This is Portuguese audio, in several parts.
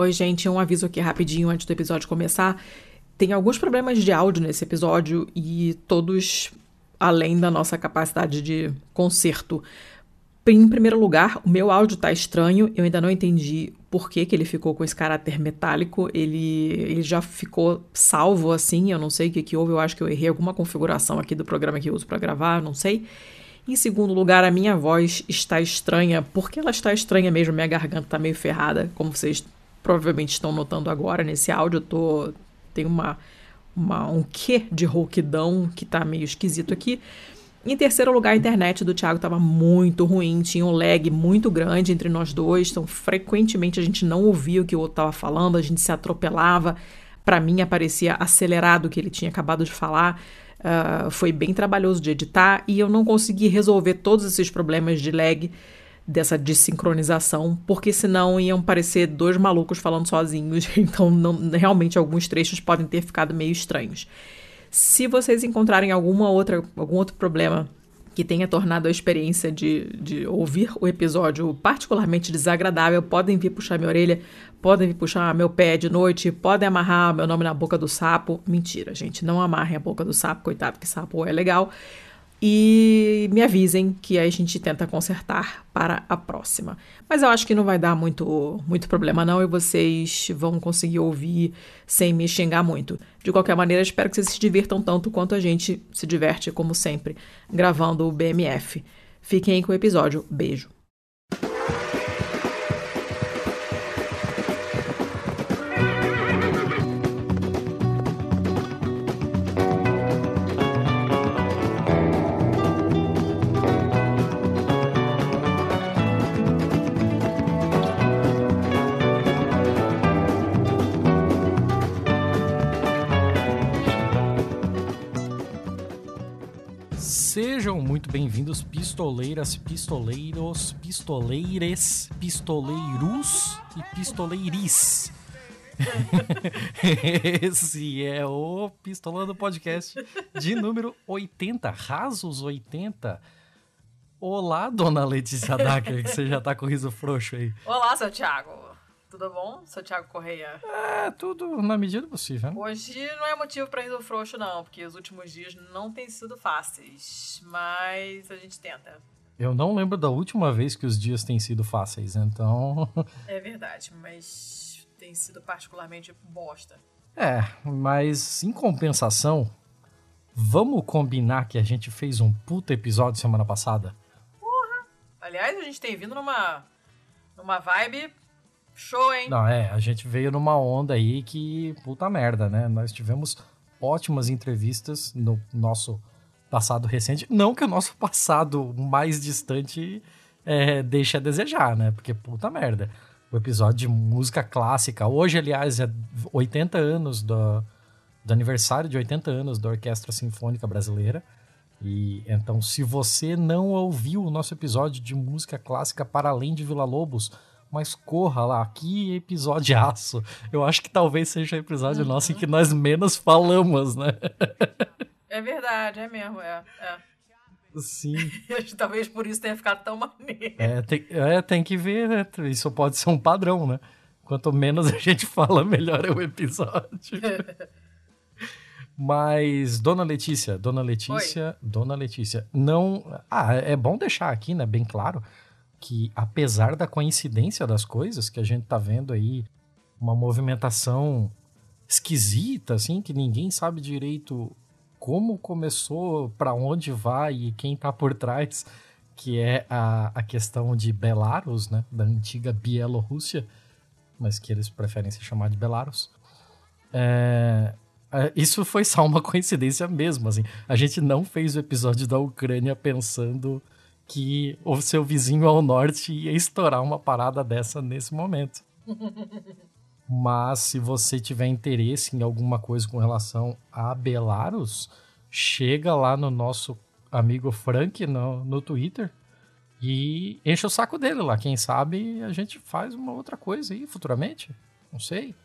Oi, gente, um aviso aqui rapidinho antes do episódio começar. Tem alguns problemas de áudio nesse episódio e todos além da nossa capacidade de conserto. Em primeiro lugar, o meu áudio tá estranho, eu ainda não entendi por que, que ele ficou com esse caráter metálico. Ele, ele já ficou salvo assim, eu não sei o que, que houve, eu acho que eu errei alguma configuração aqui do programa que eu uso para gravar, não sei. Em segundo lugar, a minha voz está estranha. Por que ela está estranha mesmo? Minha garganta está meio ferrada, como vocês provavelmente estão notando agora nesse áudio. Eu tô, tem uma, uma, um quê de rouquidão que está meio esquisito aqui. Em terceiro lugar, a internet do Thiago estava muito ruim, tinha um lag muito grande entre nós dois, então frequentemente a gente não ouvia o que o outro estava falando, a gente se atropelava. Para mim, aparecia acelerado o que ele tinha acabado de falar. Uh, foi bem trabalhoso de editar e eu não consegui resolver todos esses problemas de lag dessa desincronização, porque senão iam parecer dois malucos falando sozinhos, então não, realmente alguns trechos podem ter ficado meio estranhos. Se vocês encontrarem alguma outra, algum outro problema que tenha tornado a experiência de, de ouvir o episódio particularmente desagradável, podem vir puxar minha orelha, podem vir puxar meu pé de noite, podem amarrar meu nome na boca do sapo. Mentira, gente, não amarrem a boca do sapo, coitado, que sapo é legal e me avisem que a gente tenta consertar para a próxima. Mas eu acho que não vai dar muito, muito problema não e vocês vão conseguir ouvir sem me xingar muito. De qualquer maneira, espero que vocês se divirtam tanto quanto a gente se diverte, como sempre, gravando o BMF. Fiquem com o episódio. Beijo. Muito bem-vindos, pistoleiras, pistoleiros, pistoleires, pistoleiros e pistoleiris. Esse é o Pistolando Podcast de número 80, rasos 80. Olá, dona Letícia Dacker, que você já tá com riso frouxo aí. Olá, seu Thiago. Tudo bom? Sou Thiago Correia. É, tudo na medida possível. Né? Hoje não é motivo para riso frouxo, não, porque os últimos dias não têm sido fáceis, mas a gente tenta. Eu não lembro da última vez que os dias têm sido fáceis, então. É verdade, mas tem sido particularmente bosta. É, mas em compensação, vamos combinar que a gente fez um puta episódio semana passada? Porra! Aliás, a gente tem vindo numa, numa vibe Show, hein? Não, é, a gente veio numa onda aí que puta merda, né? Nós tivemos ótimas entrevistas no nosso passado recente. Não que o nosso passado mais distante é, deixe a desejar, né? Porque puta merda. O episódio de música clássica. Hoje, aliás, é 80 anos do, do aniversário de 80 anos da Orquestra Sinfônica Brasileira. E então, se você não ouviu o nosso episódio de música clássica para além de Vila Lobos, mas corra lá, que episódio Eu acho que talvez seja o episódio uhum. nosso em que nós menos falamos, né? É verdade, é mesmo, é. é. Sim. talvez por isso tenha ficado tão maneiro. É tem, é, tem que ver, né? Isso pode ser um padrão, né? Quanto menos a gente fala, melhor é o episódio. Mas, Dona Letícia, Dona Letícia, Oi. Dona Letícia, não. Ah, é bom deixar aqui, né? Bem claro que apesar da coincidência das coisas que a gente tá vendo aí, uma movimentação esquisita, assim, que ninguém sabe direito como começou, para onde vai e quem tá por trás, que é a, a questão de Belarus, né, da antiga Bielorrússia, mas que eles preferem se chamar de Belarus. É, é isso foi só uma coincidência mesmo, assim. A gente não fez o episódio da Ucrânia pensando que o seu vizinho ao norte ia estourar uma parada dessa nesse momento. Mas se você tiver interesse em alguma coisa com relação a Belarus, chega lá no nosso amigo Frank no, no Twitter e enche o saco dele lá. Quem sabe a gente faz uma outra coisa aí futuramente. Não sei.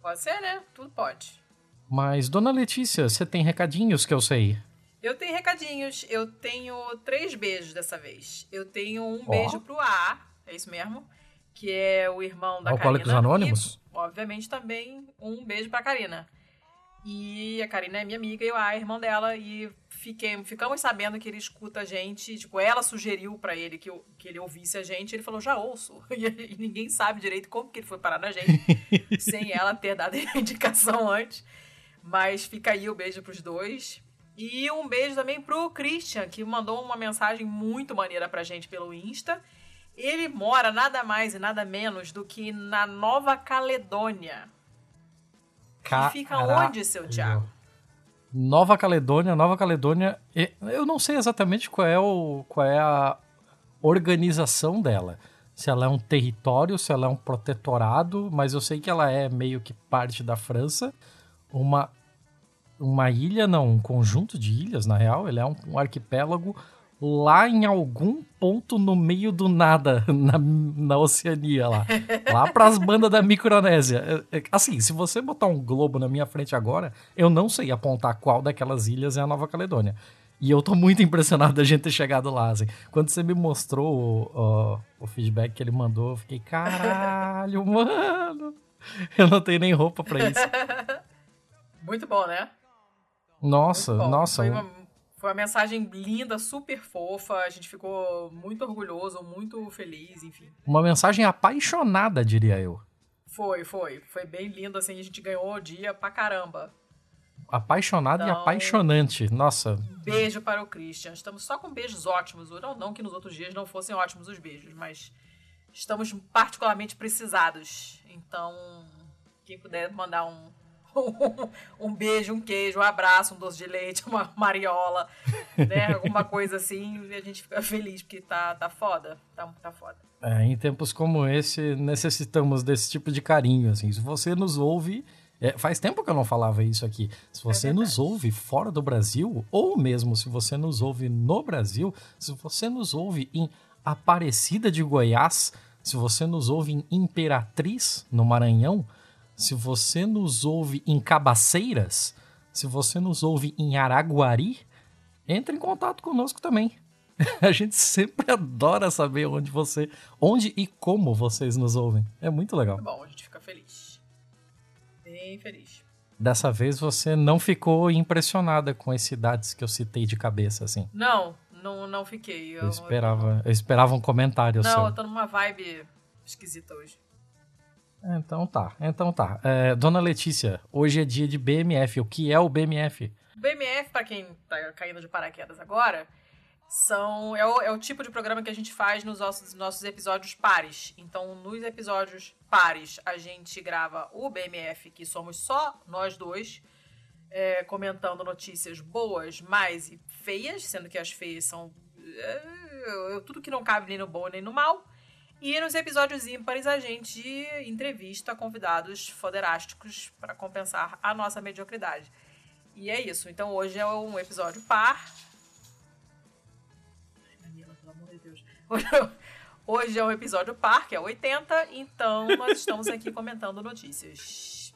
Pode ser, né? Tudo pode. Mas, dona Letícia, você tem recadinhos que eu sei. Eu tenho recadinhos. Eu tenho três beijos dessa vez. Eu tenho um oh. beijo pro A, é isso mesmo? Que é o irmão da Alcoólicos Anônimos? E... obviamente, também um beijo pra Karina. E a Karina é minha amiga e eu a irmã dela. E fiquei, ficamos sabendo que ele escuta a gente. Tipo, ela sugeriu para ele que, eu, que ele ouvisse a gente. Ele falou, já ouço. E, e, ninguém sabe direito como que ele foi parar na gente. sem ela ter dado a indicação antes. Mas fica aí o beijo pros dois. E um beijo também pro Christian, que mandou uma mensagem muito maneira pra gente pelo Insta. Ele mora nada mais e nada menos do que na Nova Caledônia. E fica onde, seu Thiago? Nova Caledônia, Nova Caledônia, eu não sei exatamente qual é, o, qual é a organização dela. Se ela é um território, se ela é um protetorado, mas eu sei que ela é meio que parte da França. Uma, uma ilha, não, um conjunto de ilhas, na real. Ele é um, um arquipélago lá em algum ponto no meio do nada, na, na Oceania lá. Lá pras bandas da Micronésia. É, é, assim, se você botar um globo na minha frente agora, eu não sei apontar qual daquelas ilhas é a Nova Caledônia. E eu tô muito impressionado da gente ter chegado lá, assim. Quando você me mostrou o, o, o feedback que ele mandou, eu fiquei, caralho, mano! Eu não tenho nem roupa pra isso. Muito bom, né? Nossa, nossa. Foi uma foi uma mensagem linda, super fofa. A gente ficou muito orgulhoso, muito feliz, enfim. Uma mensagem apaixonada, diria eu. Foi, foi. Foi bem lindo, assim. A gente ganhou o dia pra caramba. Apaixonado então, e apaixonante. Nossa. Beijo para o Christian. Estamos só com beijos ótimos. Não, não que nos outros dias não fossem ótimos os beijos, mas estamos particularmente precisados. Então, quem puder mandar um um beijo, um queijo, um abraço, um doce de leite, uma mariola, né? Alguma coisa assim, e a gente fica feliz, porque tá, tá foda. Tá, tá foda. É, em tempos como esse, necessitamos desse tipo de carinho, assim. Se você nos ouve... É, faz tempo que eu não falava isso aqui. Se você é nos ouve fora do Brasil, ou mesmo se você nos ouve no Brasil, se você nos ouve em Aparecida de Goiás, se você nos ouve em Imperatriz, no Maranhão, se você nos ouve em Cabaceiras, se você nos ouve em Araguari, entre em contato conosco também. A gente sempre adora saber onde você, onde e como vocês nos ouvem. É muito legal. Bom, a gente fica feliz. Bem feliz. Dessa vez você não ficou impressionada com as cidades que eu citei de cabeça, assim? Não, não, não fiquei. Eu, eu esperava, eu esperava um comentário não, seu. Não, eu tô numa vibe esquisita hoje. Então tá, então tá. É, Dona Letícia, hoje é dia de BMF. O que é o BMF? BMF, para quem tá caindo de paraquedas agora, são é o, é o, tipo de programa que a gente faz nos nossos, nossos episódios pares. Então, nos episódios pares, a gente grava o BMF, que somos só nós dois, é, comentando notícias boas, mais e feias, sendo que as feias são é, tudo que não cabe nem no bom nem no mal. E nos episódios ímpares a gente entrevista convidados foderásticos para compensar a nossa mediocridade. E é isso. Então hoje é um episódio par. Pelo amor de Deus. Hoje é um episódio par, que é 80, então nós estamos aqui comentando notícias.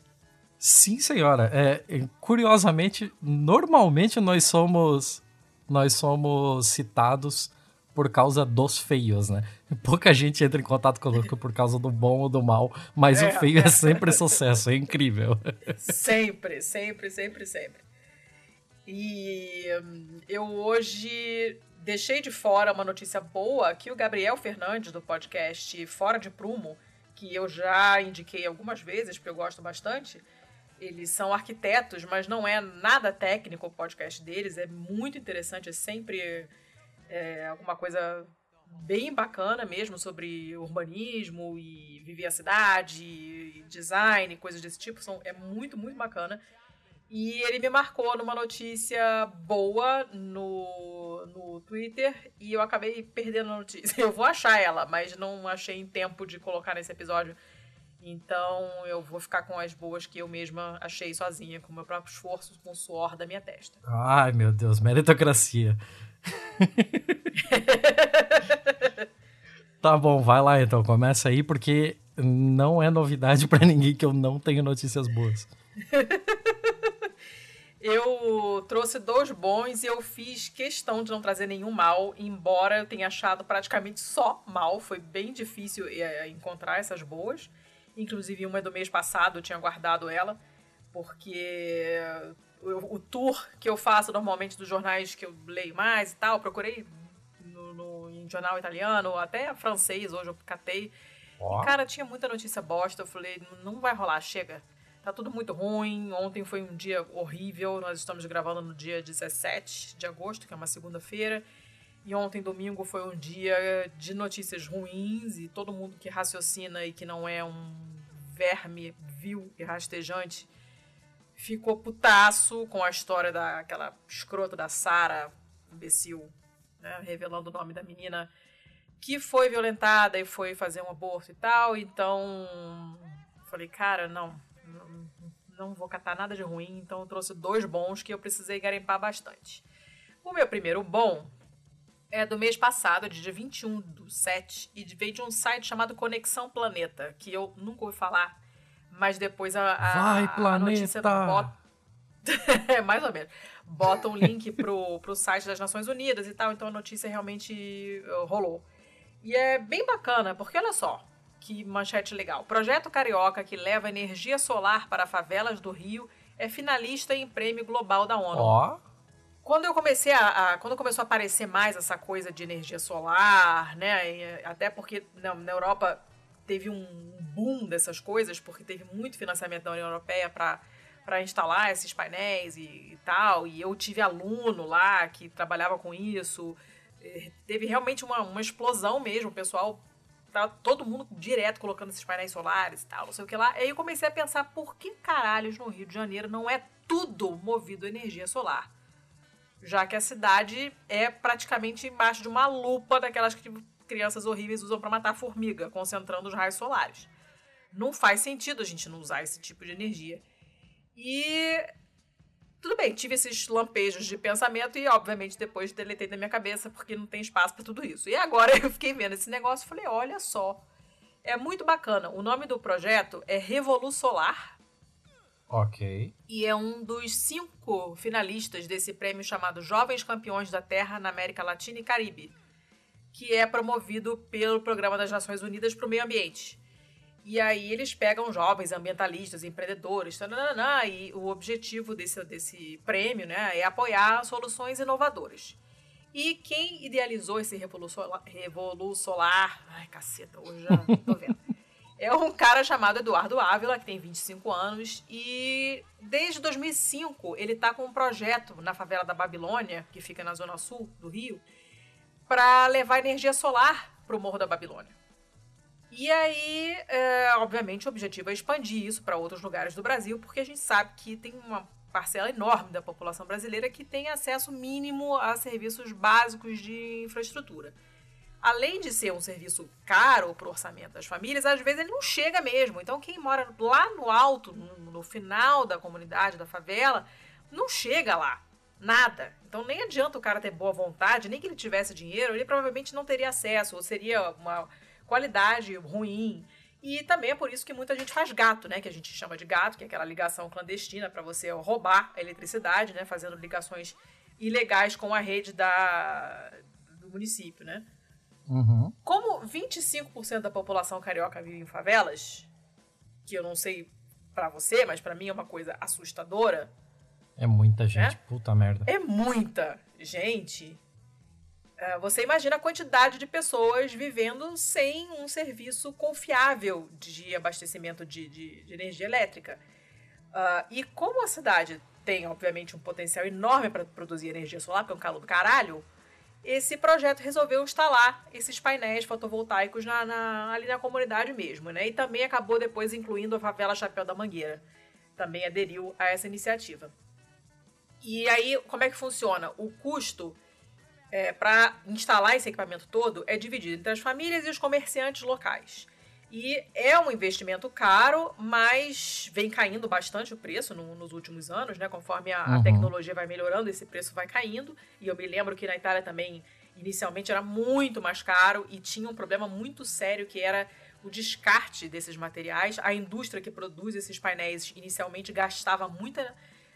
Sim, senhora. É, curiosamente, normalmente nós somos nós somos citados por causa dos feios, né? Pouca gente entra em contato conosco por causa do bom ou do mal, mas é, o feio é sempre sucesso, é incrível. Sempre, sempre, sempre, sempre. E hum, eu hoje deixei de fora uma notícia boa que o Gabriel Fernandes, do podcast Fora de Prumo, que eu já indiquei algumas vezes, porque eu gosto bastante, eles são arquitetos, mas não é nada técnico o podcast deles, é muito interessante, é sempre é, alguma coisa bem bacana mesmo sobre urbanismo e viver a cidade, e design, coisas desse tipo. São, é muito, muito bacana. E ele me marcou numa notícia boa no, no Twitter e eu acabei perdendo a notícia. Eu vou achar ela, mas não achei em tempo de colocar nesse episódio. Então eu vou ficar com as boas que eu mesma achei sozinha, com o meu próprio esforço, com o suor da minha testa. Ai, meu Deus, meritocracia. Tá bom, vai lá então, começa aí, porque não é novidade para ninguém que eu não tenho notícias boas. eu trouxe dois bons e eu fiz questão de não trazer nenhum mal, embora eu tenha achado praticamente só mal. Foi bem difícil é, encontrar essas boas. Inclusive, uma é do mês passado, eu tinha guardado ela, porque o, tour que eu faço normalmente dos jornais que eu leio mais e tal, procurei no, no em jornal italiano, até francês, hoje eu catei. Oh. E, cara, tinha muita notícia bosta. Eu falei, não vai rolar, chega. Tá tudo muito ruim. Ontem foi um dia horrível. Nós estamos gravando no dia 17 de agosto, que é uma segunda-feira. E ontem, domingo, foi um dia de notícias ruins e todo mundo que raciocina e que não é um verme vil e rastejante ficou putaço com a história daquela escrota da Sara, imbecil, né, revelando o nome da menina que foi violentada e foi fazer um aborto e tal. Então, falei, cara, não, não, vou catar nada de ruim. Então, eu trouxe dois bons que eu precisei garimpar bastante. O meu primeiro bom é do mês passado, de dia 21 do 7, e veio de um site chamado Conexão Planeta, que eu nunca ouvi falar, mas depois a, a, Vai, planeta. a notícia bota... é, mais ou menos. Bota um link pro, pro site das Nações Unidas e tal, então a notícia realmente uh, rolou. E é bem bacana, porque olha só, que manchete legal. Projeto Carioca, que leva energia solar para favelas do Rio, é finalista em prêmio global da ONU. Ó. Oh. Quando eu comecei a, a, Quando começou a aparecer mais essa coisa de energia solar, né? Até porque na, na, Europa teve um boom dessas coisas, porque teve muito financiamento da União Europeia para para instalar esses painéis e, e, tal. E eu tive aluno lá que trabalhava com isso. E teve realmente uma, uma explosão mesmo. O pessoal tá todo mundo direto colocando esses painéis solares e tal, não sei o que lá. Aí eu comecei a pensar por que caralhos no Rio de Janeiro não é tudo movido a energia solar já que a cidade é praticamente embaixo de uma lupa daquelas que crianças horríveis usam para matar formiga, concentrando os raios solares. Não faz sentido a gente não usar esse tipo de energia. E tudo bem, tive esses lampejos de pensamento e, obviamente, depois deletei da minha cabeça porque não tem espaço para tudo isso. E agora eu fiquei vendo esse negócio e falei: olha só, é muito bacana. O nome do projeto é Revolu Solar Ok. E é um dos cinco finalistas desse prêmio chamado Jovens Campeões da Terra na América Latina e Caribe, que é promovido pelo Programa das Nações Unidas para o Meio Ambiente. E aí eles pegam jovens ambientalistas, empreendedores, tananana, e o objetivo desse, desse prêmio né, é apoiar soluções inovadoras. E quem idealizou esse Revolu Solar... Ai, caceta, hoje já tô vendo. É um cara chamado Eduardo Ávila, que tem 25 anos, e desde 2005 ele está com um projeto na favela da Babilônia, que fica na zona sul do Rio, para levar energia solar para o Morro da Babilônia. E aí, é, obviamente, o objetivo é expandir isso para outros lugares do Brasil, porque a gente sabe que tem uma parcela enorme da população brasileira que tem acesso mínimo a serviços básicos de infraestrutura além de ser um serviço caro para o orçamento das famílias, às vezes ele não chega mesmo. Então, quem mora lá no alto, no, no final da comunidade, da favela, não chega lá. Nada. Então, nem adianta o cara ter boa vontade, nem que ele tivesse dinheiro, ele provavelmente não teria acesso, ou seria uma qualidade ruim. E também é por isso que muita gente faz gato, né? Que a gente chama de gato, que é aquela ligação clandestina para você roubar a eletricidade, né? Fazendo ligações ilegais com a rede da, do município, né? Uhum. Como 25% da população carioca vive em favelas, que eu não sei para você, mas para mim é uma coisa assustadora. É muita gente, né? puta merda. É muita gente. É, você imagina a quantidade de pessoas vivendo sem um serviço confiável de abastecimento de, de, de energia elétrica. Uh, e como a cidade tem, obviamente, um potencial enorme para produzir energia solar, porque é um calor do caralho, esse projeto resolveu instalar esses painéis fotovoltaicos na, na, ali na comunidade mesmo, né? E também acabou depois incluindo a favela Chapéu da Mangueira. Também aderiu a essa iniciativa. E aí, como é que funciona? O custo é, para instalar esse equipamento todo é dividido entre as famílias e os comerciantes locais. E é um investimento caro, mas vem caindo bastante o preço no, nos últimos anos, né? Conforme a, uhum. a, tecnologia vai melhorando, esse preço vai caindo. E eu me lembro que na Itália também, inicialmente, era muito mais caro e tinha um problema muito sério que era o descarte desses materiais. A indústria que produz esses painéis inicialmente gastava muita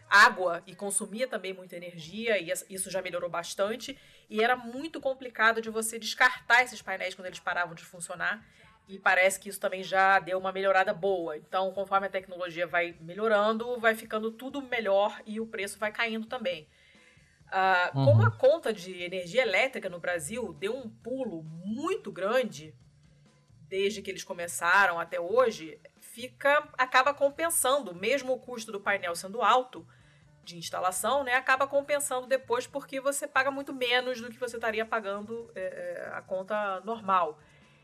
água e consumia também muita energia, e isso já melhorou bastante. E era muito complicado de você descartar esses painéis quando eles paravam de funcionar e parece que isso também já deu uma melhorada boa. Então, conforme a tecnologia vai melhorando, vai ficando tudo melhor e o preço vai caindo também. Uh, uhum. Como a conta de energia elétrica no Brasil deu um pulo muito grande desde que eles começaram até hoje, fica acaba compensando, mesmo o custo do painel sendo alto de instalação, né, acaba compensando depois porque você paga muito menos do que você estaria pagando é, a conta normal.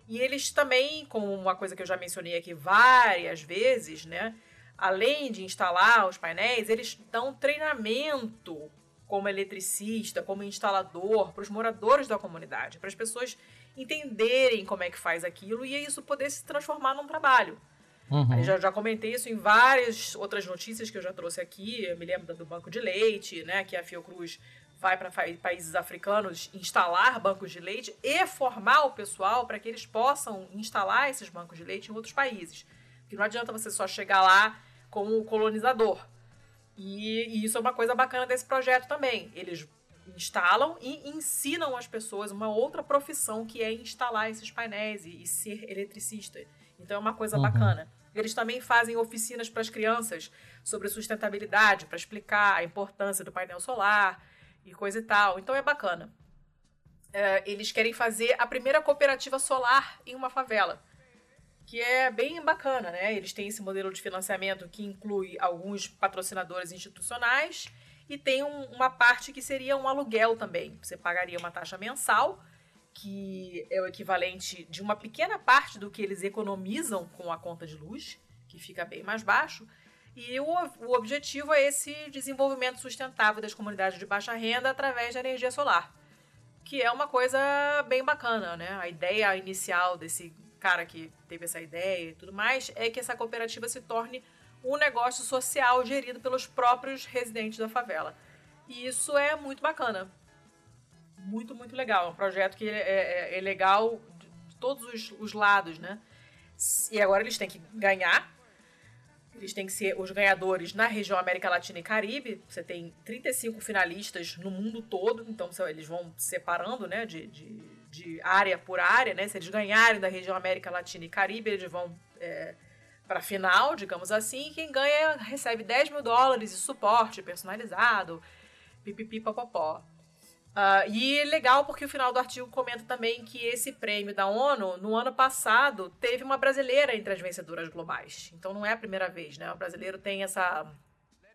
E eles também, como uma coisa que eu já mencionei aqui várias vezes, né? Além de instalar os painéis, eles dão treinamento como eletricista, como instalador, para os moradores da comunidade, para as pessoas entenderem como é que faz aquilo e isso poder se transformar num trabalho. Uhum. Já, já comentei isso em várias outras notícias que eu já trouxe aqui. Eu me lembro do Banco de Leite, né, que a Fiocruz vai para países africanos instalar bancos de leite e formar o pessoal para que eles possam instalar esses bancos de leite em outros países. Porque não adianta você só chegar lá como colonizador. E, e isso é uma coisa bacana desse projeto também. Eles instalam e ensinam as pessoas uma outra profissão que é instalar esses painéis e, e ser eletricista. Então é uma coisa uhum. bacana. Eles também fazem oficinas para as crianças sobre sustentabilidade, para explicar a importância do painel solar e coisa e tal. Então é bacana. É, eles querem fazer a primeira cooperativa solar em uma favela, que é bem bacana, né? Eles têm esse modelo de financiamento que inclui alguns patrocinadores institucionais e tem um, uma parte que seria um aluguel também. Você pagaria uma taxa mensal, que é o equivalente de uma pequena parte do que eles economizam com a conta de luz, que fica bem mais baixo e o, o objetivo é esse desenvolvimento sustentável das comunidades de baixa renda através da energia solar, que é uma coisa bem bacana, né? A ideia inicial desse cara que teve essa ideia e tudo mais é que essa cooperativa se torne um negócio social gerido pelos próprios residentes da favela. E isso é muito bacana. Muito, muito legal. É um projeto que é, é, é legal de todos os, os lados, né? E agora eles têm que ganhar eles têm que ser os ganhadores na região América Latina e Caribe. Você tem 35 finalistas no mundo todo, então eles vão separando né, de, de, de área por área. Né? Se eles ganharem da região América Latina e Caribe, eles vão é, para a final, digamos assim. Quem ganha recebe 10 mil dólares de suporte personalizado, pipipi popopó. Uh, e legal porque o final do artigo comenta também que esse prêmio da ONU, no ano passado, teve uma brasileira entre as vencedoras globais. Então não é a primeira vez, né? O brasileiro tem essa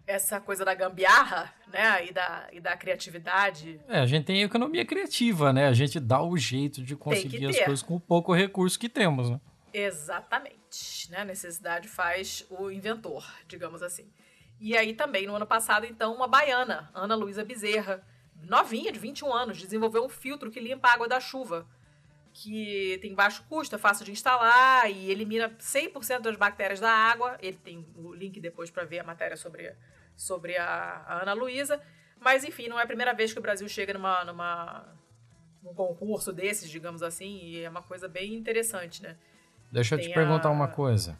essa coisa da gambiarra, né, e da, e da criatividade. É, a gente tem economia criativa, né? A gente dá o jeito de conseguir as coisas com o pouco recurso que temos, né? Exatamente, né? A necessidade faz o inventor, digamos assim. E aí também, no ano passado, então, uma baiana, Ana Luísa Bezerra, novinha, de 21 anos, desenvolveu um filtro que limpa a água da chuva, que tem baixo custo, é fácil de instalar e elimina 100% das bactérias da água. Ele tem o link depois para ver a matéria sobre, sobre a, a Ana Luísa. Mas, enfim, não é a primeira vez que o Brasil chega numa, numa, num concurso desses, digamos assim, e é uma coisa bem interessante, né? Deixa eu te perguntar a... uma coisa.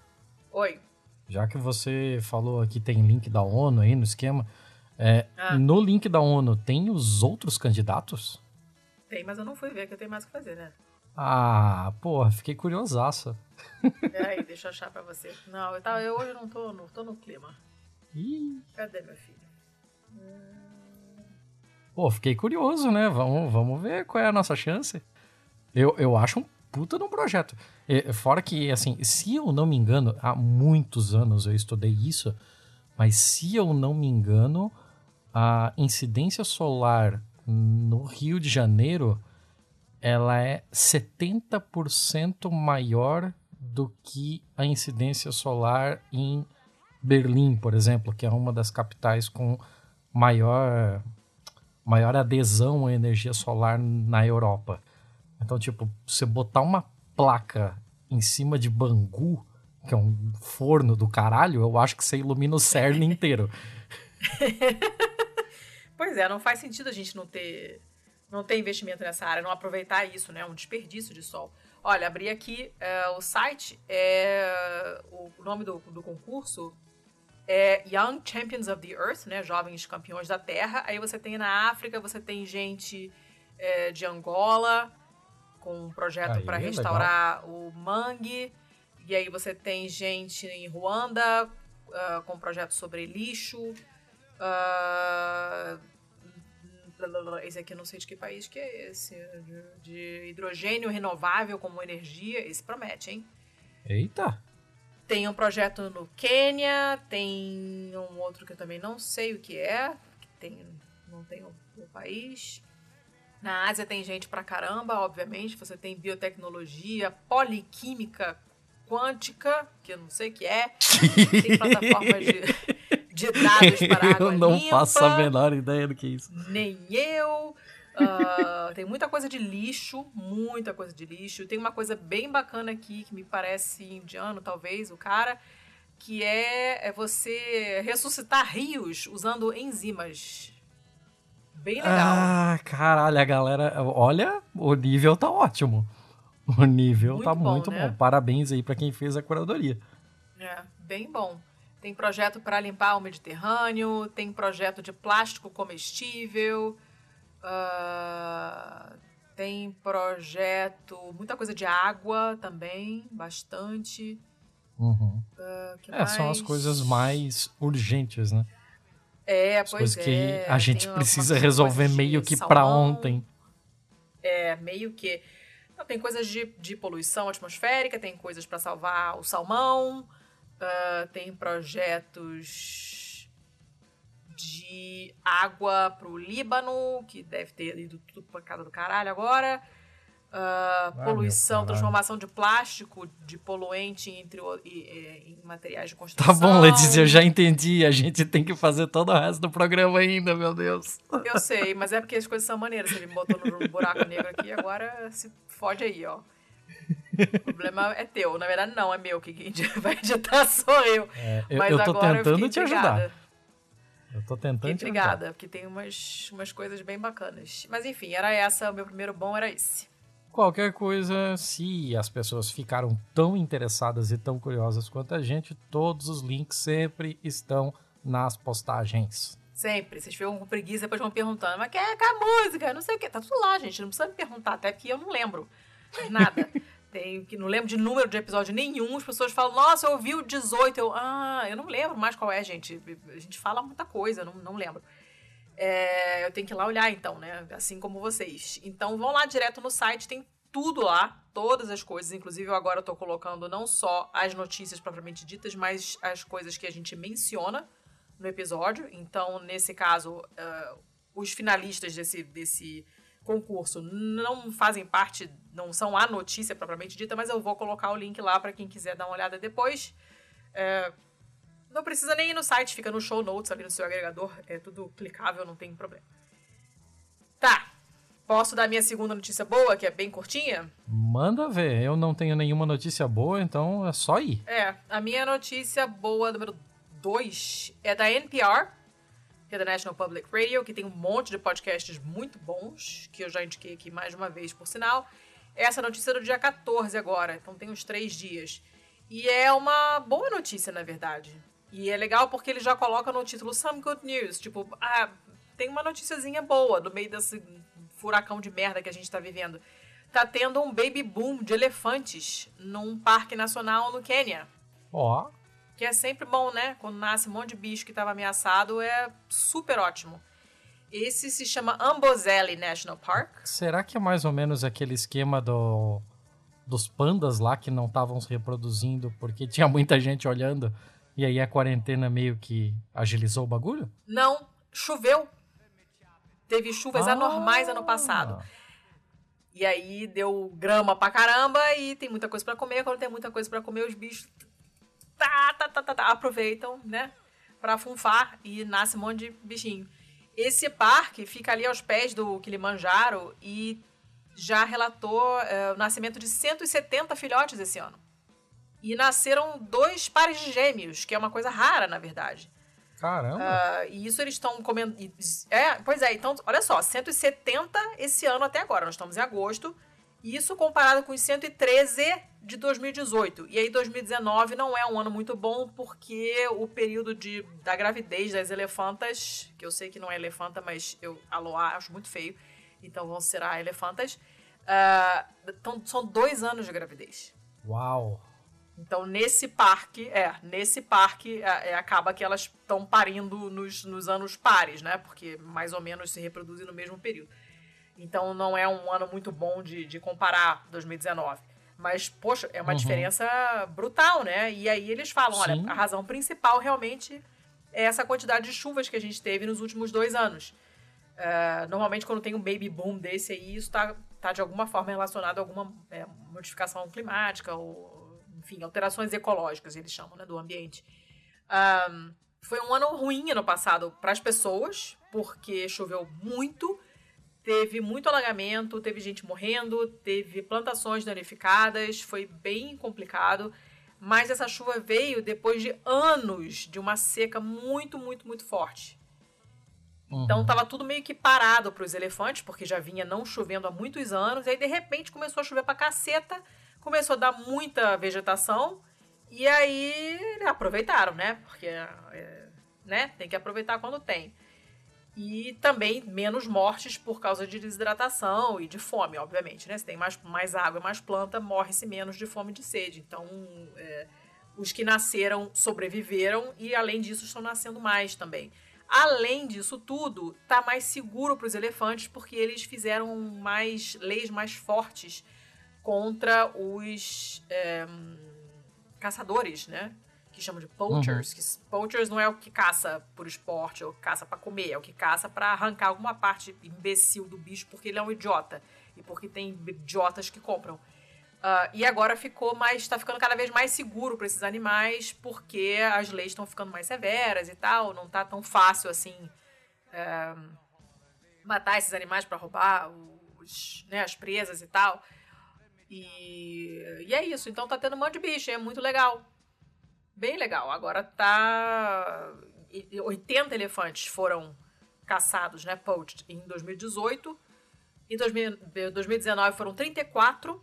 Oi. Já que você falou aqui, tem link da ONU aí no esquema, é, ah. No link da ONU, tem os outros candidatos? Tem, mas eu não fui ver, que eu tenho mais o que fazer, né? Ah, porra, fiquei curiosaça. Peraí, deixa eu achar pra você. Não, eu, tava, eu hoje não tô no, tô no clima. Ih. Cadê meu filho? Pô, fiquei curioso, né? Vamos, vamos ver qual é a nossa chance. Eu, eu acho um puta de um projeto. fora que, assim, se eu não me engano, há muitos anos eu estudei isso, mas se eu não me engano, a incidência solar no Rio de Janeiro ela é 70% maior do que a incidência solar em Berlim, por exemplo, que é uma das capitais com maior maior adesão à energia solar na Europa. Então, tipo, você botar uma placa em cima de Bangu, que é um forno do caralho, eu acho que você ilumina o CERN inteiro. Pois é, não faz sentido a gente não ter não ter investimento nessa área, não aproveitar isso, né? Um desperdício de sol. Olha, abri aqui é, o site, é, o nome do, do concurso é Young Champions of the Earth, né? Jovens campeões da Terra. Aí você tem na África, você tem gente é, de Angola, com um projeto para restaurar legal. o mangue. E aí você tem gente em Ruanda uh, com um projeto sobre lixo. Uh, esse aqui eu não sei de que país que é esse. De, de hidrogênio renovável como energia. Esse promete, hein? Eita! Tem um projeto no Quênia, tem um outro que eu também não sei o que é, que tem, não tem o, o país. Na Ásia tem gente pra caramba, obviamente. Você tem biotecnologia, poliquímica quântica, que eu não sei o que é. Tem plataformas de, de dados para água Eu não limpa, faço a menor ideia do que é isso. Nem eu. Uh, tem muita coisa de lixo, muita coisa de lixo. Tem uma coisa bem bacana aqui, que me parece indiano, talvez, o cara, que é, é você ressuscitar rios usando enzimas. Bem legal. Ah, caralho, a galera. Olha, o nível tá ótimo. O nível muito tá bom, muito né? bom. Parabéns aí para quem fez a curadoria. É, bem bom. Tem projeto para limpar o Mediterrâneo, tem projeto de plástico comestível, uh, tem projeto, muita coisa de água também, bastante. Uhum. Uh, é, mais? são as coisas mais urgentes, né? É, pois coisas é. que a gente precisa resolver meio que para ontem. É, meio que. Não, tem coisas de, de poluição atmosférica, tem coisas para salvar o salmão, uh, tem projetos de água pro Líbano, que deve ter ido tudo pra casa do caralho agora. Uh, poluição, transformação de plástico, de poluente entre, em materiais de construção. Tá bom, Letícia, eu já entendi. A gente tem que fazer todo o resto do programa ainda, meu Deus. Eu sei, mas é porque as coisas são maneiras. Me botou no buraco negro aqui, agora se fode aí, ó. O problema é teu. Na verdade, não, é meu. Quem vai editar sou eu. É, eu mas eu tô agora tentando eu te ajudar. Eu tô tentando Fiquei intrigada, porque tem umas, umas coisas bem bacanas. Mas enfim, era essa. O meu primeiro bom era esse. Qualquer coisa, se as pessoas ficaram tão interessadas e tão curiosas quanto a gente, todos os links sempre estão nas postagens. Sempre. Vocês ficam com preguiça, depois vão perguntando, mas quer é a música? Não sei o quê. Tá tudo lá, gente. Não precisa me perguntar, até porque eu não lembro nada. Tem, que não lembro de número de episódio nenhum. As pessoas falam, nossa, eu ouvi o 18. Eu, ah, eu não lembro mais qual é, gente. A gente fala muita coisa, não, não lembro. É, eu tenho que ir lá olhar, então, né? Assim como vocês. Então, vão lá direto no site, tem tudo lá, todas as coisas. Inclusive, eu agora estou colocando não só as notícias propriamente ditas, mas as coisas que a gente menciona no episódio. Então, nesse caso, uh, os finalistas desse, desse concurso não fazem parte, não são a notícia propriamente dita, mas eu vou colocar o link lá para quem quiser dar uma olhada depois. É, não precisa nem ir no site, fica no show notes ali no seu agregador. É tudo clicável, não tem problema. Tá. Posso dar minha segunda notícia boa, que é bem curtinha? Manda ver. Eu não tenho nenhuma notícia boa, então é só ir. É. A minha notícia boa, número 2, é da NPR, que é da National Public Radio, que tem um monte de podcasts muito bons, que eu já indiquei aqui mais uma vez, por sinal. Essa notícia é do dia 14 agora, então tem uns três dias. E é uma boa notícia, na verdade. E é legal porque ele já coloca no título Some Good News. Tipo, ah, tem uma noticiazinha boa no meio desse furacão de merda que a gente tá vivendo. Tá tendo um baby boom de elefantes num parque nacional no Quênia. Ó. Oh. Que é sempre bom, né? Quando nasce um monte de bicho que estava ameaçado, é super ótimo. Esse se chama Amboseli National Park. Será que é mais ou menos aquele esquema do, dos pandas lá que não estavam se reproduzindo porque tinha muita gente olhando? E aí a quarentena meio que agilizou o bagulho? Não, choveu. Teve chuvas ah. anormais ano passado. E aí deu grama pra caramba e tem muita coisa para comer. Quando tem muita coisa para comer, os bichos tá, tá, tá, tá, tá, aproveitam, né? Pra funfar e nasce um monte de bichinho. Esse parque fica ali aos pés do Kilimanjaro e já relatou é, o nascimento de 170 filhotes esse ano. E nasceram dois pares de gêmeos, que é uma coisa rara, na verdade. Caramba! Uh, e isso eles estão comendo. É, pois é, então, olha só, 170 esse ano até agora, nós estamos em agosto. Isso comparado com os 113 de 2018. E aí 2019 não é um ano muito bom porque o período de, da gravidez das elefantas, que eu sei que não é elefanta, mas eu aloá acho muito feio, então vão ser elefantas, Uh, então, são dois anos de gravidez. Uau! Então, nesse parque, é, nesse parque é, é, acaba que elas estão parindo nos, nos anos pares, né? Porque mais ou menos se reproduzem no mesmo período. Então, não é um ano muito bom de, de comparar 2019. Mas, poxa, é uma uhum. diferença brutal, né? E aí eles falam: Sim. olha, a razão principal realmente é essa quantidade de chuvas que a gente teve nos últimos dois anos. Uh, normalmente, quando tem um baby boom desse aí, isso está tá de alguma forma relacionado a alguma é, modificação climática ou enfim, alterações ecológicas, eles chamam, né, do ambiente. Um, foi um ano ruim ano passado para as pessoas, porque choveu muito, teve muito alagamento, teve gente morrendo, teve plantações danificadas, foi bem complicado. Mas essa chuva veio depois de anos de uma seca muito, muito, muito forte. Uhum. Então tava tudo meio que parado para os elefantes, porque já vinha não chovendo há muitos anos. E aí de repente começou a chover pra caceta começou a dar muita vegetação e aí aproveitaram, né? Porque é, né? tem que aproveitar quando tem. E também menos mortes por causa de desidratação e de fome, obviamente, né? Se tem mais, mais água e mais planta, morre-se menos de fome e de sede. Então, é, os que nasceram sobreviveram e, além disso, estão nascendo mais também. Além disso tudo, tá mais seguro para os elefantes porque eles fizeram mais leis mais fortes contra os é, caçadores, né? Que chamam de poachers. Uhum. Que, poachers não é o que caça por esporte ou caça para comer, é o que caça para arrancar alguma parte imbecil do bicho porque ele é um idiota e porque tem idiotas que compram. Uh, e agora ficou mais, está ficando cada vez mais seguro para esses animais porque as leis estão ficando mais severas e tal. Não tá tão fácil assim é, matar esses animais para roubar os, né, as presas e tal. E, e é isso. Então tá tendo um monte de bicho, é muito legal. Bem legal. Agora tá. 80 elefantes foram caçados, né? Poached em 2018. Em 2019 foram 34.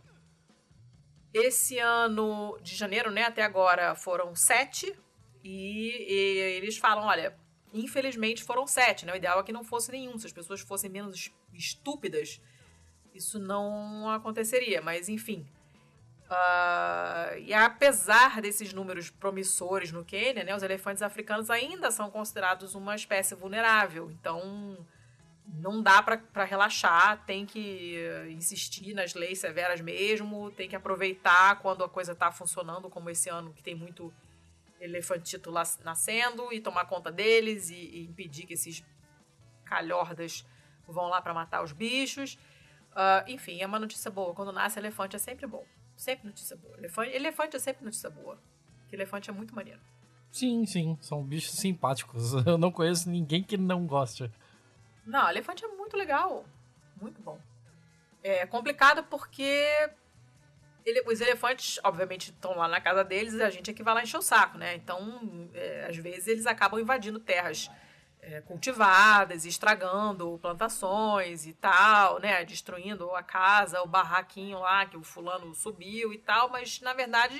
Esse ano de janeiro, né, até agora, foram 7. E, e eles falam: olha, infelizmente foram 7, né? O ideal é que não fosse nenhum. Se as pessoas fossem menos estúpidas, isso não aconteceria, mas enfim. Uh, e apesar desses números promissores no Quênia, né, os elefantes africanos ainda são considerados uma espécie vulnerável. Então, não dá para relaxar, tem que insistir nas leis severas mesmo, tem que aproveitar quando a coisa está funcionando, como esse ano que tem muito elefantito lá nascendo, e tomar conta deles e, e impedir que esses calhordas vão lá para matar os bichos. Uh, enfim, é uma notícia boa. Quando nasce elefante é sempre bom. Sempre notícia boa. Elefante, elefante é sempre notícia boa. Porque elefante é muito maneiro. Sim, sim. São bichos simpáticos. Eu não conheço ninguém que não goste. Não, elefante é muito legal. Muito bom. É complicado porque ele, os elefantes, obviamente, estão lá na casa deles e a gente é que vai lá encher o saco, né? Então, é, às vezes, eles acabam invadindo terras é, cultivadas, estragando plantações e tal, né? Destruindo a casa, o barraquinho lá que o fulano subiu e tal, mas na verdade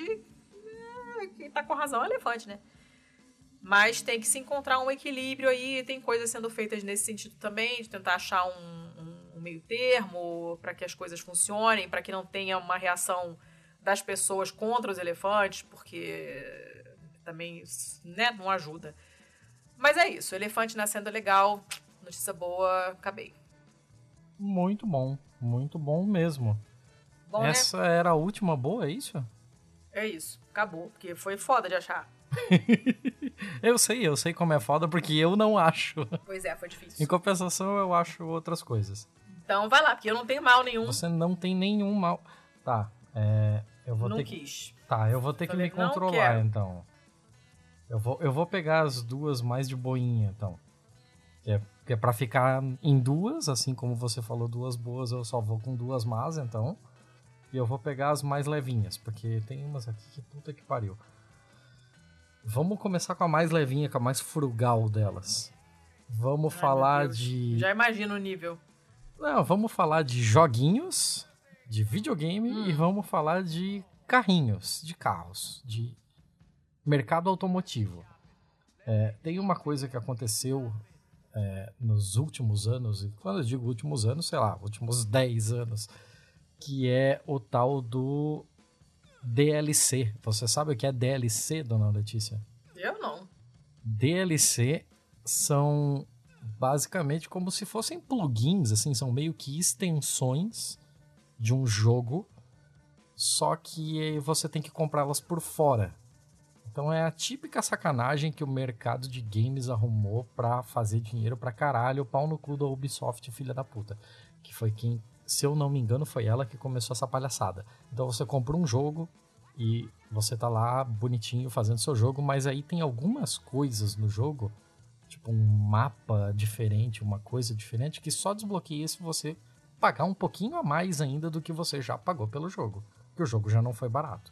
é, quem tá com razão é o elefante, né? Mas tem que se encontrar um equilíbrio aí, tem coisas sendo feitas nesse sentido também, de tentar achar um, um, um meio termo para que as coisas funcionem, para que não tenha uma reação das pessoas contra os elefantes, porque também né, não ajuda. Mas é isso, elefante nascendo legal, notícia boa, acabei. Muito bom, muito bom mesmo. Bom, né? Essa né? era a última boa, é isso? É isso, acabou, porque foi foda de achar. eu sei, eu sei como é foda, porque eu não acho. Pois é, foi difícil. Em compensação, eu acho outras coisas. Então vai lá, porque eu não tenho mal nenhum. Você não tem nenhum mal. Tá, é. Eu vou não ter quis. Que... Tá, eu vou ter Falei que me controlar então. Eu vou, eu vou pegar as duas mais de boinha, então. Que é, que é pra ficar em duas, assim como você falou, duas boas, eu só vou com duas más, então. E eu vou pegar as mais levinhas, porque tem umas aqui que puta que pariu. Vamos começar com a mais levinha, com a mais frugal delas. Vamos Ai, falar de. Já imagino o nível. Não, vamos falar de joguinhos, de videogame hum. e vamos falar de carrinhos, de carros, de mercado automotivo. É, tem uma coisa que aconteceu é, nos últimos anos, e quando eu digo últimos anos, sei lá, últimos 10 anos, que é o tal do DLC. Você sabe o que é DLC, dona Letícia? Eu não. DLC são basicamente como se fossem plugins, assim, são meio que extensões de um jogo, só que você tem que comprá-las por fora. Então é a típica sacanagem que o mercado de games arrumou pra fazer dinheiro pra caralho, o pau no cu da Ubisoft, filha da puta. Que foi quem, se eu não me engano, foi ela que começou essa palhaçada. Então você compra um jogo e você tá lá bonitinho fazendo seu jogo, mas aí tem algumas coisas no jogo, tipo um mapa diferente, uma coisa diferente, que só desbloqueia se você pagar um pouquinho a mais ainda do que você já pagou pelo jogo. Que o jogo já não foi barato.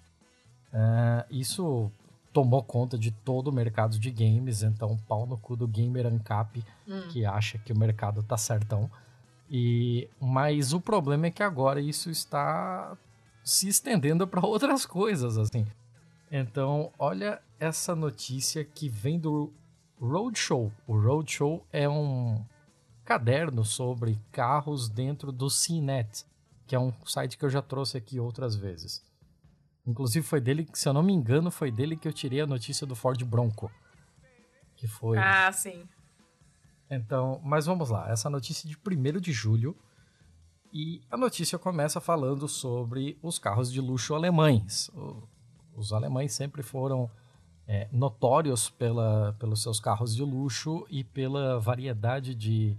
Uh, isso tomou conta de todo o mercado de games, então pau no cu do gamer ANCAP hum. que acha que o mercado tá certão. E mas o problema é que agora isso está se estendendo para outras coisas assim. Então, olha essa notícia que vem do Roadshow. O Roadshow é um caderno sobre carros dentro do CNET, que é um site que eu já trouxe aqui outras vezes. Inclusive foi dele, se eu não me engano, foi dele que eu tirei a notícia do Ford Bronco. Que foi. Ah, sim. Então, mas vamos lá. Essa notícia de 1 de julho. E a notícia começa falando sobre os carros de luxo alemães. Os alemães sempre foram é, notórios pela, pelos seus carros de luxo e pela variedade de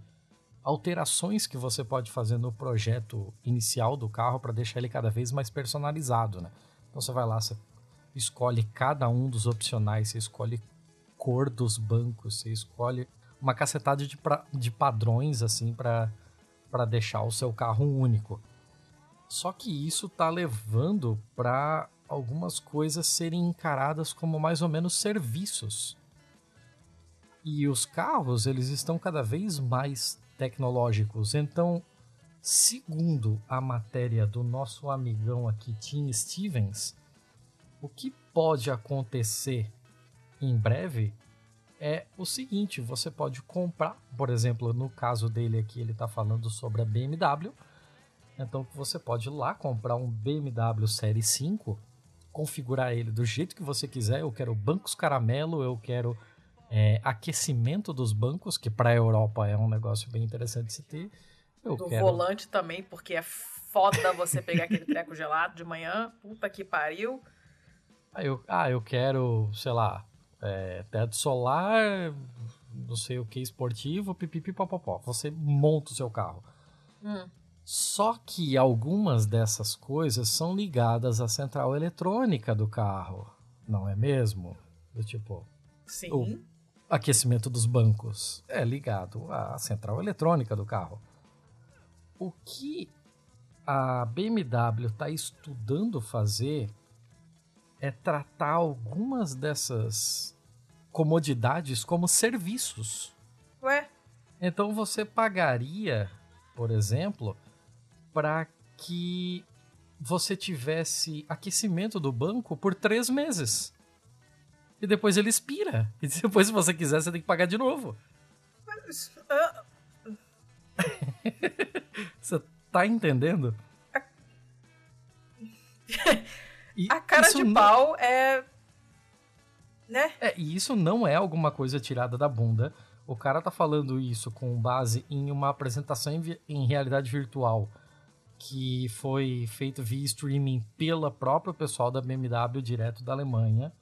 alterações que você pode fazer no projeto inicial do carro para deixar ele cada vez mais personalizado, né? Então você vai lá, você escolhe cada um dos opcionais, você escolhe cor dos bancos, você escolhe uma cacetada de, pra, de padrões assim para deixar o seu carro único. Só que isso tá levando para algumas coisas serem encaradas como mais ou menos serviços. E os carros, eles estão cada vez mais tecnológicos. Então, Segundo a matéria do nosso amigão aqui, Tim Stevens, o que pode acontecer em breve é o seguinte: você pode comprar, por exemplo, no caso dele aqui, ele está falando sobre a BMW. Então você pode ir lá comprar um BMW Série 5, configurar ele do jeito que você quiser. Eu quero bancos caramelo, eu quero é, aquecimento dos bancos, que para a Europa é um negócio bem interessante de se ter. Eu do quero... volante também, porque é foda você pegar aquele treco gelado de manhã. Puta que pariu. Ah, eu, ah, eu quero, sei lá, é, teto solar, não sei o que, esportivo, pipipi, popopó. Você monta o seu carro. Hum. Só que algumas dessas coisas são ligadas à central eletrônica do carro, não é mesmo? Do tipo. Sim. O aquecimento dos bancos é ligado à central eletrônica do carro. O que a BMW está estudando fazer é tratar algumas dessas comodidades como serviços. Ué? Então você pagaria, por exemplo, para que você tivesse aquecimento do banco por três meses. E depois ele expira. E depois, se você quiser, você tem que pagar de novo. Mas, uh... Você tá entendendo? A, a cara de não... pau é. Né? É, e isso não é alguma coisa tirada da bunda. O cara tá falando isso com base em uma apresentação em, em realidade virtual que foi feito via streaming pela própria pessoal da BMW direto da Alemanha.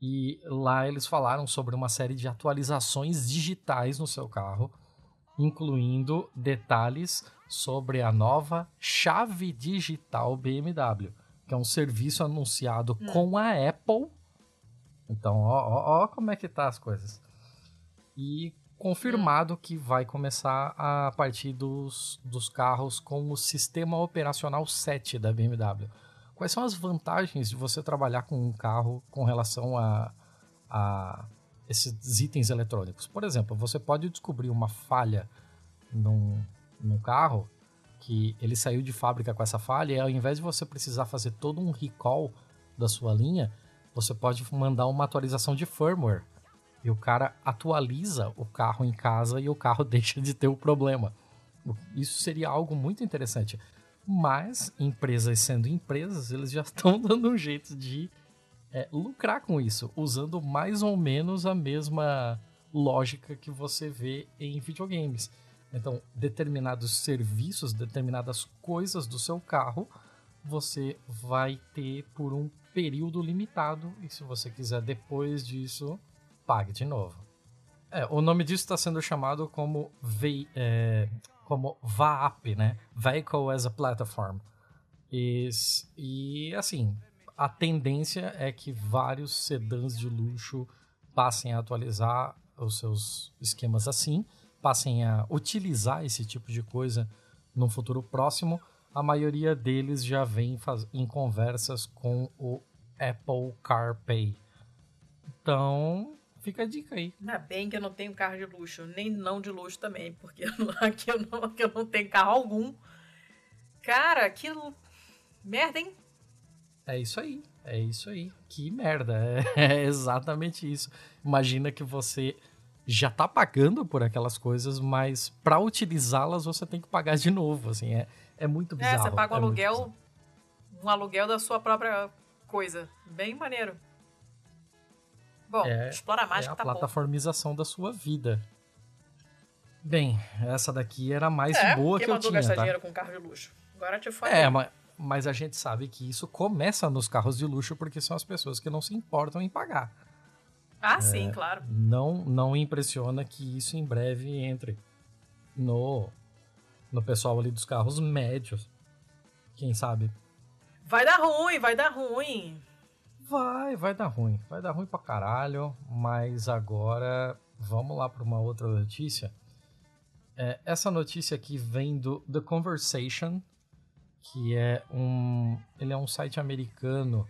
E lá eles falaram sobre uma série de atualizações digitais no seu carro incluindo detalhes sobre a nova chave digital BMW, que é um serviço anunciado hum. com a Apple. Então, ó, ó, ó, como é que tá as coisas. E confirmado hum. que vai começar a partir dos, dos carros com o sistema operacional 7 da BMW. Quais são as vantagens de você trabalhar com um carro com relação a, a esses itens eletrônicos. Por exemplo, você pode descobrir uma falha num, num carro que ele saiu de fábrica com essa falha e ao invés de você precisar fazer todo um recall da sua linha, você pode mandar uma atualização de firmware e o cara atualiza o carro em casa e o carro deixa de ter o problema. Isso seria algo muito interessante. Mas, empresas sendo empresas, eles já estão dando um jeito de é, lucrar com isso, usando mais ou menos a mesma lógica que você vê em videogames. Então, determinados serviços, determinadas coisas do seu carro, você vai ter por um período limitado. E se você quiser depois disso, pague de novo. É, o nome disso está sendo chamado como, ve é, como VAP, né? Vehicle as a Platform. E, e assim, a tendência é que vários sedãs de luxo passem a atualizar os seus esquemas assim, passem a utilizar esse tipo de coisa no futuro próximo. A maioria deles já vem em conversas com o Apple CarPlay. Então, fica a dica aí. Ainda bem que eu não tenho carro de luxo, nem não de luxo também, porque aqui eu não, aqui eu não tenho carro algum. Cara, aquilo. Merda, hein? É isso aí, é isso aí. Que merda, é, é exatamente isso. Imagina que você já tá pagando por aquelas coisas, mas para utilizá-las você tem que pagar de novo, assim, é, é muito bizarro. É, você paga um é aluguel, um aluguel da sua própria coisa. Bem maneiro. Bom, é, explora mais é que tá a plataformização da sua vida. Bem, essa daqui era mais é, boa que eu tinha, gastar tá? dinheiro com carro de luxo? Agora te falei. É, mas, mas a gente sabe que isso começa nos carros de luxo porque são as pessoas que não se importam em pagar. Ah, é, sim, claro. Não, não impressiona que isso em breve entre no, no pessoal ali dos carros médios. Quem sabe? Vai dar ruim, vai dar ruim. Vai, vai dar ruim. Vai dar ruim pra caralho. Mas agora vamos lá para uma outra notícia. É, essa notícia aqui vem do The Conversation, que é um, ele é um site americano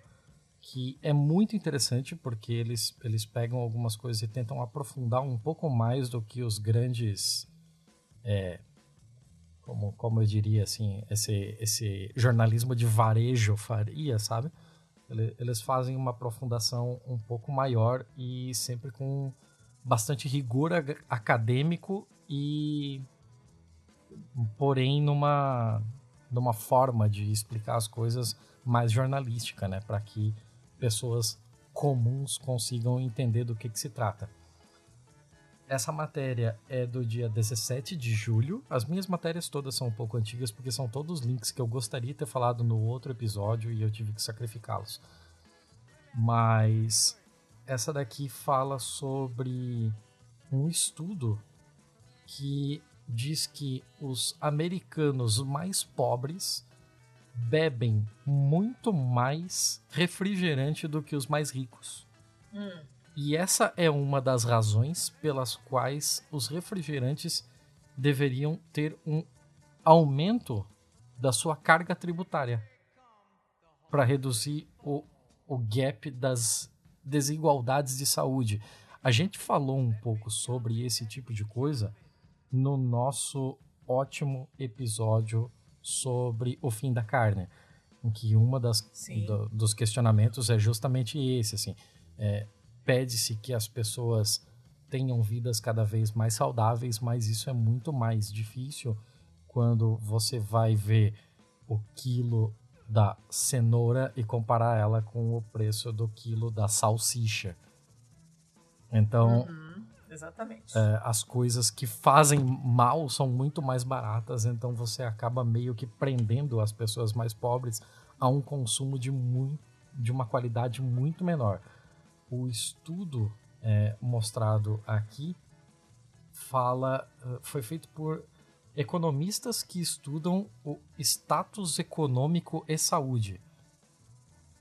que é muito interessante porque eles, eles pegam algumas coisas e tentam aprofundar um pouco mais do que os grandes é, como, como eu diria assim esse, esse jornalismo de varejo faria sabe? Eles fazem uma aprofundação um pouco maior e sempre com bastante rigor acadêmico e porém numa numa forma de explicar as coisas mais jornalística, né, para que pessoas comuns consigam entender do que, que se trata. Essa matéria é do dia 17 de julho. As minhas matérias todas são um pouco antigas porque são todos links que eu gostaria de ter falado no outro episódio e eu tive que sacrificá-los. Mas essa daqui fala sobre um estudo que diz que os americanos mais pobres bebem muito mais refrigerante do que os mais ricos. Hum. E essa é uma das razões pelas quais os refrigerantes deveriam ter um aumento da sua carga tributária para reduzir o, o gap das desigualdades de saúde. A gente falou um pouco sobre esse tipo de coisa no nosso ótimo episódio sobre o fim da carne, em que uma das do, dos questionamentos é justamente esse, assim, é, pede-se que as pessoas tenham vidas cada vez mais saudáveis, mas isso é muito mais difícil quando você vai ver o quilo da cenoura e comparar ela com o preço do quilo da salsicha. Então, uhum. Exatamente. É, as coisas que fazem mal são muito mais baratas, então você acaba meio que prendendo as pessoas mais pobres a um consumo de, muito, de uma qualidade muito menor. O estudo é, mostrado aqui fala eh, foi feito por economistas que estudam o status econômico e saúde.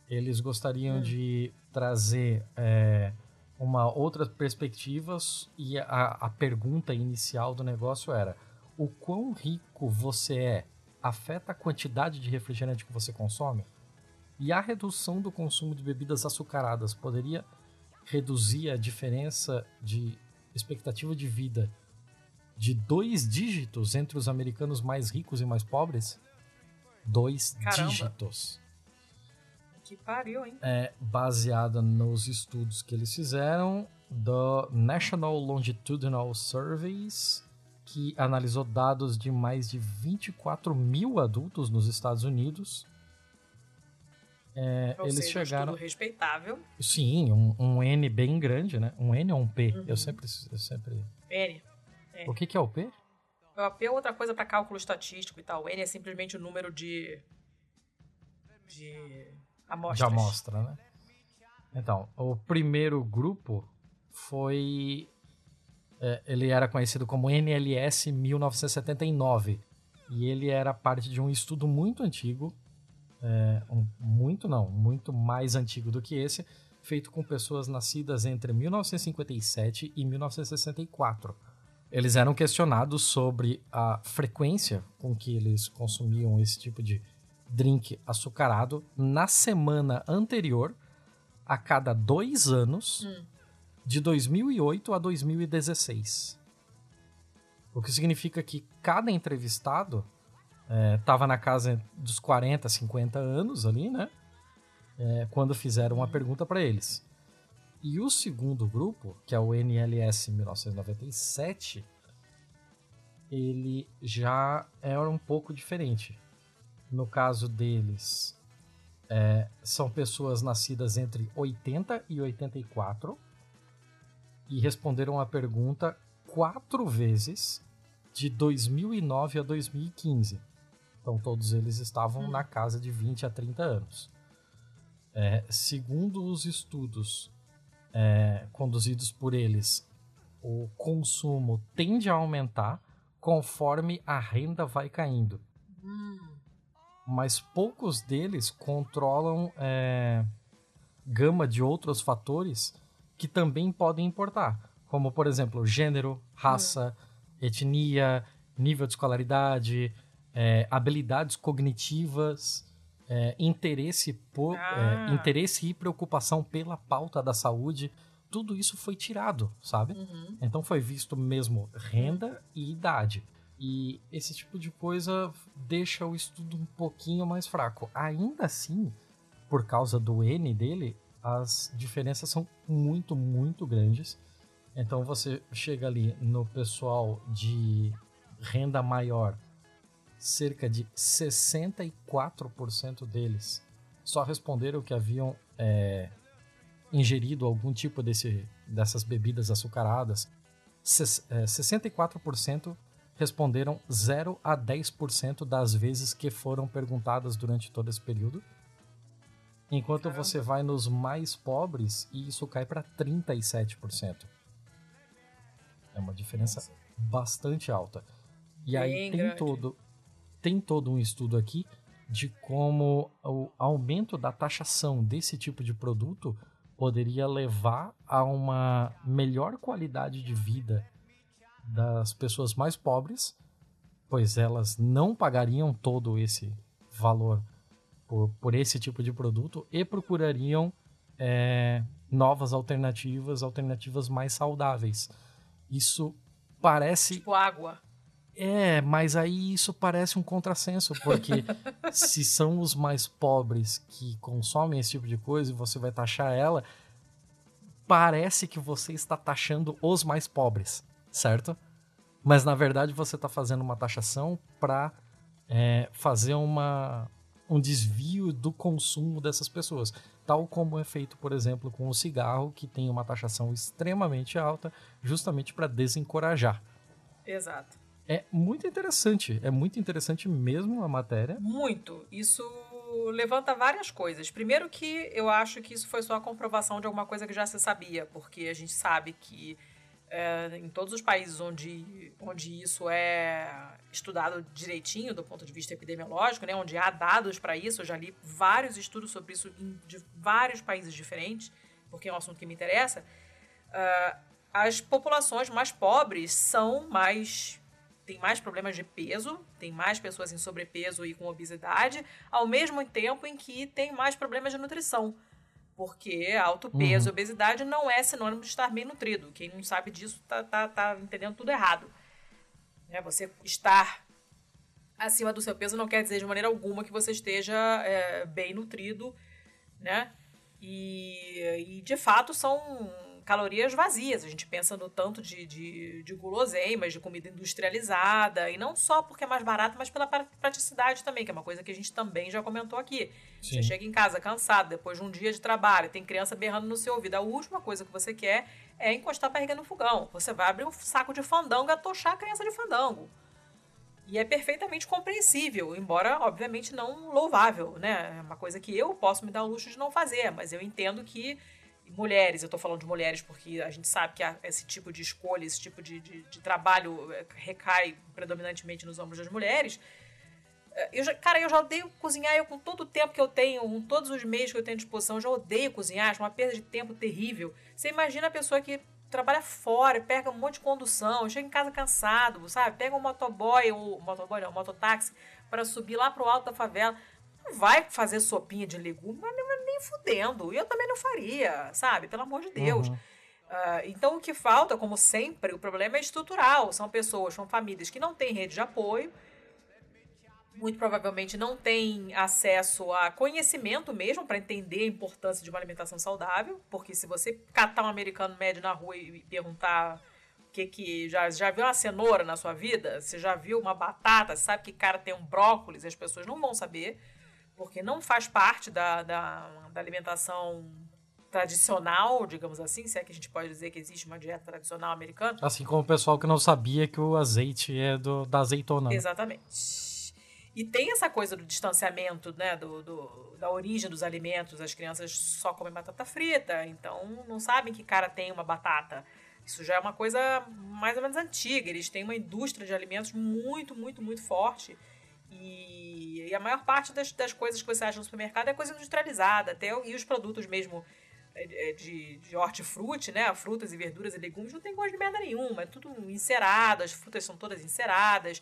Eles gostariam hum. de trazer é, uma outra perspectiva e a, a pergunta inicial do negócio era: o quão rico você é afeta a quantidade de refrigerante que você consome? E a redução do consumo de bebidas açucaradas poderia reduzir a diferença de expectativa de vida de dois dígitos entre os americanos mais ricos e mais pobres? Dois Caramba. dígitos. Que pariu, hein? É baseada nos estudos que eles fizeram do National Longitudinal Surveys que analisou dados de mais de 24 mil adultos nos Estados Unidos. É, eles seja, chegaram. Um respeitável. Sim, um, um, N bem grande, né? Um N ou um P? Uhum. Eu sempre. Eu sempre... N. É. O que, que é o P? O P é outra coisa para cálculo estatístico e tal. O N é simplesmente o número de. de amostras. De amostra, né? Então, o primeiro grupo foi. É, ele era conhecido como NLS 1979. E ele era parte de um estudo muito antigo. É, um, muito não, muito mais antigo do que esse, feito com pessoas nascidas entre 1957 e 1964 eles eram questionados sobre a frequência com que eles consumiam esse tipo de drink açucarado na semana anterior, a cada dois anos, hum. de 2008 a 2016. O que significa que cada entrevistado estava é, na casa dos 40, 50 anos ali, né? É, quando fizeram uma pergunta para eles. E o segundo grupo, que é o NLS 1997, ele já era um pouco diferente. No caso deles, é, são pessoas nascidas entre 80 e 84 e responderam a pergunta quatro vezes de 2009 a 2015. Então todos eles estavam hum. na casa de 20 a 30 anos. É, segundo os estudos é, conduzidos por eles, o consumo tende a aumentar conforme a renda vai caindo. Hum. Mas poucos deles controlam é, gama de outros fatores que também podem importar, como por exemplo gênero, raça, hum. etnia, nível de escolaridade, é, habilidades cognitivas, é, interesse, por, é, ah. interesse e preocupação pela pauta da saúde tudo isso foi tirado, sabe? Uhum. Então foi visto mesmo renda e idade. E esse tipo de coisa deixa o estudo um pouquinho mais fraco. Ainda assim, por causa do N dele, as diferenças são muito, muito grandes. Então você chega ali no pessoal de renda maior, cerca de 64% deles só responderam que haviam é, ingerido algum tipo desse, dessas bebidas açucaradas, 64% é, responderam 0 a 10% das vezes que foram perguntadas durante todo esse período. Enquanto Caramba. você vai nos mais pobres e isso cai para 37%. É uma diferença Nossa. bastante alta. E Bem aí tem todo, tem todo um estudo aqui de como o aumento da taxação desse tipo de produto poderia levar a uma melhor qualidade de vida das pessoas mais pobres, pois elas não pagariam todo esse valor por, por esse tipo de produto e procurariam é, novas alternativas, alternativas mais saudáveis. Isso parece. Tipo água. É, mas aí isso parece um contrassenso, porque se são os mais pobres que consomem esse tipo de coisa e você vai taxar ela, parece que você está taxando os mais pobres, certo? Mas na verdade você está fazendo uma taxação para é, fazer uma, um desvio do consumo dessas pessoas. Tal como é feito, por exemplo, com o cigarro, que tem uma taxação extremamente alta, justamente para desencorajar. Exato. É muito interessante, é muito interessante mesmo a matéria. Muito. Isso levanta várias coisas. Primeiro que eu acho que isso foi só a comprovação de alguma coisa que já se sabia, porque a gente sabe que é, em todos os países onde, onde isso é estudado direitinho do ponto de vista epidemiológico, né, onde há dados para isso, eu já li vários estudos sobre isso em de vários países diferentes, porque é um assunto que me interessa. Uh, as populações mais pobres são mais tem mais problemas de peso, tem mais pessoas em sobrepeso e com obesidade, ao mesmo tempo em que tem mais problemas de nutrição. Porque alto peso e uhum. obesidade não é sinônimo de estar bem nutrido. Quem não sabe disso tá, tá, tá entendendo tudo errado. É, você estar acima do seu peso não quer dizer de maneira alguma que você esteja é, bem nutrido, né? E, e de fato são calorias vazias. A gente pensa no tanto de, de, de guloseimas, de comida industrializada, e não só porque é mais barato, mas pela praticidade também, que é uma coisa que a gente também já comentou aqui. Sim. Você chega em casa cansado, depois de um dia de trabalho, tem criança berrando no seu ouvido. A última coisa que você quer é encostar a barriga no fogão. Você vai abrir um saco de fandango e atochar a criança de fandango. E é perfeitamente compreensível, embora, obviamente, não louvável, né? É uma coisa que eu posso me dar o luxo de não fazer, mas eu entendo que mulheres, eu estou falando de mulheres porque a gente sabe que esse tipo de escolha, esse tipo de, de, de trabalho é, recai predominantemente nos ombros das mulheres. É, eu já, cara, eu já odeio cozinhar, eu com todo o tempo que eu tenho, com todos os meios que eu tenho à disposição, eu já odeio cozinhar, acho uma perda de tempo terrível. Você imagina a pessoa que trabalha fora, pega um monte de condução, chega em casa cansado, sabe? Pega um motoboy, ou motoboy não, um mototáxi, para subir lá pro alto da favela vai fazer sopinha de legume, mas nem fudendo. E eu também não faria, sabe? Pelo amor de Deus. Uhum. Uh, então, o que falta, como sempre, o problema é estrutural. São pessoas, são famílias que não têm rede de apoio, muito provavelmente não têm acesso a conhecimento mesmo para entender a importância de uma alimentação saudável, porque se você catar um americano médio na rua e perguntar o que que já, já viu uma cenoura na sua vida, você já viu uma batata, sabe que cara tem um brócolis, as pessoas não vão saber porque não faz parte da, da, da, alimentação tradicional, digamos assim, se é que a gente pode dizer que existe uma dieta tradicional americana. Assim como o pessoal que não sabia que o azeite é do, da azeitona. Exatamente. E tem essa coisa do distanciamento, né, do, do, da origem dos alimentos. As crianças só comem batata frita, então não sabem que cara tem uma batata. Isso já é uma coisa mais ou menos antiga. Eles têm uma indústria de alimentos muito, muito, muito forte e, e a maior parte das, das coisas que você acha no supermercado é coisa industrializada, até e os produtos mesmo é, é, de, de hortifruti, né? Frutas e verduras e legumes não tem gosto de merda nenhuma. É tudo encerado, as frutas são todas enceradas,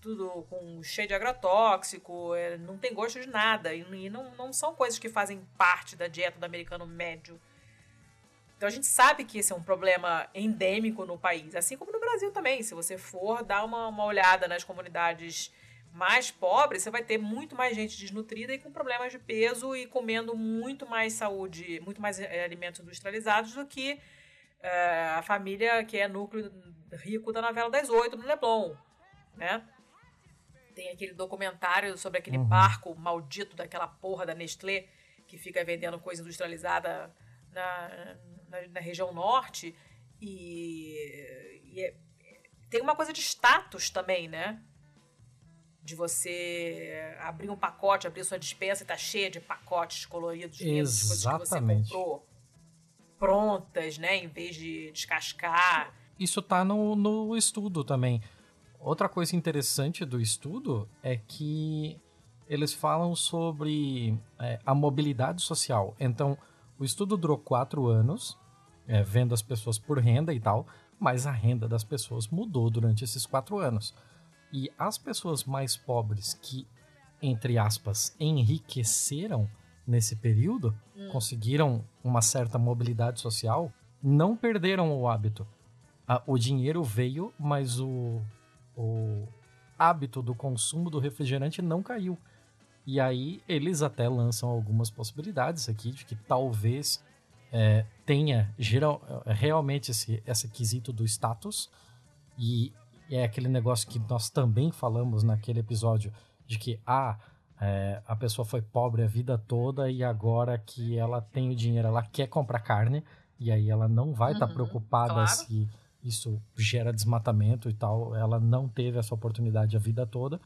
tudo com cheio de agrotóxico, é, não tem gosto de nada. E, e, não, não são coisas que fazem parte da dieta do americano médio. Então a gente sabe que esse é um problema endêmico no país, assim como no Brasil também. Se você for dar uma, uma olhada nas comunidades mais pobre, você vai ter muito mais gente desnutrida e com problemas de peso e comendo muito mais saúde, muito mais é, alimentos industrializados do que é, a família que é núcleo rico da novela das oito no Leblon, né? Tem aquele documentário sobre aquele uhum. barco maldito daquela porra da Nestlé que fica vendendo coisa industrializada na, na, na região norte e, e é, tem uma coisa de status também, né? De você abrir um pacote, abrir sua dispensa e tá cheia de pacotes coloridos de coisas que você comprou prontas, né, em vez de descascar. Isso tá no, no estudo também. Outra coisa interessante do estudo é que eles falam sobre é, a mobilidade social. Então, o estudo durou quatro anos, é, vendo as pessoas por renda e tal, mas a renda das pessoas mudou durante esses quatro anos. E as pessoas mais pobres que, entre aspas, enriqueceram nesse período, hum. conseguiram uma certa mobilidade social, não perderam o hábito. o dinheiro veio, mas o, o hábito do consumo do refrigerante não caiu. E aí eles até lançam algumas possibilidades aqui de que talvez é, tenha geral, realmente esse, esse quesito do status e e é aquele negócio que nós também falamos naquele episódio de que ah, é, a pessoa foi pobre a vida toda e agora que ela tem o dinheiro, ela quer comprar carne e aí ela não vai estar uhum, tá preocupada claro. se isso gera desmatamento e tal. Ela não teve essa oportunidade a vida toda.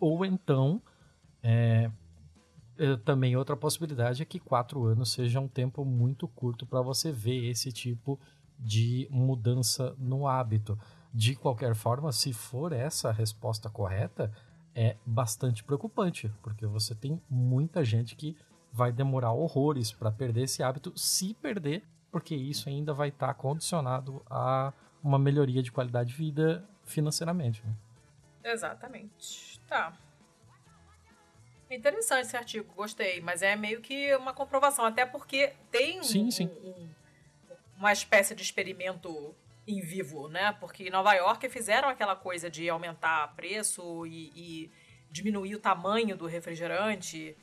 Ou então, é, é também outra possibilidade é que quatro anos seja um tempo muito curto para você ver esse tipo de mudança no hábito. De qualquer forma, se for essa a resposta correta, é bastante preocupante, porque você tem muita gente que vai demorar horrores para perder esse hábito, se perder, porque isso ainda vai estar tá condicionado a uma melhoria de qualidade de vida financeiramente. Né? Exatamente. Tá. Interessante esse artigo, gostei, mas é meio que uma comprovação, até porque tem sim, um, sim. Um, uma espécie de experimento em vivo, né? Porque em Nova York fizeram aquela coisa de aumentar preço e, e diminuir o tamanho do refrigerante.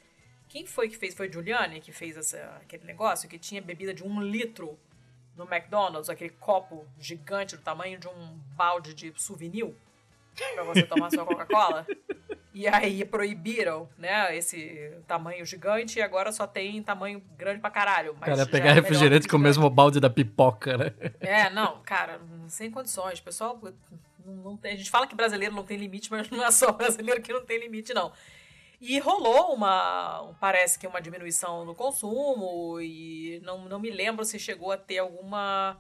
Quem foi que fez? Foi Giuliani que fez essa, aquele negócio que tinha bebida de um litro no McDonald's, aquele copo gigante do tamanho de um balde de souvenir para você tomar sua Coca-Cola. E aí proibiram, né, esse tamanho gigante e agora só tem tamanho grande pra caralho. Mas cara, pegar é refrigerante com o mesmo balde da pipoca, né? É, não, cara, sem condições. Pessoal, não tem, a gente fala que brasileiro não tem limite, mas não é só brasileiro que não tem limite, não. E rolou uma, parece que uma diminuição no consumo e não, não me lembro se chegou a ter alguma...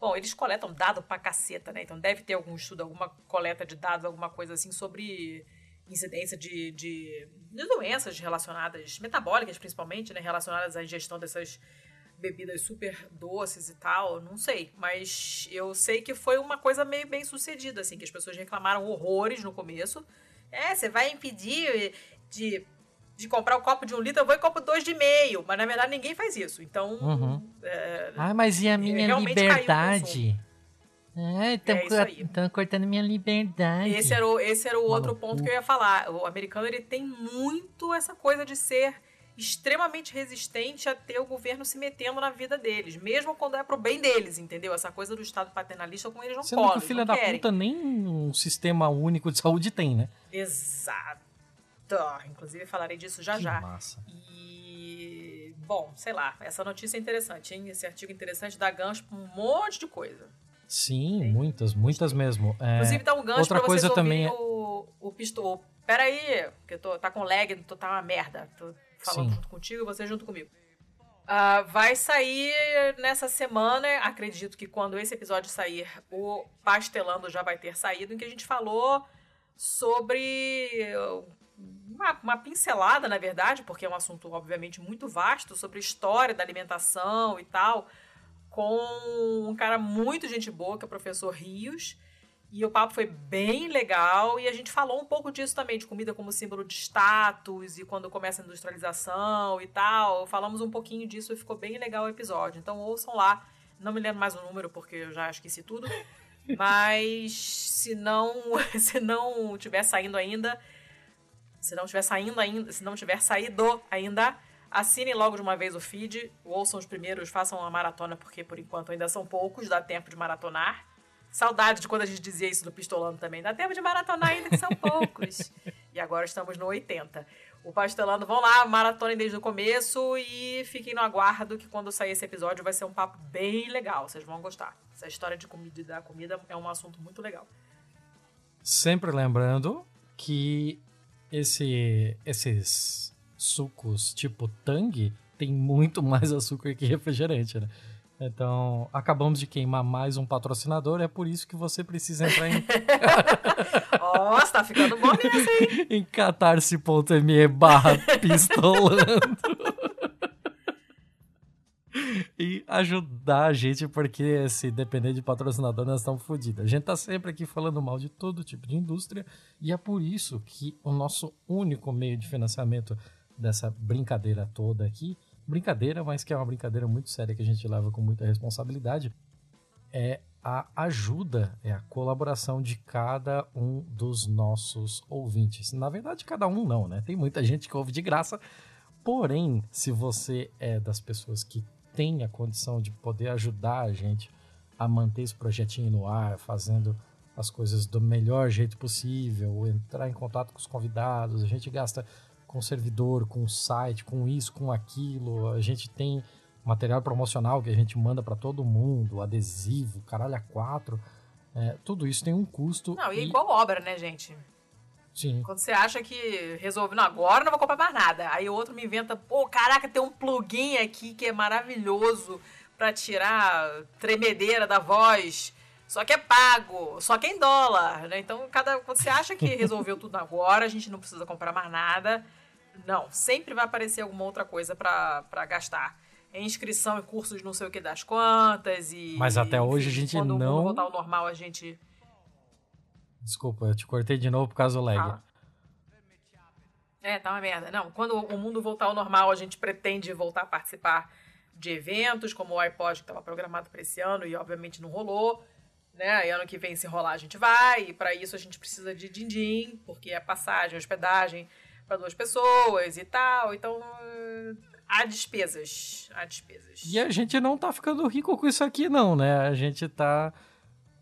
Bom, eles coletam dado pra caceta, né? Então deve ter algum estudo, alguma coleta de dados, alguma coisa assim sobre incidência de, de, de doenças relacionadas, metabólicas principalmente, né? Relacionadas à ingestão dessas bebidas super doces e tal, não sei. Mas eu sei que foi uma coisa meio bem sucedida, assim, que as pessoas reclamaram horrores no começo. É, você vai impedir de, de comprar o um copo de um litro, eu vou e compro dois de meio. Mas na verdade ninguém faz isso. Então. Uhum. É, ah, mas e a minha liberdade? É, estão cortando minha liberdade. Esse era o, esse era o outro ponto que eu ia falar. O americano ele tem muito essa coisa de ser extremamente resistente a ter o governo se metendo na vida deles, mesmo quando é pro bem deles, entendeu? Essa coisa do Estado paternalista com eles não Sendo que o filho da querem. puta nem um sistema único de saúde tem, né? Exato. Inclusive falarei disso já que já. Massa. E bom, sei lá, essa notícia é interessante, hein? Esse artigo interessante dá gancho pra um monte de coisa. Sim, muitas, muitas mesmo. É... Inclusive dá um gancho Outra pra coisa também é... o, o pistol. Pera aí, porque tô, tá com lag, tô, tá uma merda. Tô falando Sim. junto contigo e você junto comigo. Uh, vai sair nessa semana, acredito que quando esse episódio sair, o Pastelando já vai ter saído, em que a gente falou sobre uma, uma, pincelada, na verdade, porque é um assunto, obviamente, muito vasto, sobre história da alimentação e tal, com um cara muito gente boa, que é o professor Rios, e o papo foi bem legal e a gente falou um pouco disso também, de comida como símbolo de status e quando começa a industrialização e tal. Falamos um pouquinho disso e ficou bem legal o episódio. Então ouçam lá. Não me lembro mais o número porque eu já esqueci tudo. Mas se não, se não tiver saindo ainda, se não tiver saindo ainda, se não tiver saído ainda, assinem logo de uma vez o feed, ouçam os primeiros, façam uma maratona porque por enquanto ainda são poucos, dá tempo de maratonar. Saudade de quando a gente dizia isso do Pistolando também. Dá tempo de maratonar ainda, que são poucos. e agora estamos no 80. O Pastolando, vão lá, maratonem desde o começo e fiquem no aguardo que quando sair esse episódio vai ser um papo bem legal. Vocês vão gostar. Essa história de comida e da comida é um assunto muito legal. Sempre lembrando que esse, esses sucos tipo Tang tem muito mais açúcar que refrigerante, né? Então, acabamos de queimar mais um patrocinador, é por isso que você precisa entrar em. Nossa, tá ficando bom nessa, hein? em catarse.me barra pistolando. e ajudar a gente, porque se depender de patrocinador, nós estamos fodidos. A gente tá sempre aqui falando mal de todo tipo de indústria, e é por isso que o nosso único meio de financiamento dessa brincadeira toda aqui brincadeira, mas que é uma brincadeira muito séria que a gente leva com muita responsabilidade, é a ajuda, é a colaboração de cada um dos nossos ouvintes. Na verdade, cada um não, né? Tem muita gente que ouve de graça. Porém, se você é das pessoas que tem a condição de poder ajudar a gente a manter esse projetinho no ar, fazendo as coisas do melhor jeito possível, entrar em contato com os convidados, a gente gasta com servidor, com site, com isso, com aquilo. A gente tem material promocional que a gente manda para todo mundo, adesivo, caralho a quatro. É, tudo isso tem um custo. Não, e, é igual obra, né, gente? Sim. Quando você acha que resolve, não, agora não vou comprar mais nada. Aí o outro me inventa, pô, caraca, tem um plugin aqui que é maravilhoso para tirar tremedeira da voz. Só que é pago, só que é em dólar, né? Então, cada, quando você acha que resolveu tudo agora, a gente não precisa comprar mais nada. Não, sempre vai aparecer alguma outra coisa para gastar. É inscrição em cursos não sei o que das quantas e... Mas até hoje a gente quando não... Quando voltar ao normal, a gente... Desculpa, eu te cortei de novo por causa do lag. Ah. É, tá uma merda. Não, quando o mundo voltar ao normal, a gente pretende voltar a participar de eventos, como o iPod que estava programado para esse ano e obviamente não rolou né? E ano que vem, se rolar, a gente vai. E para isso a gente precisa de din-din, porque é passagem, hospedagem para duas pessoas e tal. Então, Há despesas. Há despesas. E a gente não tá ficando rico com isso aqui, não, né? A gente tá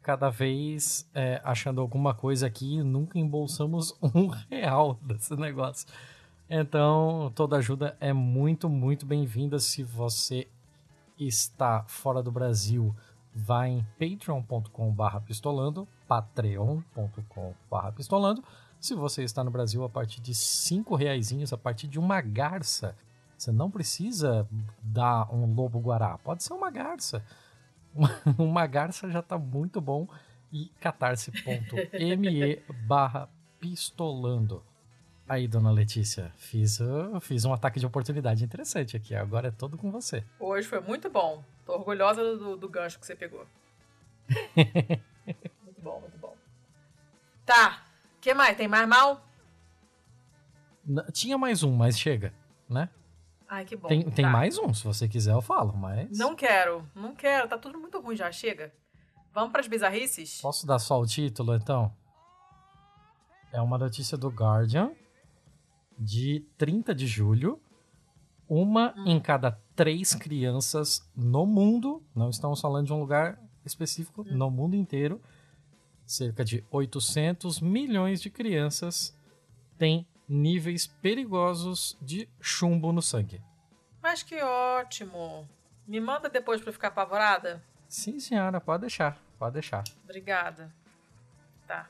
cada vez é, achando alguma coisa aqui e nunca embolsamos um real desse negócio. Então, toda ajuda é muito, muito bem-vinda. Se você está fora do Brasil, vá em patreon.com.br pistolando, patreon.com.br pistolando. Se você está no Brasil, a partir de cinco reaisinhos, a partir de uma garça, você não precisa dar um lobo guará, pode ser uma garça. Uma, garça já está muito bom. E catarse.me barra pistolando. Aí, dona Letícia, fiz, uh, fiz um ataque de oportunidade interessante aqui. Agora é todo com você. Hoje foi muito bom. Tô orgulhosa do, do gancho que você pegou. muito bom, muito bom. Tá. O que mais? Tem mais mal? Tinha mais um, mas chega, né? Ai, que bom. Tem, tem tá. mais um, se você quiser eu falo, mas... Não quero, não quero. Tá tudo muito ruim já, chega. Vamos pras bizarrices? Posso dar só o título, então? É uma notícia do Guardian de 30 de julho, uma hum. em cada três crianças no mundo, não estamos falando de um lugar específico, hum. no mundo inteiro, cerca de 800 milhões de crianças têm níveis perigosos de chumbo no sangue. Mas que ótimo! Me manda depois para ficar apavorada? Sim, senhora, pode deixar, pode deixar. Obrigada. Tá.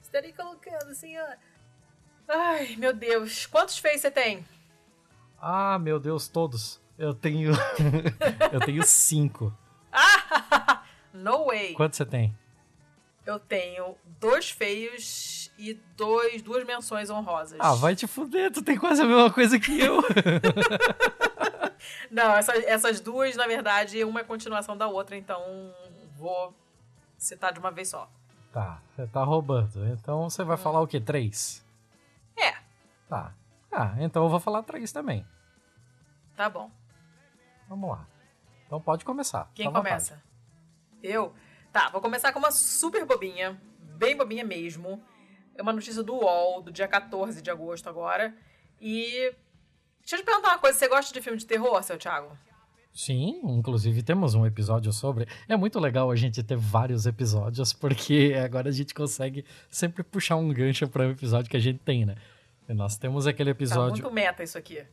Estarei colocando, senhora. Ai, meu Deus. Quantos feios você tem? Ah, meu Deus, todos. Eu tenho. eu tenho cinco. Ah! no way. Quantos você tem? Eu tenho dois feios e dois, duas menções honrosas. Ah, vai te fuder, tu tem quase a mesma coisa que eu. Não, essas, essas duas, na verdade, uma é continuação da outra, então vou citar de uma vez só. Tá, você tá roubando. Então você vai hum. falar o quê? Três? É. Tá. Ah, então eu vou falar três também. Tá bom. Vamos lá. Então pode começar. Quem começa? Eu? Tá, vou começar com uma super bobinha. Bem bobinha mesmo. É uma notícia do UOL, do dia 14 de agosto agora. E. Deixa eu te perguntar uma coisa: você gosta de filme de terror, seu Thiago? Sim, inclusive temos um episódio sobre. É muito legal a gente ter vários episódios, porque agora a gente consegue sempre puxar um gancho para o episódio que a gente tem, né? E nós temos aquele episódio. Tá muito meta isso aqui.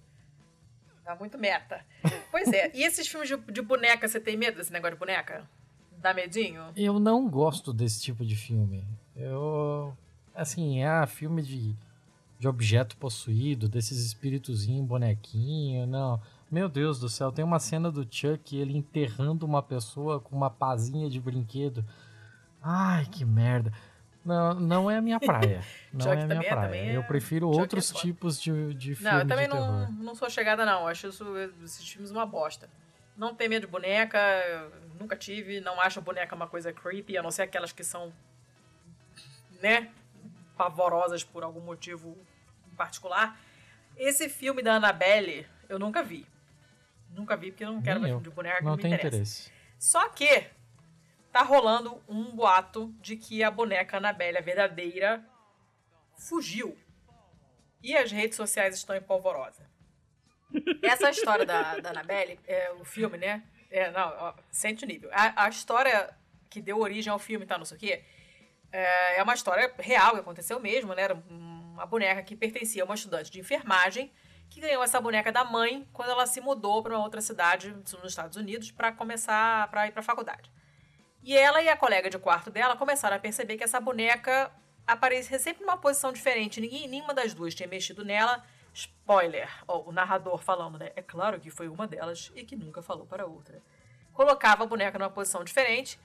Tá muito meta. pois é. E esses filmes de, de boneca, você tem medo desse negócio de boneca? Dá medinho? Eu não gosto desse tipo de filme. Eu. Assim, é filme de, de objeto possuído, desses espíritozinho, bonequinho, não. Meu Deus do céu, tem uma cena do Chuck ele enterrando uma pessoa com uma pazinha de brinquedo. Ai, que merda. Não, não é a minha praia. Não é a minha praia. É... Eu prefiro Chuck é outros é tipos de, de filmes Não, eu também não, não sou chegada, não. Eu acho isso, esses filmes uma bosta. Não tenho medo de boneca, nunca tive. Não acho boneca uma coisa creepy, a não ser aquelas que são, né, pavorosas por algum motivo particular. Esse filme da Annabelle, eu nunca vi. Nunca vi, porque eu não quero ver filme de boneca não que me interessa. Interesse. Só que tá rolando um boato de que a boneca Annabelle, a verdadeira, fugiu. E as redes sociais estão em polvorosa. Essa história da, da Annabelle, é, o filme, né? É, não, ó, sente o nível. A, a, história que deu origem ao filme, tá, não sei o quê, é, é uma história real, que aconteceu mesmo, né? Era uma boneca que pertencia a uma estudante de enfermagem que ganhou essa boneca da mãe quando ela se mudou para uma outra cidade nos Estados Unidos para começar para ir para a faculdade. E ela e a colega de quarto dela começaram a perceber que essa boneca aparecia sempre numa posição diferente. Ninguém, nenhuma das duas tinha mexido nela. Spoiler, o narrador falando, né? É claro que foi uma delas e que nunca falou para outra. Colocava a boneca numa posição diferente,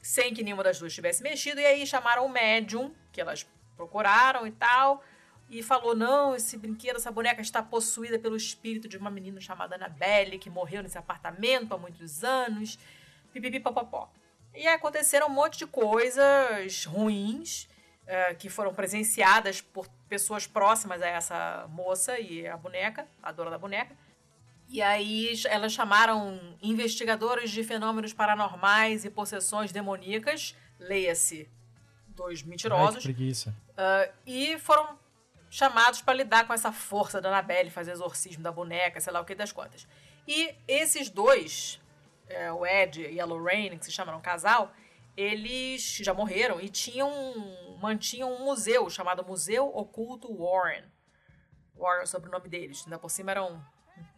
sem que nenhuma das duas tivesse mexido, e aí chamaram o médium, que elas procuraram e tal e falou: não, esse brinquedo, essa boneca está possuída pelo espírito de uma menina chamada Annabelle, que morreu nesse apartamento há muitos anos. Pipipi popopó. E aconteceram um monte de coisas ruins é, que foram presenciadas por pessoas próximas a essa moça e a boneca, a dona da boneca. E aí elas chamaram investigadores de fenômenos paranormais e possessões demoníacas, leia-se, dois mentirosos. Ai, que preguiça. Uh, e foram chamados para lidar com essa força da Annabelle, fazer exorcismo da boneca, sei lá o que das contas. E esses dois, é, o Ed e a Lorraine, que se chamaram casal, eles já morreram e tinham mantinham um museu chamado Museu Oculto Warren. Warren é o sobrenome deles, ainda por cima eram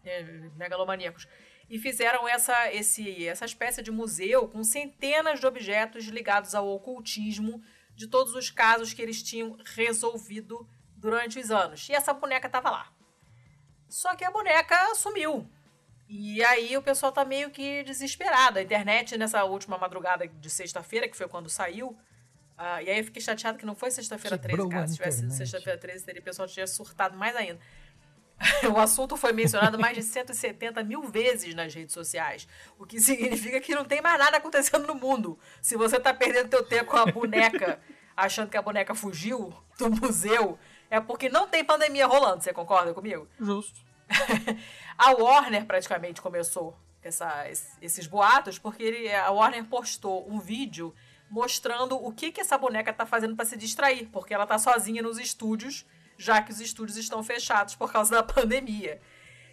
é, megalomaníacos. E fizeram essa, esse, essa espécie de museu com centenas de objetos ligados ao ocultismo de todos os casos que eles tinham resolvido durante os anos. E essa boneca estava lá. Só que a boneca sumiu. E aí o pessoal tá meio que desesperado. A internet, nessa última madrugada de sexta-feira, que foi quando saiu. Uh, e aí eu fiquei chateado que não foi sexta-feira 13, cara. Se tivesse sido sexta-feira 13, teria, o pessoal tinha surtado mais ainda. o assunto foi mencionado mais de 170 mil vezes nas redes sociais. O que significa que não tem mais nada acontecendo no mundo. Se você tá perdendo teu tempo com a boneca, achando que a boneca fugiu do museu, é porque não tem pandemia rolando. Você concorda comigo? Justo. a Warner praticamente começou essa, esses boatos porque ele, a Warner postou um vídeo mostrando o que, que essa boneca tá fazendo para se distrair, porque ela tá sozinha nos estúdios, já que os estúdios estão fechados por causa da pandemia.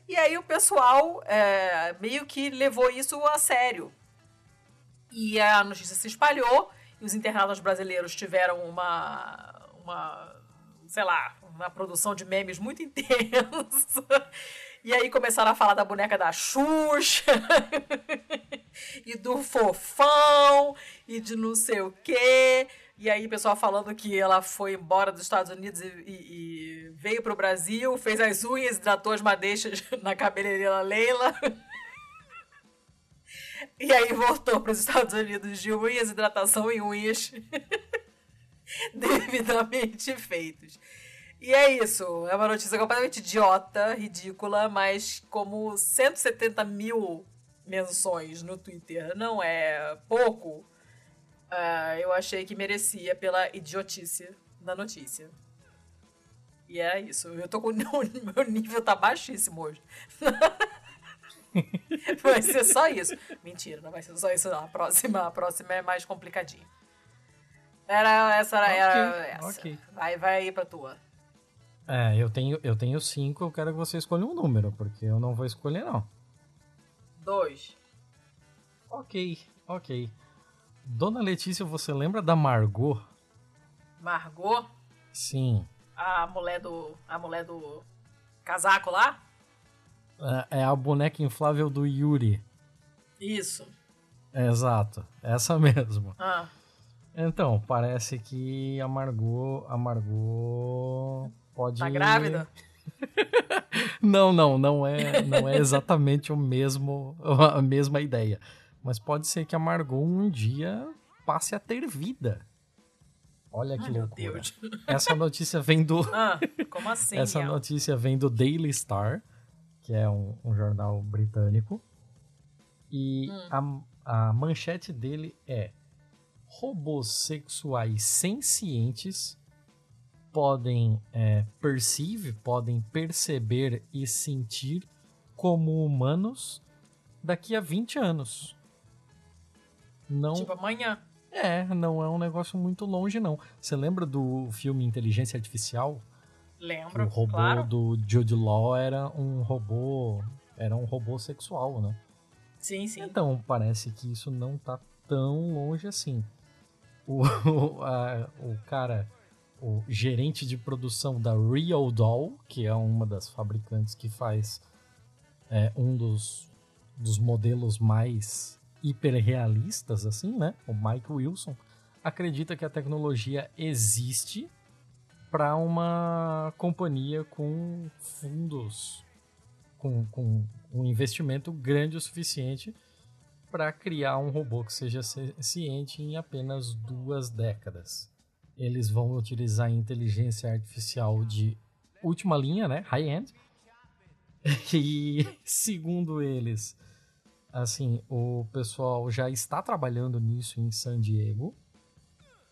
E aí o pessoal é, meio que levou isso a sério. E a notícia se espalhou, e os internautas brasileiros tiveram uma, uma sei lá, uma produção de memes muito intensa. E aí começaram a falar da boneca da Xuxa, e do fofão, e de não sei o quê. E aí, pessoal falando que ela foi embora dos Estados Unidos e, e, e veio para o Brasil, fez as unhas, hidratou as madeixas na cabeleireira Leila. e aí voltou para os Estados Unidos de unhas, hidratação e unhas devidamente feitos. E é isso. É uma notícia completamente idiota, ridícula, mas como 170 mil menções no Twitter não é pouco, uh, eu achei que merecia pela idiotice da notícia. E é isso. Eu tô com. Meu nível tá baixíssimo hoje. vai ser só isso. Mentira, não vai ser só isso, não. A próxima, a próxima é mais complicadinha. Era, essa era, okay, era essa. Okay. Vai, vai aí pra tua. É, eu tenho, eu tenho cinco, eu quero que você escolha um número, porque eu não vou escolher, não. Dois. Ok, ok. Dona Letícia, você lembra da Margot? Margot? Sim. A mulher do. A mulher do. Casaco lá? É, é a boneca inflável do Yuri. Isso. Exato, essa mesmo. Ah. Então, parece que a Margot. A Margot Pode. Tá grávida? não, não, não é, não é exatamente o mesmo, a mesma ideia. Mas pode ser que a Margot um dia passe a ter vida. Olha que Ai, loucura. Essa notícia vem do. Ah, como assim? Essa notícia vem do Daily Star, que é um, um jornal britânico. E hum. a, a manchete dele é: robôs sexuais sencientes podem é, perceive, podem perceber e sentir como humanos daqui a 20 anos. Não, tipo amanhã. É, não é um negócio muito longe, não. Você lembra do filme Inteligência Artificial? Lembro, O robô claro. do Jude Law era um robô... Era um robô sexual, né? Sim, sim. Então, parece que isso não tá tão longe assim. O, a, o cara o gerente de produção da Real Doll, que é uma das fabricantes que faz é, um dos, dos modelos mais hiperrealistas, assim, né? O Mike Wilson acredita que a tecnologia existe para uma companhia com fundos, com, com um investimento grande o suficiente para criar um robô que seja ciente em apenas duas décadas eles vão utilizar inteligência artificial de última linha, né? High-end. E segundo eles, assim, o pessoal já está trabalhando nisso em San Diego.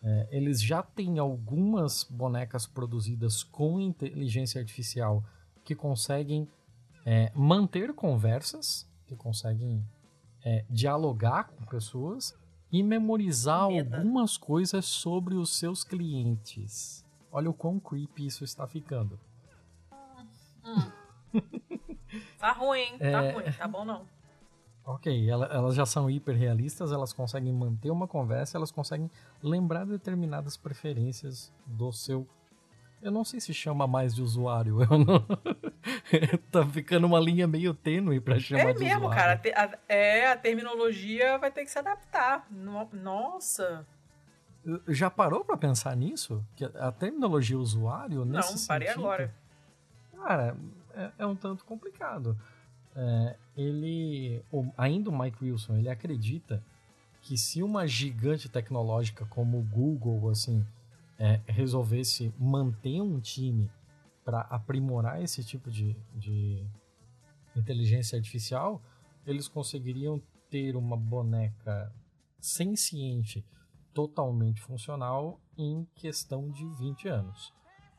É, eles já têm algumas bonecas produzidas com inteligência artificial que conseguem é, manter conversas, que conseguem é, dialogar com pessoas e memorizar algumas coisas sobre os seus clientes. Olha o quão creepy isso está ficando. Hum. tá ruim, tá é... ruim, tá bom não. Ok, elas já são hiper realistas, elas conseguem manter uma conversa, elas conseguem lembrar determinadas preferências do seu. Eu não sei se chama mais de usuário, eu não... tá ficando uma linha meio tênue pra chamar é de mesmo, usuário. É mesmo, cara. É, a terminologia vai ter que se adaptar. Nossa. Já parou para pensar nisso? Que a terminologia usuário, nesse Não, parei sentido, agora. Cara, é, é um tanto complicado. É, ele, ainda o Mike Wilson, ele acredita que se uma gigante tecnológica como o Google, assim, é, resolvesse manter um time para aprimorar esse tipo de, de inteligência artificial, eles conseguiriam ter uma boneca senciente, totalmente funcional em questão de 20 anos.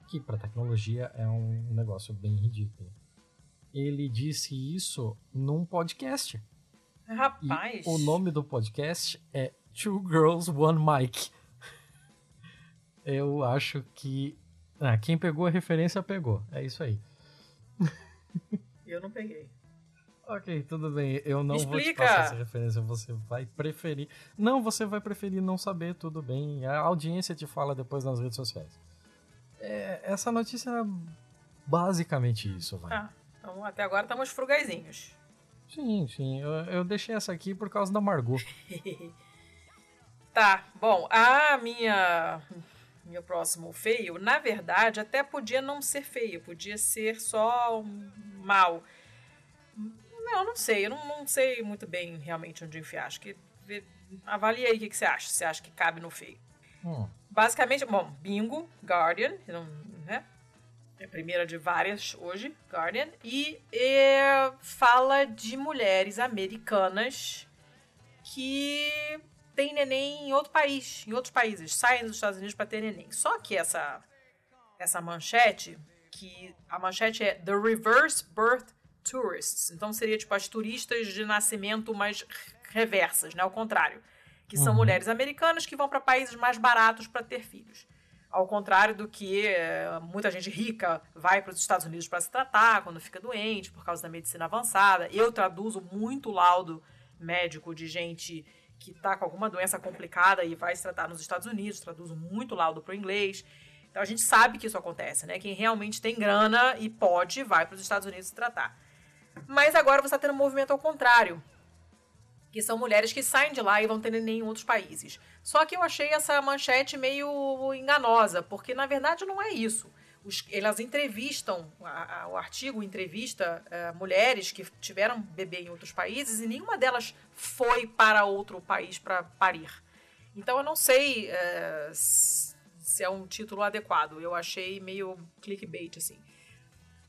Que para tecnologia é um negócio bem ridículo ele disse isso num podcast. Rapaz! E o nome do podcast é Two Girls, One Mic. Eu acho que. Ah, quem pegou a referência pegou. É isso aí. Eu não peguei. Ok, tudo bem. Eu não vou te passar essa referência. Você vai preferir. Não, você vai preferir não saber, tudo bem. A audiência te fala depois nas redes sociais. É, essa notícia é basicamente isso, vai. Ah. Então, até agora estamos frugaisinhos. Sim, sim. Eu, eu deixei essa aqui por causa da Margot. tá, bom. A minha. Meu próximo feio, na verdade, até podia não ser feio, podia ser só um mal. Não, não sei, eu não, não sei muito bem realmente onde enfiar. Acho que. Avalie aí o que, que você acha, você acha que cabe no feio. Hum. Basicamente, bom, Bingo, Guardian, né? É a primeira de várias hoje, Guardian, e é, fala de mulheres americanas que têm neném em outro país, em outros países, saem dos Estados Unidos para ter neném. Só que essa essa manchete, que a manchete é The Reverse Birth Tourists, então seria tipo as turistas de nascimento mais reversas, né, ao contrário, que são uhum. mulheres americanas que vão para países mais baratos para ter filhos. Ao contrário do que é, muita gente rica vai para os Estados Unidos para se tratar quando fica doente por causa da medicina avançada. Eu traduzo muito laudo médico de gente que está com alguma doença complicada e vai se tratar nos Estados Unidos, traduzo muito laudo para o inglês. Então a gente sabe que isso acontece, né? Quem realmente tem grana e pode vai para os Estados Unidos se tratar. Mas agora você está tendo um movimento ao contrário que são mulheres que saem de lá e vão ter neném em outros países. Só que eu achei essa manchete meio enganosa, porque na verdade não é isso. Os, elas entrevistam, a, a, o artigo entrevista uh, mulheres que tiveram bebê em outros países e nenhuma delas foi para outro país para parir. Então eu não sei uh, se é um título adequado. Eu achei meio clickbait, assim.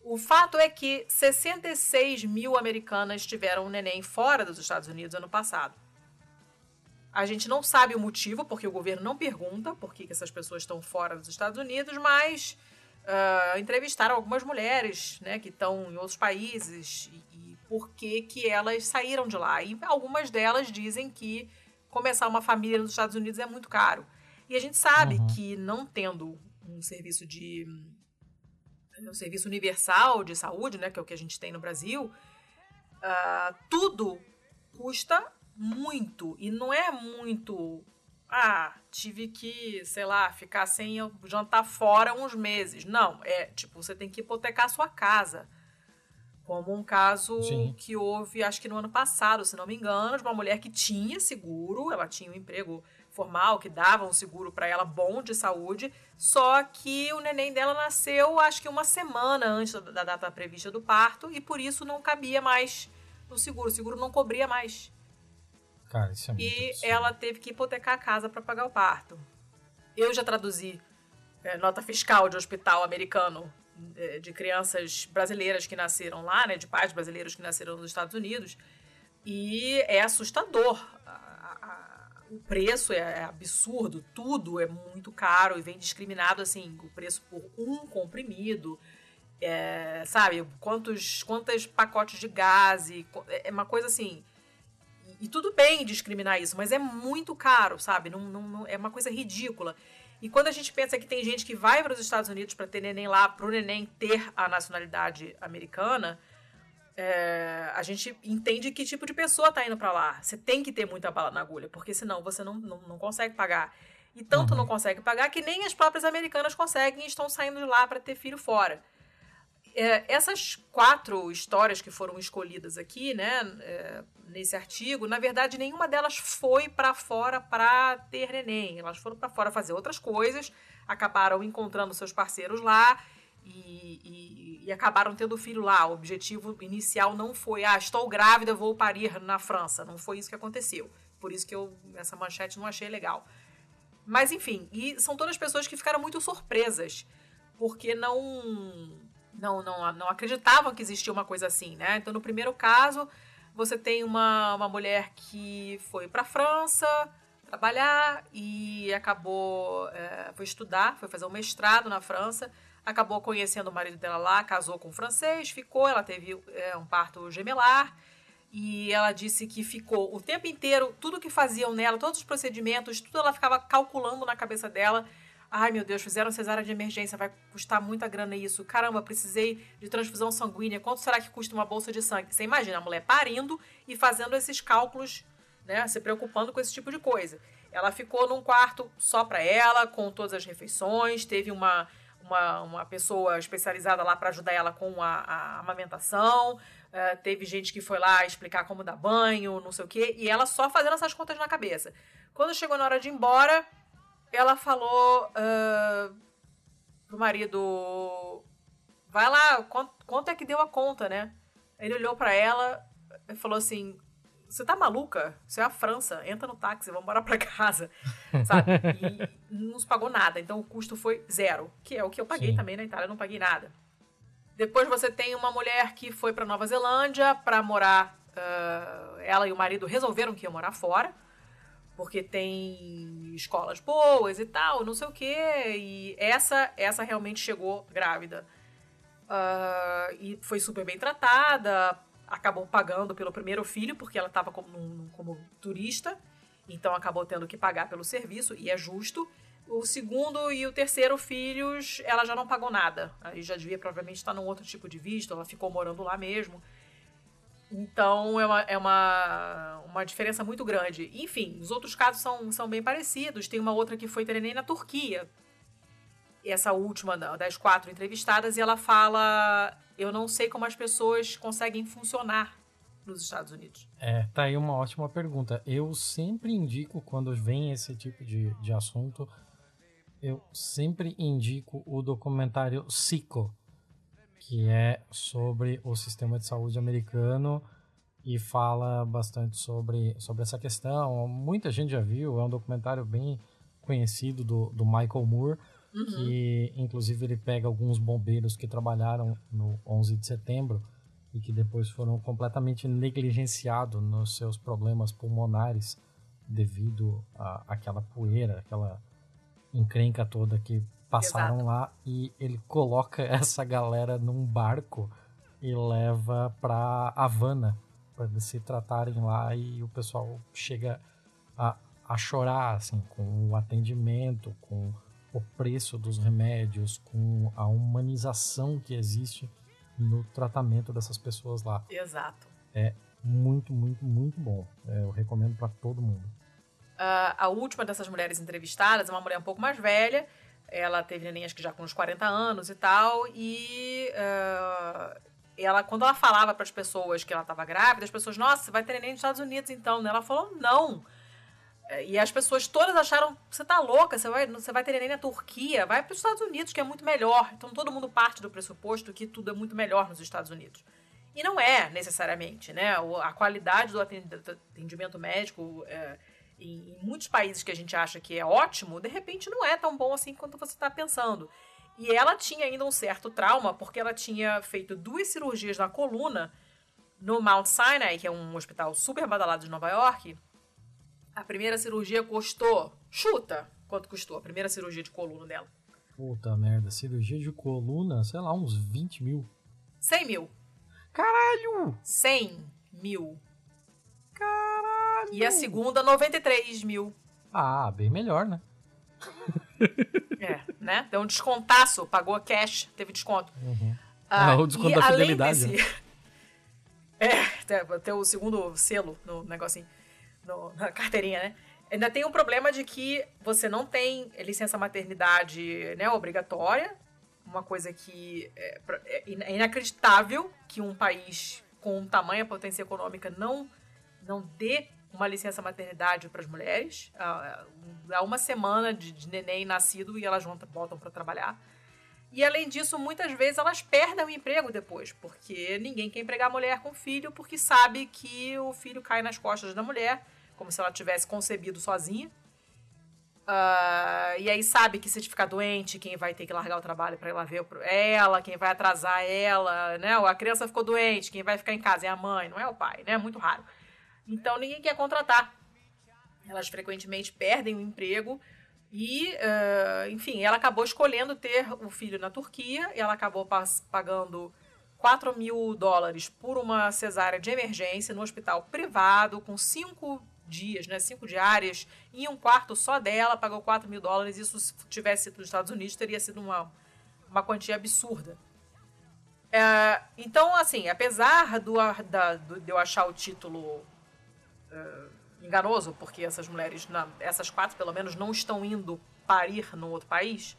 O fato é que 66 mil americanas tiveram um neném fora dos Estados Unidos ano passado. A gente não sabe o motivo, porque o governo não pergunta por que, essas pessoas estão fora dos Estados Unidos, mas uh, entrevistaram algumas mulheres né, que estão em outros países e, e por que, que elas saíram de lá. E algumas delas dizem que começar uma família nos Estados Unidos é muito caro. E a gente sabe uhum. que não tendo um serviço de o serviço universal de saúde, né, que é o que a gente tem no Brasil, uh, tudo custa muito. E não é muito. Ah, tive que, sei lá, ficar sem jantar fora uns meses. Não, é tipo, você tem que hipotecar a sua casa. Como um caso Sim. que houve, acho que no ano passado, se não me engano, de uma mulher que tinha seguro, ela tinha um emprego formal, que dava um seguro para ela bom de saúde, só que o neném dela nasceu, acho que uma semana antes da data prevista do parto, e por isso não cabia mais no seguro, o seguro não cobria mais. Cara, isso é muito E absurdo. ela teve que hipotecar a casa para pagar o parto. Eu já traduzi é, nota fiscal de hospital americano é, de crianças brasileiras que nasceram lá, né, de pais brasileiros que nasceram nos Estados Unidos, e é assustador. A, a, o preço é, é absurdo, tudo é muito caro e vem discriminado assim, o preço por um comprimido, é, sabe, quantos, quantos pacotes de gás, e, é uma coisa assim. E, tudo bem discriminar isso, mas é muito caro, sabe? Não, não, não, é uma coisa ridícula. E quando a gente pensa que tem gente que vai para os Estados Unidos para ter neném lá, para o neném ter a nacionalidade americana, é, a gente entende que tipo de pessoa está indo para lá. Você tem que ter muita bala na agulha, porque senão você não, não, não consegue pagar. E tanto uhum. não consegue pagar que nem as próprias americanas conseguem e estão saindo de lá para ter filho fora. É, essas quatro histórias que foram escolhidas aqui, né, é, nesse artigo, na verdade, nenhuma delas foi para fora para ter neném. Elas foram para fora fazer outras coisas, acabaram encontrando seus parceiros lá e, e, e, acabaram tendo filho lá. O objetivo inicial não foi, ah, estou grávida, vou parir na França. Não foi isso que aconteceu. Por isso que eu essa manchete não achei legal. Mas enfim, e são todas pessoas que ficaram muito surpresas, porque não não, não, não acreditavam que existia uma coisa assim, né? Então, no primeiro caso, você tem uma, uma mulher que foi para a França trabalhar e acabou, é, foi estudar, foi fazer um mestrado na França, acabou conhecendo o marido dela lá, casou com um francês, ficou, ela teve é, um parto gemelar e ela disse que ficou o tempo inteiro, tudo que faziam nela, todos os procedimentos, tudo ela ficava calculando na cabeça dela Ai, meu Deus, fizeram cesárea de emergência, vai custar muita grana isso. Caramba, precisei de transfusão sanguínea. Quanto será que custa uma bolsa de sangue? Você imagina a mulher parindo e fazendo esses cálculos, né? Se preocupando com esse tipo de coisa. Ela ficou num quarto só para ela, com todas as refeições, teve uma, uma, uma pessoa especializada lá para ajudar ela com a, a amamentação. Uh, teve gente que foi lá explicar como dar banho, não sei o quê, e ela só fazendo essas contas na cabeça. Quando chegou na hora de ir embora, ela falou uh, pro marido: Vai lá, quanto, é que deu a conta, né? Ele olhou para ela e falou assim: Você tá maluca? Você é a França, entra no táxi, vamos embora pra casa. Sabe? E não nos pagou nada, então o custo foi zero, que é o que eu paguei Sim. também na Itália, não paguei nada. Depois você tem uma mulher que foi para Nova Zelândia para morar. Uh, ela e o marido resolveram que ia morar fora porque tem escolas boas e tal, não sei o quê. E essa, essa realmente chegou grávida. Uh, e foi super bem tratada, acabou pagando pelo primeiro filho, porque ela estava como, como turista, então acabou tendo que pagar pelo serviço, e é justo. O segundo e o terceiro filhos, ela já não pagou nada. Aí já devia provavelmente estar num outro tipo de visto, ela ficou morando lá mesmo. Então é uma, é uma, uma diferença muito grande. Enfim, os outros casos são, são bem parecidos. Tem uma outra que foi treinei na Turquia. Essa última das quatro entrevistadas, e ela fala: Eu não sei como as pessoas conseguem funcionar nos Estados Unidos. É, tá aí uma ótima pergunta. Eu sempre indico, quando vem esse tipo de, de assunto, eu sempre indico o documentário Sico que é sobre o sistema de saúde americano e fala bastante sobre, sobre essa questão. Muita gente já viu, é um documentário bem conhecido do, do Michael Moore, uhum. que inclusive ele pega alguns bombeiros que trabalharam no 11 de setembro e que depois foram completamente negligenciados nos seus problemas pulmonares devido àquela poeira, aquela encrenca toda que passaram Exato. lá e ele coloca essa galera num barco e leva pra Havana para eles se tratarem lá e o pessoal chega a, a chorar assim com o atendimento, com o preço dos remédios, com a humanização que existe no tratamento dessas pessoas lá. Exato. É muito, muito, muito bom. É, eu recomendo para todo mundo. Uh, a última dessas mulheres entrevistadas é uma mulher um pouco mais velha ela teve neném acho que já com uns 40 anos e tal, e uh, ela, quando ela falava para as pessoas que ela estava grávida, as pessoas, nossa, vai ter neném nos Estados Unidos então, né? Ela falou, não. E as pessoas todas acharam, você tá louca, você vai, você vai ter neném na Turquia, vai para os Estados Unidos, que é muito melhor. Então todo mundo parte do pressuposto que tudo é muito melhor nos Estados Unidos. E não é necessariamente, né? A qualidade do atendimento médico. É, em, muitos países que a gente acha que é ótimo, de repente não é tão bom assim quanto você está pensando. E ela tinha ainda um certo trauma, porque ela tinha feito duas cirurgias na coluna no Mount Sinai, que é um hospital super badalado de Nova York. A primeira cirurgia custou. Chuta! Quanto custou a primeira cirurgia de coluna dela? Puta merda, cirurgia de coluna, sei lá, uns 20 mil. 100 mil. Caralho! 100 mil. Caralho! E a segunda, 93 mil. Ah, bem melhor, né? é, né? Deu um descontaço, pagou cash, teve desconto. Uhum. Ah, ah, o desconto da fidelidade. Desse... Né? é, tem o segundo selo no negocinho, no, na carteirinha, né? Ainda tem um problema de que você não tem licença maternidade né, obrigatória, uma coisa que é, é, é inacreditável que um país com tamanha potência econômica não, não dê uma licença maternidade para as mulheres. Há uma semana de, de neném nascido e elas voltam para trabalhar. E além disso, muitas vezes elas perdem o emprego depois, porque ninguém quer empregar a mulher com filho, porque sabe que o filho cai nas costas da mulher, como se ela tivesse concebido sozinha. Uh, e aí sabe que se ficar doente, quem vai ter que largar o trabalho para lá ver ela, quem vai atrasar ela, né? A criança ficou doente, quem vai ficar em casa é a mãe, não é o pai, né? É muito raro. Então ninguém quer contratar. Elas frequentemente perdem o emprego e, uh, enfim, ela acabou escolhendo ter o filho na Turquia. Ela acabou pagando 4 mil dólares por uma cesárea de emergência no hospital privado, com cinco dias, né, cinco diárias, em um quarto só dela, pagou 4 mil dólares. Isso, se tivesse sido nos Estados Unidos, teria sido uma, uma quantia absurda. É, então, assim, apesar do, da, do, de eu achar o título uh, enganoso, porque essas mulheres, na, essas quatro pelo menos, não estão indo parir no outro país,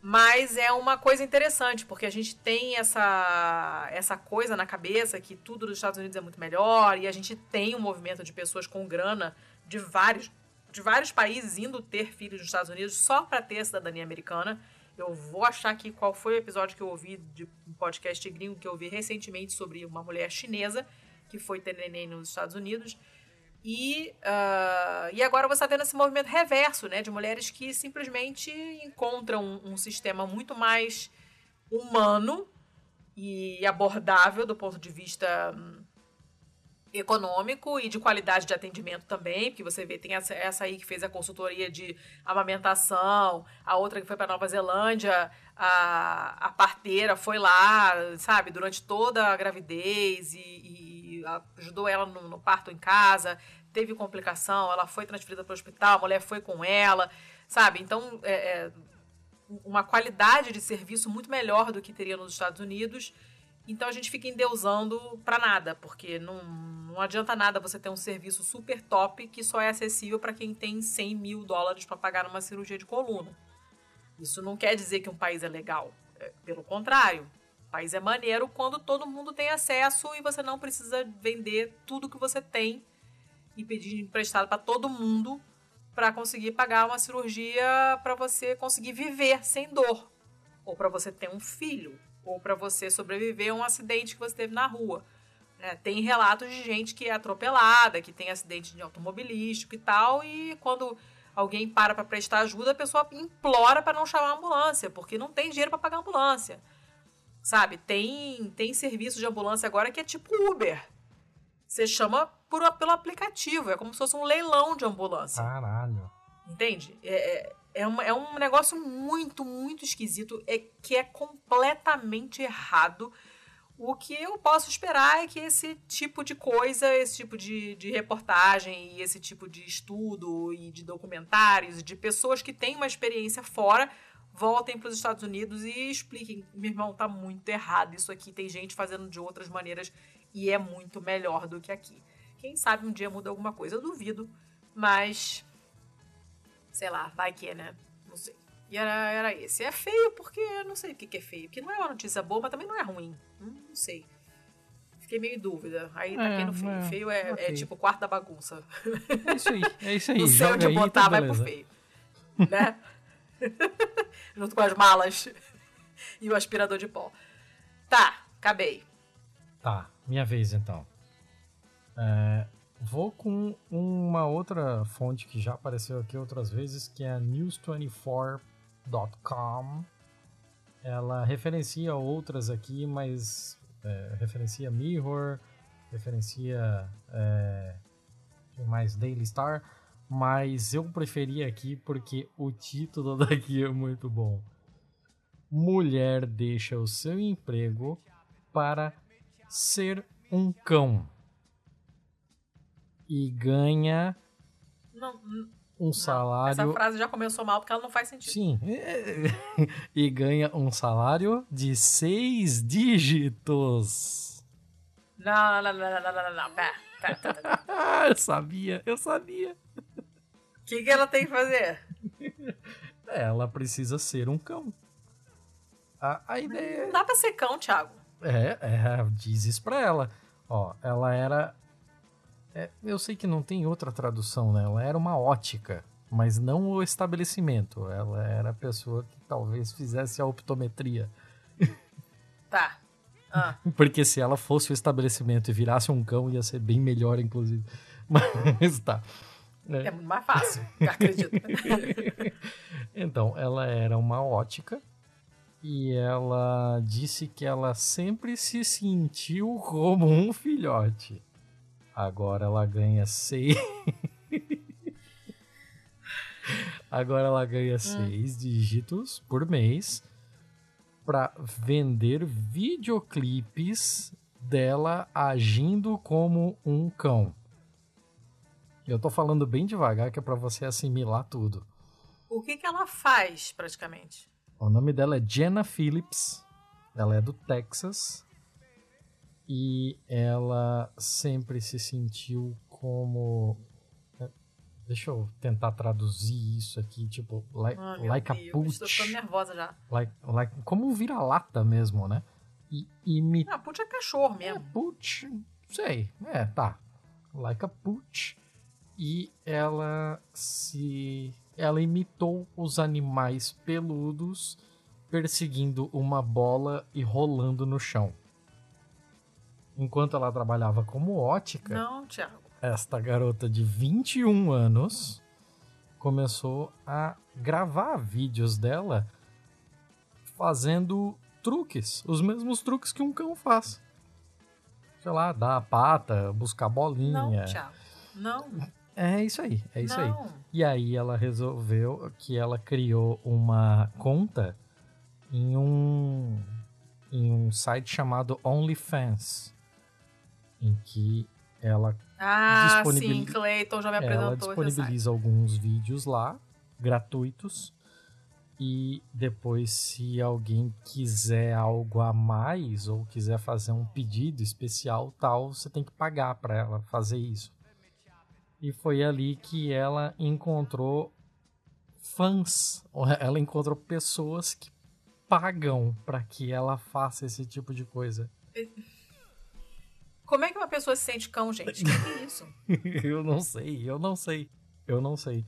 mas é uma coisa interessante, porque a gente tem essa, essa coisa na cabeça que tudo dos Estados Unidos é muito melhor, e a gente tem um movimento de pessoas com grana de vários, de vários países indo ter filhos nos Estados Unidos só para ter cidadania americana. Eu vou achar aqui qual foi o episódio que eu ouvi de um podcast gringo que eu ouvi recentemente sobre uma mulher chinesa que foi neném nos Estados Unidos. E, uh, e agora você está vendo esse movimento reverso, né? De mulheres que simplesmente encontram um, um sistema muito mais humano e abordável do ponto de vista hum, econômico e de qualidade de atendimento também, porque você vê, tem essa, essa aí que fez a consultoria de amamentação, a outra que foi para Nova Zelândia, a, a parteira foi lá, sabe, durante toda a gravidez e, e ajudou ela no, no, parto em casa, teve complicação, ela foi transferida para o hospital, a mulher foi com ela, sabe? Então, é, é uma qualidade de serviço muito melhor do que teria nos Estados Unidos. Então a gente fica endeusando para nada, porque não, não adianta nada você ter um serviço super top que só é acessível para quem tem 100 mil dólares para pagar numa cirurgia de coluna. Isso não quer dizer que um país é legal. É, pelo contrário, o país é maneiro quando todo mundo tem acesso e você não precisa vender tudo que você tem e pedir emprestado para todo mundo para conseguir pagar uma cirurgia para você conseguir viver sem dor, ou para você ter um filho, ou para você sobreviver a um acidente que você teve na rua. É, tem relatos de gente que é atropelada, que tem acidente de automobilístico e tal, e quando alguém para para prestar ajuda, a pessoa implora para não chamar a ambulância, porque não tem dinheiro para pagar a ambulância. Sabe? Tem, tem serviço de ambulância agora que é tipo Uber. Você chama por, pelo aplicativo, é como se fosse um leilão de ambulância. Caralho. Entende? É, é, é, um, é um negócio muito, muito esquisito, é que é completamente errado. O que eu posso esperar é que esse tipo de coisa, esse tipo de, de reportagem e esse tipo de estudo e de documentários, de pessoas que têm uma experiência fora, voltem para os Estados Unidos e expliquem: meu irmão, tá muito errado isso aqui, tem gente fazendo de outras maneiras e é muito melhor do que aqui. Quem sabe um dia muda alguma coisa, eu duvido, mas sei lá, vai que, né? Não sei. E era, era esse. É feio porque eu não sei o que, que é feio, porque não é uma notícia boa, mas também não é ruim. Hum, não sei. Fiquei meio em dúvida. Aí tá é, no feio. É, feio é, okay. é tipo o quarto da bagunça. É isso aí, é isso aí. Não sei onde botar, tá vai pro feio. Né? Junto com as malas e o aspirador de pó. Tá, acabei. Tá, minha vez então. É, vou com uma outra fonte que já apareceu aqui outras vezes, que é a news24.com. Ela referencia outras aqui, mas é, referencia Mirror, referencia é, mais Daily Star, mas eu preferi aqui porque o título daqui é muito bom. Mulher deixa o seu emprego para ser um cão e ganha não, um salário. Essa frase já começou mal porque ela não faz sentido. Sim. e ganha um salário de seis dígitos. Não, não, não, não, não, não, não. Pera, pera, pera, pera. eu sabia, eu sabia. O que, que ela tem que fazer? Ela precisa ser um cão. A, a ideia Não dá pra ser cão, Thiago. é, é, diz isso pra ela. Ó, ela era. é, eu sei que não tem outra tradução, né? Ela era uma ótica, mas não o estabelecimento. Ela era a pessoa que talvez fizesse a optometria. Tá. Ah, Porque se ela fosse o estabelecimento e virasse um cão, ia ser bem melhor, inclusive. Mas tá. É muito mais fácil, acredito. Então, ela era uma ótica e ela disse que ela sempre se sentiu como um filhote. Agora ela ganha seis. Agora ela ganha seis dígitos por mês para vender videoclipes dela agindo como um cão. Eu tô falando bem devagar que é para você assimilar tudo. O que, que ela faz, praticamente? O nome dela é Jenna Phillips. Ela é do Texas. E ela sempre se sentiu como. é, Deixa eu tentar traduzir isso aqui, tipo, like, Ah, like a Deus, pooch. Estou ficando nervosa já. Like, like, como um vira-lata mesmo, né? E imitar. Ah, put é cachorro É, mesmo. pooch, sei. É, tá. Like a pooch. E ela se. Ela imitou os animais peludos perseguindo uma bola e rolando no chão. Enquanto ela trabalhava como ótica, Não, esta garota de 21 anos começou a gravar vídeos dela fazendo truques, os mesmos truques que um cão faz. Sei lá, dar a pata, buscar Não, bolinha. Thiago. Não, É isso aí, é isso aí. não. E aí ela resolveu que ela criou uma conta em um em um site chamado OnlyFans, em que ela Ah, sim, Clayton já me ela apresentou site. disponibiliza alguns vídeos lá, gratuitos. E depois, se alguém quiser algo a mais ou quiser fazer um pedido especial, tal, você tem que pagar para ela fazer isso. E foi ali que ela encontrou fãs. Ela encontrou pessoas que pagam para que ela faça esse tipo de coisa. Como é que uma pessoa se sente cão, gente? Que que é isso? eu não sei, eu não sei, eu não sei.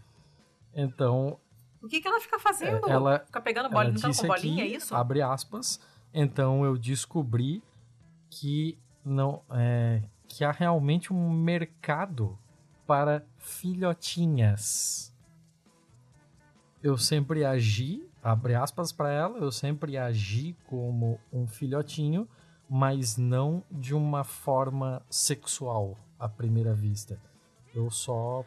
Então, O que, que ela fica fazendo? É, ela- fica pegando ela bolinha, brincando disse com bolinha, aqui, é isso? abre aspas, então eu descobri que não é, que há realmente um mercado para filhotinhas. Eu sempre agi, abre aspas para ela, eu sempre agi como um filhotinho, mas não de uma forma sexual à primeira vista. Eu só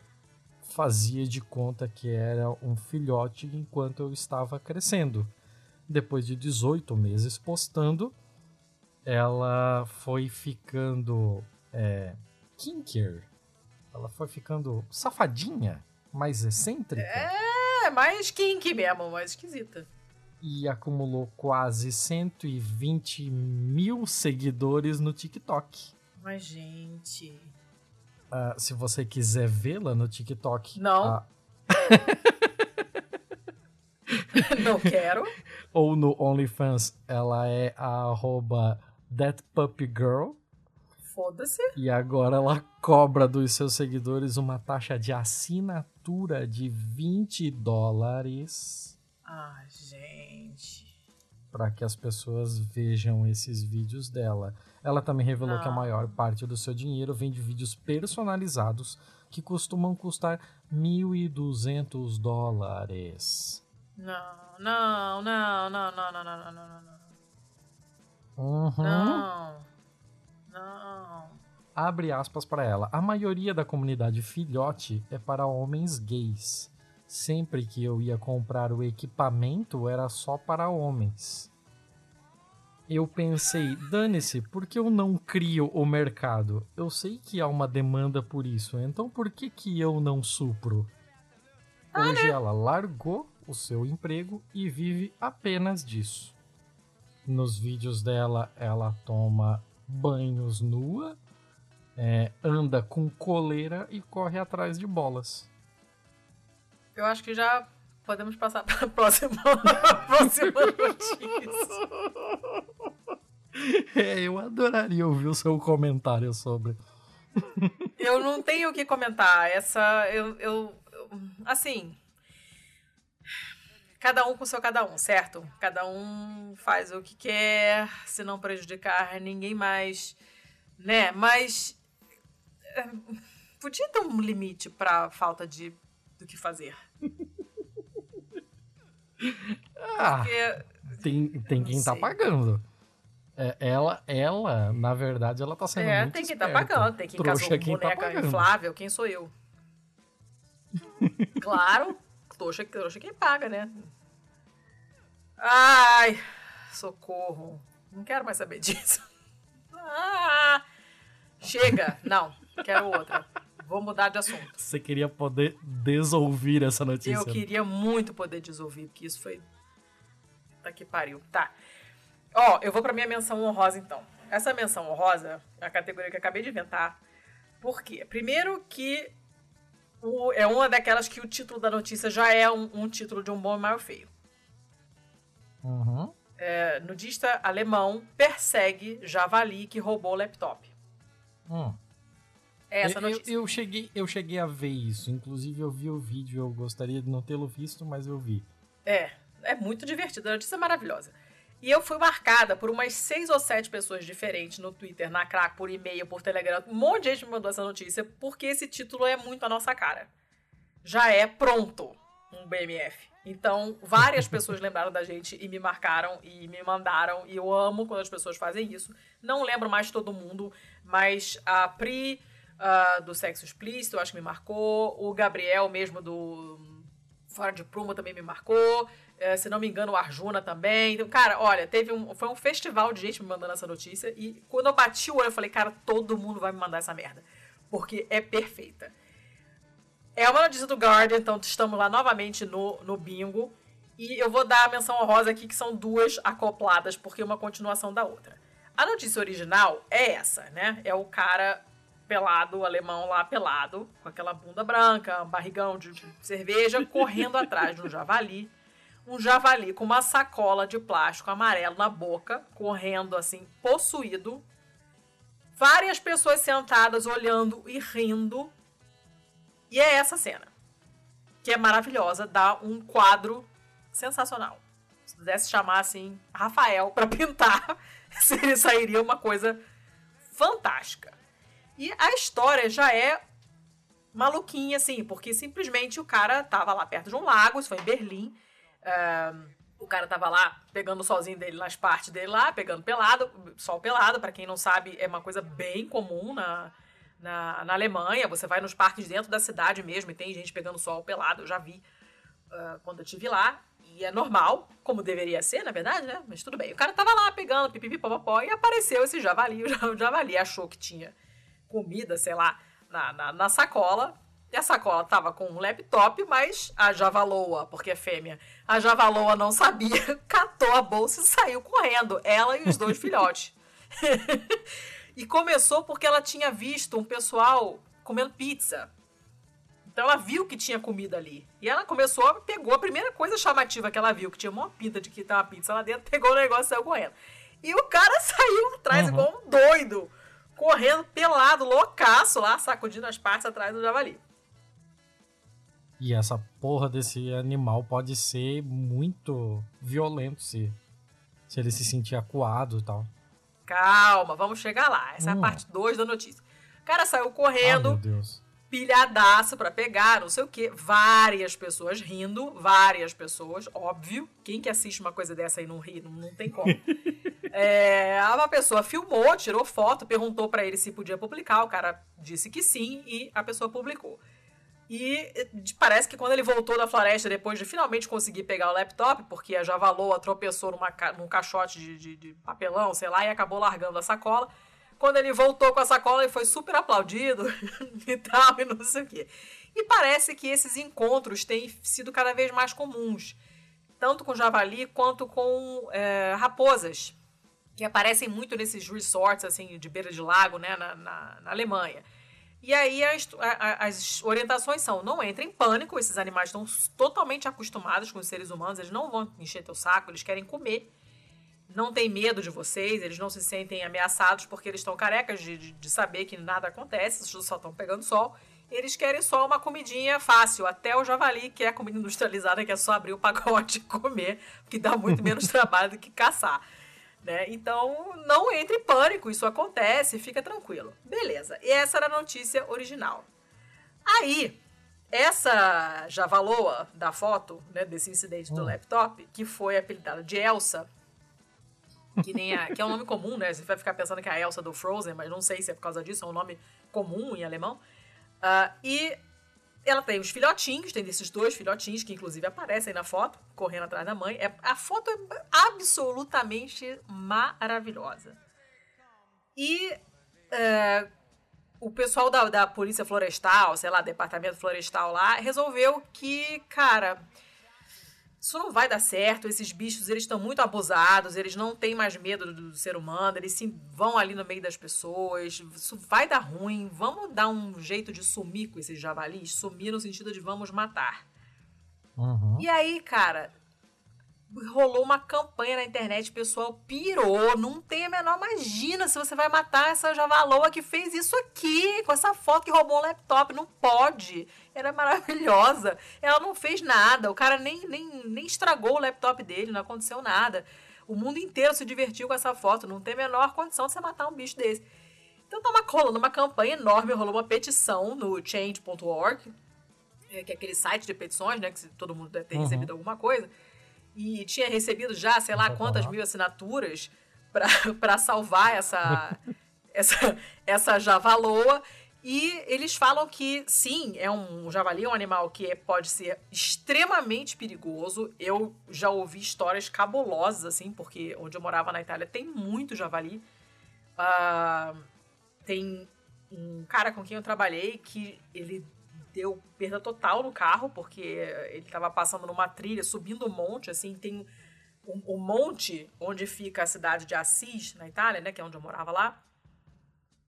fazia de conta que era um filhote enquanto eu estava crescendo. Depois de 18 meses postando, ela foi ficando é, kinker. Ela foi ficando safadinha, mais excêntrica. É, mais kink mesmo, mais esquisita. E acumulou quase 120 mil seguidores no TikTok. Mas, gente. Ah, se você quiser vê-la no TikTok, Não. ah, Não quero. ou no OnlyFans, ela é a arroba ThatPuppyGirl. Foda-se. E agora ela cobra dos seus seguidores uma taxa de assinatura de 20 dólares Ah, gente. para que as pessoas vejam esses vídeos dela. Ela também revelou que a Não. maior parte do seu dinheiro vem de vídeos personalizados que costumam custar 1.200 dólares. Não, não, não, não, não, não, não, não, não, não. Uhum. Não. Não. Abre aspas para ela. A maioria da comunidade filhote é para homens gays. Sempre que eu ia comprar o equipamento era só para homens. Eu pensei, dane-se, por que eu não crio o mercado? Eu sei que há uma demanda por isso, então por que que eu não supro? Ah, Hoje né? ela largou o seu emprego e vive apenas disso. Nos vídeos dela, ela toma banhos nua, é, anda com coleira e corre atrás de bolas. Eu acho que já podemos passar para a próxima, próxima notícia. É, eu adoraria ouvir o seu comentário sobre. Eu não tenho o que comentar. Essa. Eu, eu, assim. Cada um com seu cada um, certo? Cada um faz o que quer, se não prejudicar ninguém mais, né? Mas. É, podia ter um limite pra falta de do que fazer. Ah, Porque, tem, tem quem tá pagando. É, ela, ela, na verdade, ela tá sendo é, muito tem quem tá pagando, tem quem trouxa quem tá boneca tá inflável, quem sou eu? claro, trouxa, trouxa quem paga, né? Ai, socorro. Não quero mais saber disso. Ah, chega, não, quero outra. Vou mudar de assunto. Você queria poder desouvir essa notícia? Eu queria muito poder desouvir, porque isso foi. Tá que pariu. Tá. Ó, eu vou pra minha menção honrosa então. Essa menção honrosa é a categoria que eu acabei de inventar. Por quê? Primeiro que o, é uma daquelas que o título da notícia já é um, um título de um bom e mal feio. Uhum. É, nudista alemão persegue javali que roubou o laptop. Hum. É essa notícia. Eu, eu, cheguei, eu cheguei a ver isso. Inclusive, eu vi o vídeo. Eu gostaria de não tê-lo visto, mas eu vi. É, é muito divertido. A notícia é maravilhosa. E eu fui marcada por umas seis ou sete pessoas diferentes no Twitter, na Crack, por e-mail, por Telegram. Um monte de gente me mandou essa notícia porque esse título é muito a nossa cara. Já é pronto um BMF. Então, várias pessoas lembraram da gente e me marcaram e me mandaram. E eu amo quando as pessoas fazem isso. Não lembro mais todo mundo, mas a Pri uh, do Sexo Explícito, eu acho que me marcou. O Gabriel mesmo do Fora de Prumo também me marcou. É, se não me engano, o Arjuna também. Então, cara, olha, teve um, foi um festival de gente me mandando essa notícia. E quando eu bati o olho, eu falei, cara, todo mundo vai me mandar essa merda. Porque é perfeita. É uma notícia do Guardian, então estamos lá novamente no, no bingo. E eu vou dar a menção honrosa aqui, que são duas acopladas, porque é uma continuação da outra. A notícia original é essa, né? É o cara pelado, alemão lá pelado, com aquela bunda branca, um barrigão de cerveja, correndo atrás de um javali um javali com uma sacola de plástico amarelo na boca, correndo assim, possuído. Várias pessoas sentadas olhando e rindo. E é essa cena. Que é maravilhosa, dá um quadro sensacional. Se pudesse chamar assim Rafael para pintar, seria sairia uma coisa fantástica. E a história já é maluquinha, assim, porque simplesmente o cara tava lá perto de um lago, isso foi em Berlim, o cara tava lá pegando o solzinho dele nas partes dele lá, pegando pelado, sol pelado, para quem não sabe, é uma coisa bem comum na, na, na, Alemanha. Você vai nos parques dentro da cidade mesmo e tem gente pegando sol pelado, eu já vi uh, quando eu estive lá. E é normal, como deveria ser, na verdade, né? Mas tudo bem. O cara tava lá pegando pipipi, popopó, e apareceu esse javali. O javali achou que tinha comida, sei lá, na, na, na sacola. E a sacola tava com um laptop, mas a Javaloa, porque é fêmea, a Javaloa não sabia, catou a bolsa e saiu correndo, ela e os dois filhotes. e começou porque ela tinha visto um pessoal comendo pizza. Então ela viu que tinha comida ali. E ela começou, pegou a primeira coisa chamativa que ela viu, que tinha uma pinta de que uma pizza lá dentro, pegou o negócio e saiu correndo. E o cara saiu atrás uhum. igual um doido, correndo pelado, loucaço lá, sacudindo as partes atrás do javali. E essa porra desse animal pode ser muito violento se, se ele se sentir acuado e tal. Calma, vamos chegar lá. Essa hum. é a hum. parte 2 da notícia. O cara saiu correndo, ah, pilhadaço pra pegar, não sei o quê. Várias pessoas rindo, várias pessoas, óbvio. Quem que assiste uma coisa dessa e não ri? Não, não tem como. é, uma pessoa filmou, tirou foto, perguntou para ele se podia publicar. O cara disse que sim e a pessoa publicou. E parece que quando ele voltou da floresta, depois de finalmente conseguir pegar o laptop, porque a Javaloa tropeçou numa, num caixote de, de, de, papelão, sei lá, e acabou largando a sacola. Quando ele voltou com a sacola, ele foi super aplaudido e tal, e não sei o quê. E parece que esses encontros têm sido cada vez mais comuns, tanto com javali quanto com é, raposas, que aparecem muito nesses resorts assim de beira de lago, né, na, na, na Alemanha. E aí as, as, orientações são: não entre em pânico, esses animais estão totalmente acostumados com os seres humanos, eles não vão encher teu saco, eles querem comer. Não tem medo de vocês, eles não se sentem ameaçados porque eles estão carecas de, de, de saber que nada acontece, só estão pegando sol. Eles querem só uma comidinha fácil, até o javali, que é comida industrializada, que é só abrir o pacote e comer, que dá muito menos trabalho do que caçar. Né? Então, não entre em pânico, isso acontece, fica tranquilo. Beleza, e essa era a notícia original. Aí, essa Javaloa da foto, né, desse incidente do hum. laptop, que foi apelidada de Elsa, que, nem a, que é um nome comum, né? Você vai ficar pensando que é a Elsa do Frozen, mas não sei se é por causa disso, é um nome comum em alemão. Uh, e ela tem os filhotinhos, tem desses dois filhotinhos que inclusive aparecem na foto, correndo atrás da mãe. É, a foto é absolutamente maravilhosa. E é, o pessoal da, da Polícia Florestal, sei lá, Departamento Florestal lá, resolveu que, cara, isso não vai dar certo, esses bichos eles estão muito abusados, eles não têm mais medo do, do, ser humano, eles se vão ali no meio das pessoas, isso vai dar ruim, vamos dar um jeito de sumir com esses javalis, sumir no sentido de vamos matar. Uhum. E aí, cara, rolou uma campanha na internet, o pessoal pirou, não tem a menor imagina se você vai matar essa javaloa que fez isso aqui, com essa foto que roubou um laptop, não pode. Era maravilhosa. Ela não fez nada, o cara nem, nem, nem estragou o laptop dele, não aconteceu nada. O mundo inteiro se divertiu com essa foto, não tem a menor condição de você matar um bicho desse. Então tava rolando uma campanha enorme, rolou uma petição no change.org, é, que é aquele site de petições, né, que todo mundo deve ter uhum. recebido alguma coisa e tinha recebido já, sei lá, quantas mil assinaturas para salvar essa, essa, essa javaloa. E eles falam que, sim, é um, javali é um animal que é, pode ser extremamente perigoso. Eu já ouvi histórias cabulosas, assim, porque onde eu morava na Itália tem muito javali. Uh, tem um cara com quem eu trabalhei que ele deu perda total no carro, porque ele estava passando numa trilha, subindo um monte, assim, tem um, um, monte onde fica a cidade de Assis, na Itália, né, que é onde eu morava lá.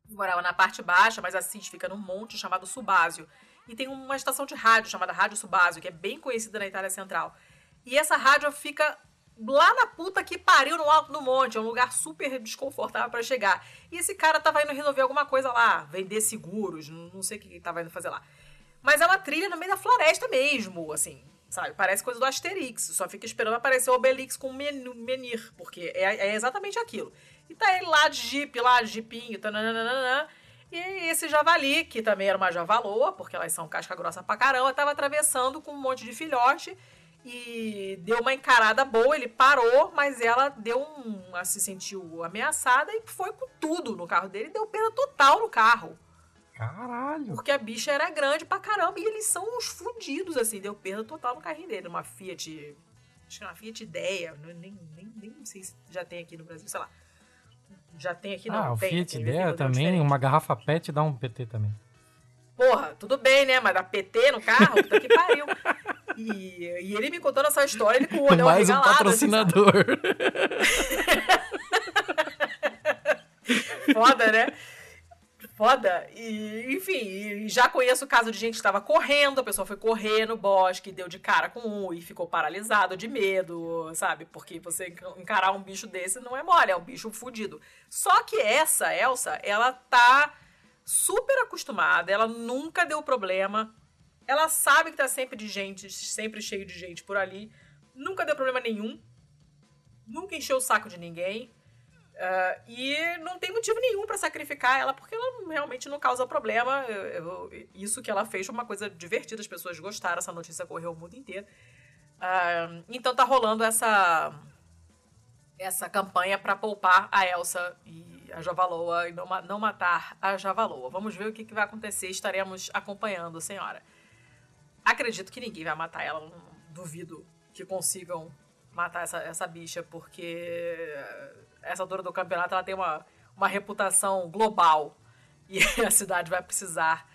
Eu morava na parte baixa, mas Assis fica num monte chamado Subásio. E tem uma estação de rádio chamada Rádio Subásio, que é bem conhecida na Itália Central. E essa rádio fica lá na puta que pariu no alto do monte, é um lugar super desconfortável para chegar. E esse cara tava indo resolver alguma coisa lá, vender seguros, não sei o que ele tava indo fazer lá. Mas é uma trilha no meio da floresta mesmo, assim, sabe? Parece coisa do Asterix. Só fica esperando aparecer o Obelix com o menir, porque é, é, exatamente aquilo. E tá ele lá de jipe, lá de jipinho, tananana, e esse javali, que também era uma javaloa, porque elas são casca grossa pra caramba, tava atravessando com um monte de filhote e deu uma encarada boa, ele parou, mas ela deu um. se sentiu ameaçada e foi com tudo no carro dele, deu perda total no carro. Caralho! Porque a bicha era grande pra caramba e eles são uns fudidos, assim. Deu perda total no carrinho dele. Uma Fiat. Acho que é uma Fiat Ideia. Nem, nem, nem sei se já tem aqui no Brasil, sei lá. Já tem aqui, não. Ah, o tem, Fiat Ideia também. Uma garrafa PET dá um PT também. Porra, tudo bem, né? Mas dá PT no carro? Puta que pariu. E, e ele me contando essa história, ele com o olhão Mais um assim, patrocinador. Assim, Foda, né? Foda. E, enfim, já conheço o caso de gente que estava correndo, a pessoa foi correr no bosque, deu de cara com um e ficou paralisado de medo, sabe? Porque você encarar um bicho desse não é mole, é um bicho fudido. Só que essa, Elsa, ela tá super acostumada, ela nunca deu problema. Ela sabe que tá sempre de gente, sempre cheio de gente por ali. Nunca deu problema nenhum. Nunca encheu o saco de ninguém. Uh, e não tem motivo nenhum para sacrificar ela, porque ela realmente não causa problema. Eu, eu, isso que ela fez foi uma coisa divertida, as pessoas gostaram, essa notícia correu o mundo inteiro. Uh, então tá rolando essa essa campanha para poupar a Elsa e a Javaloa e não, não matar a Javaloa. Vamos ver o que, que vai acontecer, estaremos acompanhando, senhora. Acredito que ninguém vai matar ela, duvido que consigam matar essa, essa bicha, porque essa altura do campeonato ela tem uma, uma reputação global e a cidade vai precisar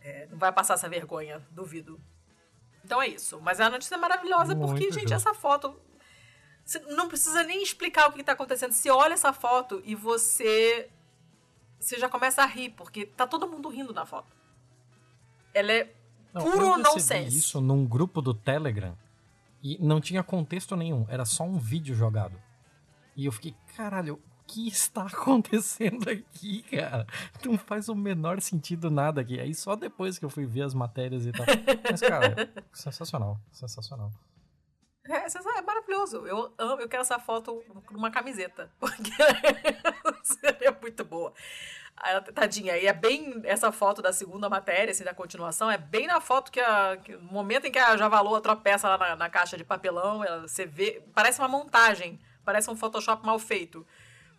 É, não vai passar essa vergonha, duvido. Então é isso. Mas a notícia é maravilhosa Muito porque, gente, essa foto. Você não precisa nem explicar o que está acontecendo. Você olha essa foto e você. Você já começa a rir, porque tá todo mundo rindo na foto. Ela é não, puro nonsense. isso num grupo do Telegram e não tinha contexto nenhum, era só um vídeo jogado. E eu fiquei, caralho, o que está acontecendo aqui, cara? Não faz o menor sentido nada aqui. Aí só depois que eu fui ver as matérias e tal. Mas, cara, sensacional, sensacional. É, é maravilhoso. Eu amo, eu quero essa foto numa camiseta. Porque seria muito boa. Ela, tadinha, e é bem essa foto da segunda matéria, assim, da continuação, é bem na foto que, a, que no momento em que a Javaloa tropeça lá na, na caixa de papelão, ela, você vê, parece uma montagem, parece um Photoshop mal feito.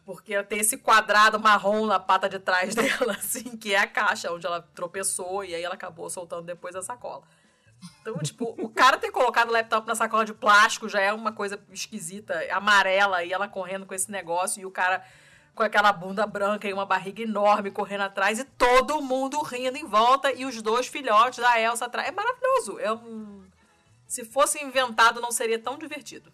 Porque tem esse quadrado marrom na pata de trás dela, assim, que é a caixa onde ela tropeçou e aí ela acabou soltando depois a sacola. Então, tipo, o cara ter colocado o laptop na sacola de plástico já é uma coisa esquisita, amarela, e ela correndo com esse negócio, e o cara com aquela bunda branca e uma barriga enorme correndo atrás, e todo mundo rindo em volta, e os dois filhotes da Elsa atrás. É maravilhoso. É um... Se fosse inventado, não seria tão divertido.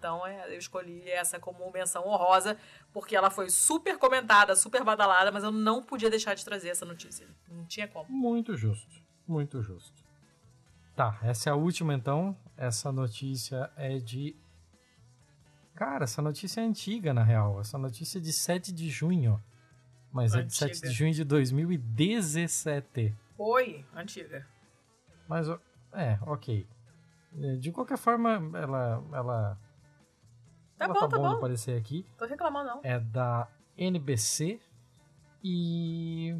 Então, é, eu escolhi essa como menção honrosa, porque ela foi super comentada, super badalada, mas eu não podia deixar de trazer essa notícia. Não tinha como. Muito justo. Muito justo. Tá, essa é a última então. Essa notícia é de. Cara, essa notícia é antiga, na real. Essa notícia é de 7 de junho. Mas antiga. é de 7 de junho de 2017. Oi, antiga. Mas, é, ok. De qualquer forma, ela. ela tá ela bom, tá, tá bom, aparecer aqui. Tô reclamando, não. É da NBC. E.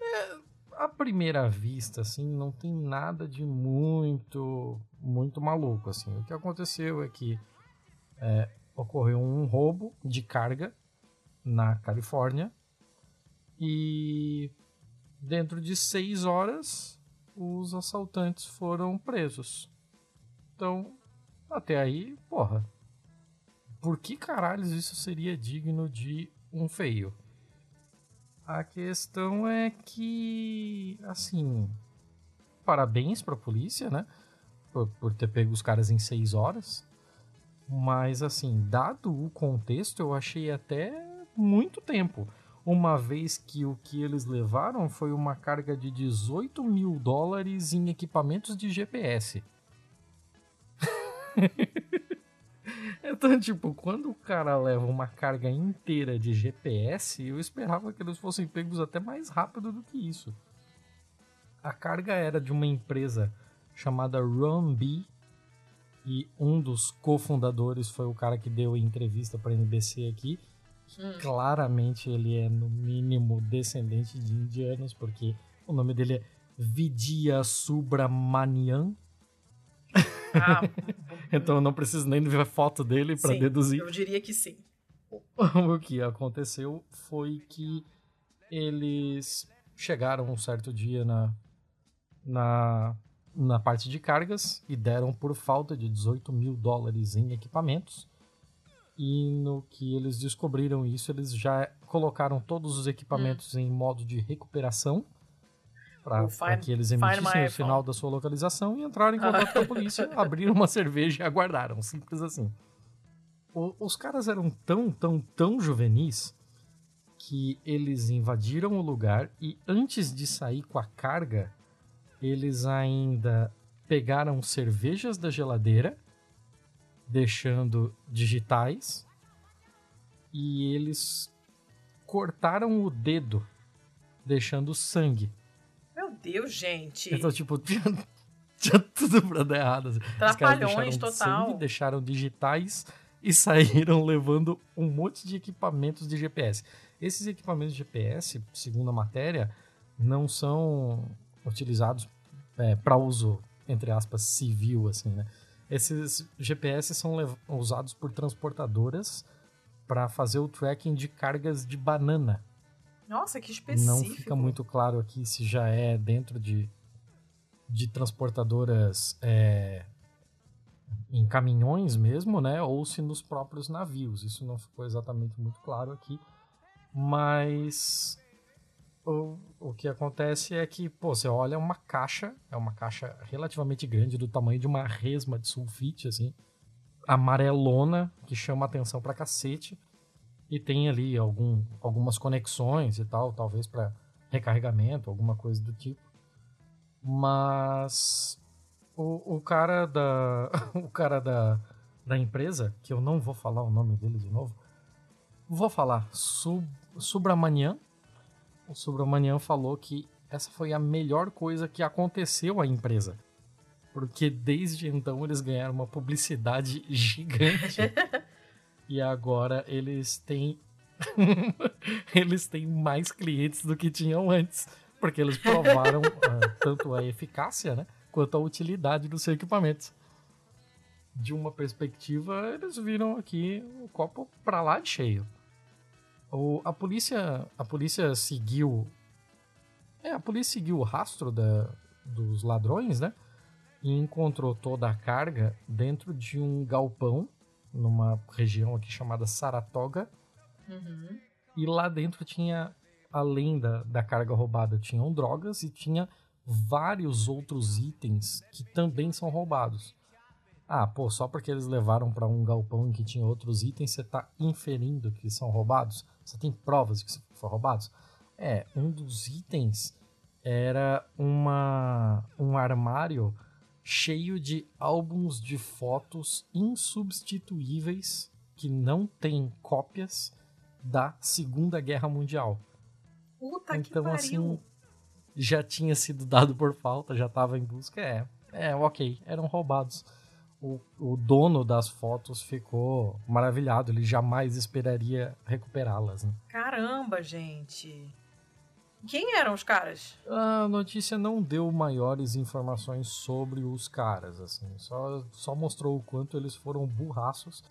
É, à primeira vista, assim, não tem nada de muito, muito maluco, assim. O que aconteceu é que é, ocorreu um roubo de carga na Califórnia e dentro de seis horas os assaltantes foram presos. Então, até aí, porra. Por que caralhos isso seria digno de um feio? A questão é que, assim, parabéns pra polícia, né? Por, por ter pego os caras em seis horas. Mas, assim, dado o contexto, eu achei até muito tempo. Uma vez que o que eles levaram foi uma carga de 18 mil dólares em equipamentos de GPS. Então, tipo, quando o cara leva uma carga inteira de GPS, eu esperava que eles fossem pegos até mais rápido do que isso. A carga era de uma empresa chamada Rumby e um dos cofundadores foi o cara que deu a entrevista para NBC aqui. Hum. Claramente ele é no mínimo descendente de indianos, porque o nome dele é Vidya Subramanian. Ah, então eu não preciso nem ver a foto dele para deduzir. Eu diria que sim. o que aconteceu foi que eles chegaram um certo dia na, na, na parte de cargas e deram por falta de 18 mil dólares em equipamentos. E no que eles descobriram isso, eles já colocaram todos os equipamentos hum. em modo de recuperação para que eles emitissem o final da sua localização e entraram em contato com a polícia, abriram uma cerveja e aguardaram. Simples assim. O, os caras eram tão, tão, tão juvenis que eles invadiram o lugar e antes de sair com a carga, eles ainda pegaram cervejas da geladeira, deixando digitais, e eles cortaram o dedo, deixando sangue. Deus, gente. Então, tipo, tinha, tinha tudo pra dar errado. Assim. Trapalhões total. Sangue, deixaram digitais e saíram levando um monte de equipamentos de GPS. Esses equipamentos de GPS, segundo a matéria, não são utilizados é, para uso, entre aspas, civil, assim, né? Esses GPS são usados por transportadoras para fazer o tracking de cargas de banana nossa, que específico. Não fica muito claro aqui se já é dentro de, de transportadoras é, em caminhões mesmo, né? Ou se nos próprios navios. Isso não ficou exatamente muito claro aqui. Mas o, o que acontece é que, pô, você olha uma caixa, é uma caixa relativamente grande, do tamanho de uma resma de sulfite, assim, amarelona, que chama atenção pra cacete, e tem ali algum, algumas conexões e tal, talvez para recarregamento, alguma coisa do tipo. Mas o, o cara da o cara da, da empresa, que eu não vou falar o nome dele de novo, vou falar Sub, Subramanian. O Subramanian falou que essa foi a melhor coisa que aconteceu à empresa. Porque desde então eles ganharam uma publicidade gigante. e agora eles têm eles têm mais clientes do que tinham antes, porque eles provaram uh, tanto a eficácia, né, quanto a utilidade dos seus equipamentos. De uma perspectiva, eles viram aqui o copo para lá de cheio. O, a polícia, a polícia seguiu, é, a polícia seguiu o rastro da, dos ladrões, né? E encontrou toda a carga dentro de um galpão numa região aqui chamada Saratoga. Uhum. E lá dentro tinha, além da, da carga roubada, tinham drogas e tinha vários outros itens que também são roubados. Ah, pô, só porque eles levaram para um galpão em que tinha outros itens, você tá inferindo que são roubados? Você tem provas de que foram roubados? É, um dos itens era uma, um armário cheio de álbuns de fotos insubstituíveis que não tem cópias da Segunda Guerra Mundial. Puta então, que pariu. assim, já tinha sido dado por falta, já estava em busca. É, é, ok, eram roubados. O, o dono das fotos ficou maravilhado, ele jamais esperaria recuperá-las. Né? Caramba, gente. Quem eram os caras? A notícia não deu maiores informações sobre os caras, assim, só, só mostrou o quanto eles foram burraços.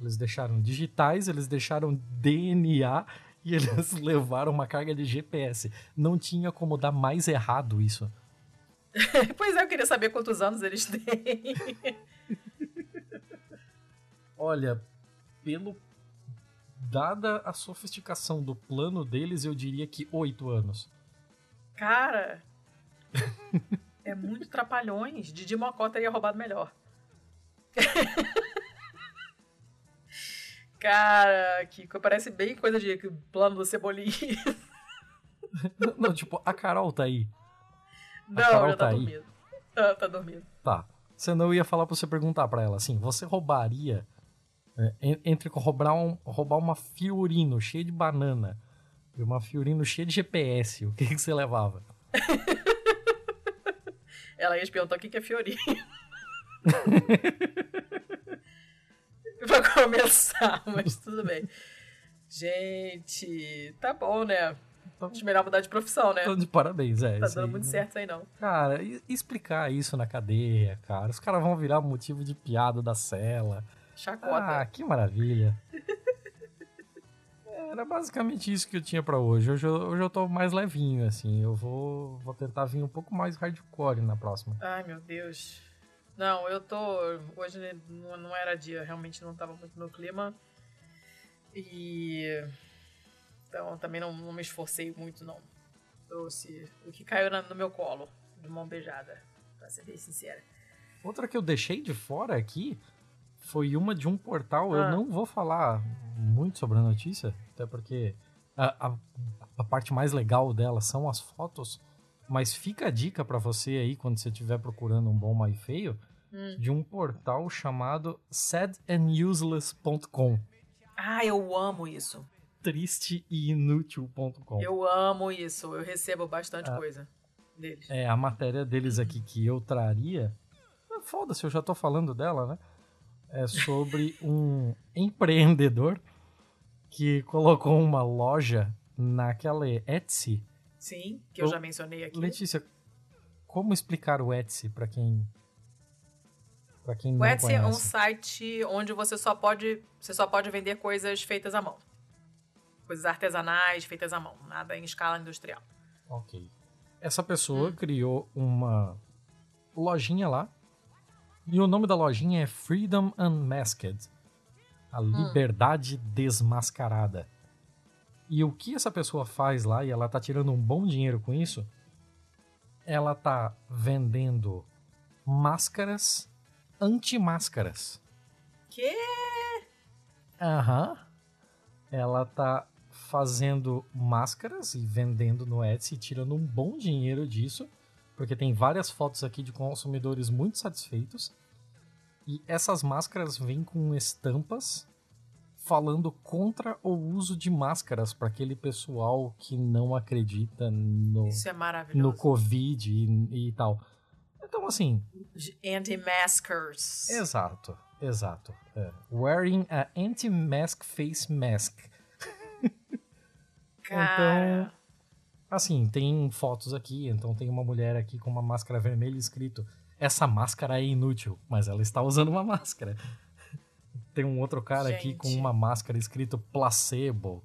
Eles deixaram digitais, eles deixaram DNA e eles levaram uma carga de GPS. Não tinha como dar mais errado isso. pois é, eu queria saber quantos anos eles têm. Olha, pelo dada a sofisticação do plano deles, eu diria que oito anos. Cara, é muito trapalhões. Didi Mocó teria roubado melhor. Cara, que parece bem coisa de plano do Cebolinha. Não, tipo, a Carol tá aí. A não, Carol já tá, tá dormindo. Ah, tá dormindo. Tá. Senão eu ia falar pra você perguntar pra ela assim: você roubaria entre roubar, um, roubar uma Fiorino cheia de banana e uma Fiorino cheia de GPS, o que, que você levava? Ela ia perguntar o que, que é Fiorino. pra começar, mas tudo bem. Gente, tá bom, né? Acho melhor mudar de profissão, né? de parabéns, é. Tá dando aí, muito certo isso aí, não. Cara, explicar isso na cadeia, cara. Os caras vão virar motivo de piada da cela. Chacota. Ah, que maravilha. Era basicamente isso que eu tinha para hoje. Hoje eu, hoje eu tô mais levinho, assim. Eu vou, vou tentar vir um pouco mais hardcore na próxima. Ai, meu Deus. Não, eu tô. Hoje não, era dia, realmente não tava muito no clima. E. Então também não, não me esforcei muito, não. Trouxe o que caiu no meu colo, de mão beijada, pra ser bem sincera. Outra que eu deixei de fora aqui foi uma de um portal. Ah. Eu não vou falar muito sobre a notícia, até porque a, a, a parte mais legal dela são as fotos. Mas fica a dica para você aí, quando você estiver procurando um bom mais feio, hum. de um portal chamado sadanduseless.com. Ah, eu amo isso. Triste e inútil.com. Eu amo isso, eu recebo bastante ah, coisa deles. É, a matéria deles aqui que eu traria. Foda-se, eu já tô falando dela, né? É sobre um empreendedor que colocou uma loja naquela Etsy Sim, que eu, eu já mencionei aqui. Letícia, como explicar o Etsy para quem para quem o não Etsy conhece? é um site onde você só pode você só pode vender coisas feitas à mão. Coisas artesanais feitas à mão, nada em escala industrial. OK. Essa pessoa hum. criou uma lojinha lá. E o nome da lojinha é Freedom Unmasked. A hum. liberdade hum. desmascarada. E o que essa pessoa faz lá, e ela tá tirando um bom dinheiro com isso, ela tá vendendo máscaras anti-máscaras. Que? Aham. Ela tá fazendo máscaras e vendendo no Etsy, tirando um bom dinheiro disso, porque tem várias fotos aqui de consumidores muito satisfeitos. E essas máscaras vêm com estampas falando contra o uso de máscaras para aquele pessoal que não acredita no, é no. Covid e, e tal. Então, assim, Anti-maskers. exato, exato. É. Wearing a anti-mask face mask. Cara. Assim, tem fotos aqui, então tem uma mulher aqui com uma máscara vermelha escrito essa máscara é inútil, mas ela está usando uma máscara. Tem um outro cara aqui com Gente. uma máscara escrito placebo.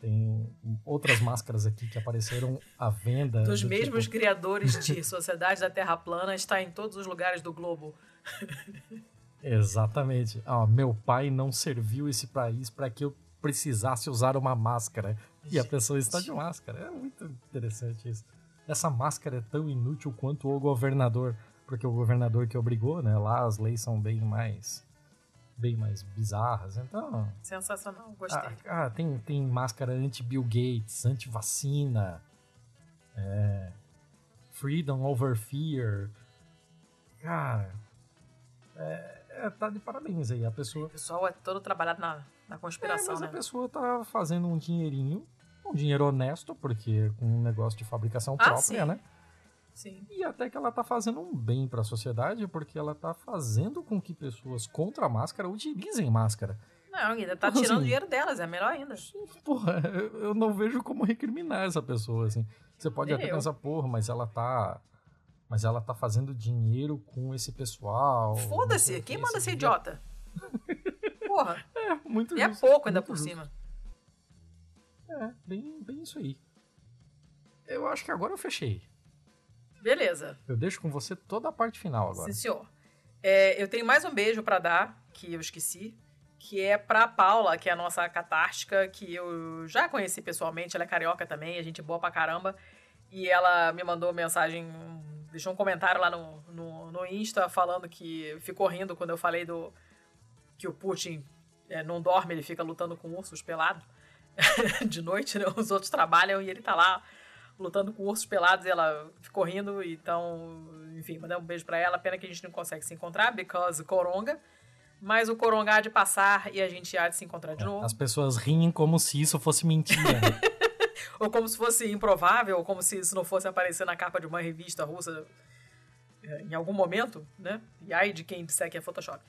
Tem outras máscaras aqui que apareceram à venda. Dos do mesmos tipo- criadores de Sociedade da Terra Plana, está em todos os lugares do globo. Exatamente. Ah, meu pai não serviu esse país para que eu precisasse usar uma máscara. E a pessoa está de máscara. É muito interessante isso. Essa máscara é tão inútil quanto o governador, porque o governador que obrigou, né? Lá as leis são bem mais bem mais bizarras. Então, Sensacional, gostei. ah, ah, tem, tem máscara anti-Bill Gates, anti-vacina, é, freedom over fear. Cara, é, é, tá de parabéns aí. A pessoa, O pessoal é todo trabalhado na, na é, conspiração, mas né? a pessoa tá fazendo um dinheirinho, um dinheiro honesto, porque com um negócio de fabricação Ah, própria, sim. né? Sim. E até que ela tá fazendo um bem pra sociedade, porque ela tá fazendo com que pessoas contra a máscara utilizem máscara. Não, ainda tá Assim. tirando dinheiro delas, é melhor ainda. Porra, eu eu não vejo como recriminar essa pessoa, assim. Você pode Nem até eu. pensar, porra, mas ela tá. Mas ela tá fazendo dinheiro com esse pessoal. Foda-se, quem manda ser idiota? Porra, É, muito e é justo, pouco ainda por justo. cima. É, bem, bem isso aí. Eu acho que agora eu fechei. Beleza. Eu deixo com você toda a parte final agora. Sim, senhor. É, eu tenho mais um beijo pra dar, que eu esqueci, que é pra Paula, que é a nossa catártica, que eu já conheci pessoalmente, ela é carioca também, a gente boa pra caramba. E ela me mandou mensagem, deixou um comentário lá no, no, no Insta falando que ficou rindo quando eu falei do que o Putin é, não dorme, ele fica lutando com ursos pelados de noite, né? Os outros trabalham e ele tá lá lutando com ursos pelados e ela ficou rindo, então, enfim, mandei um beijo pra ela. Pena que a gente não consegue se encontrar, because coronga. Mas o coronga há de passar e a gente há de se encontrar de novo. As pessoas riem como se isso fosse mentira. Ou como se fosse improvável, ou como se isso não fosse aparecer na capa de uma revista russa é, em algum momento, né? E aí de quem disser que é Photoshop.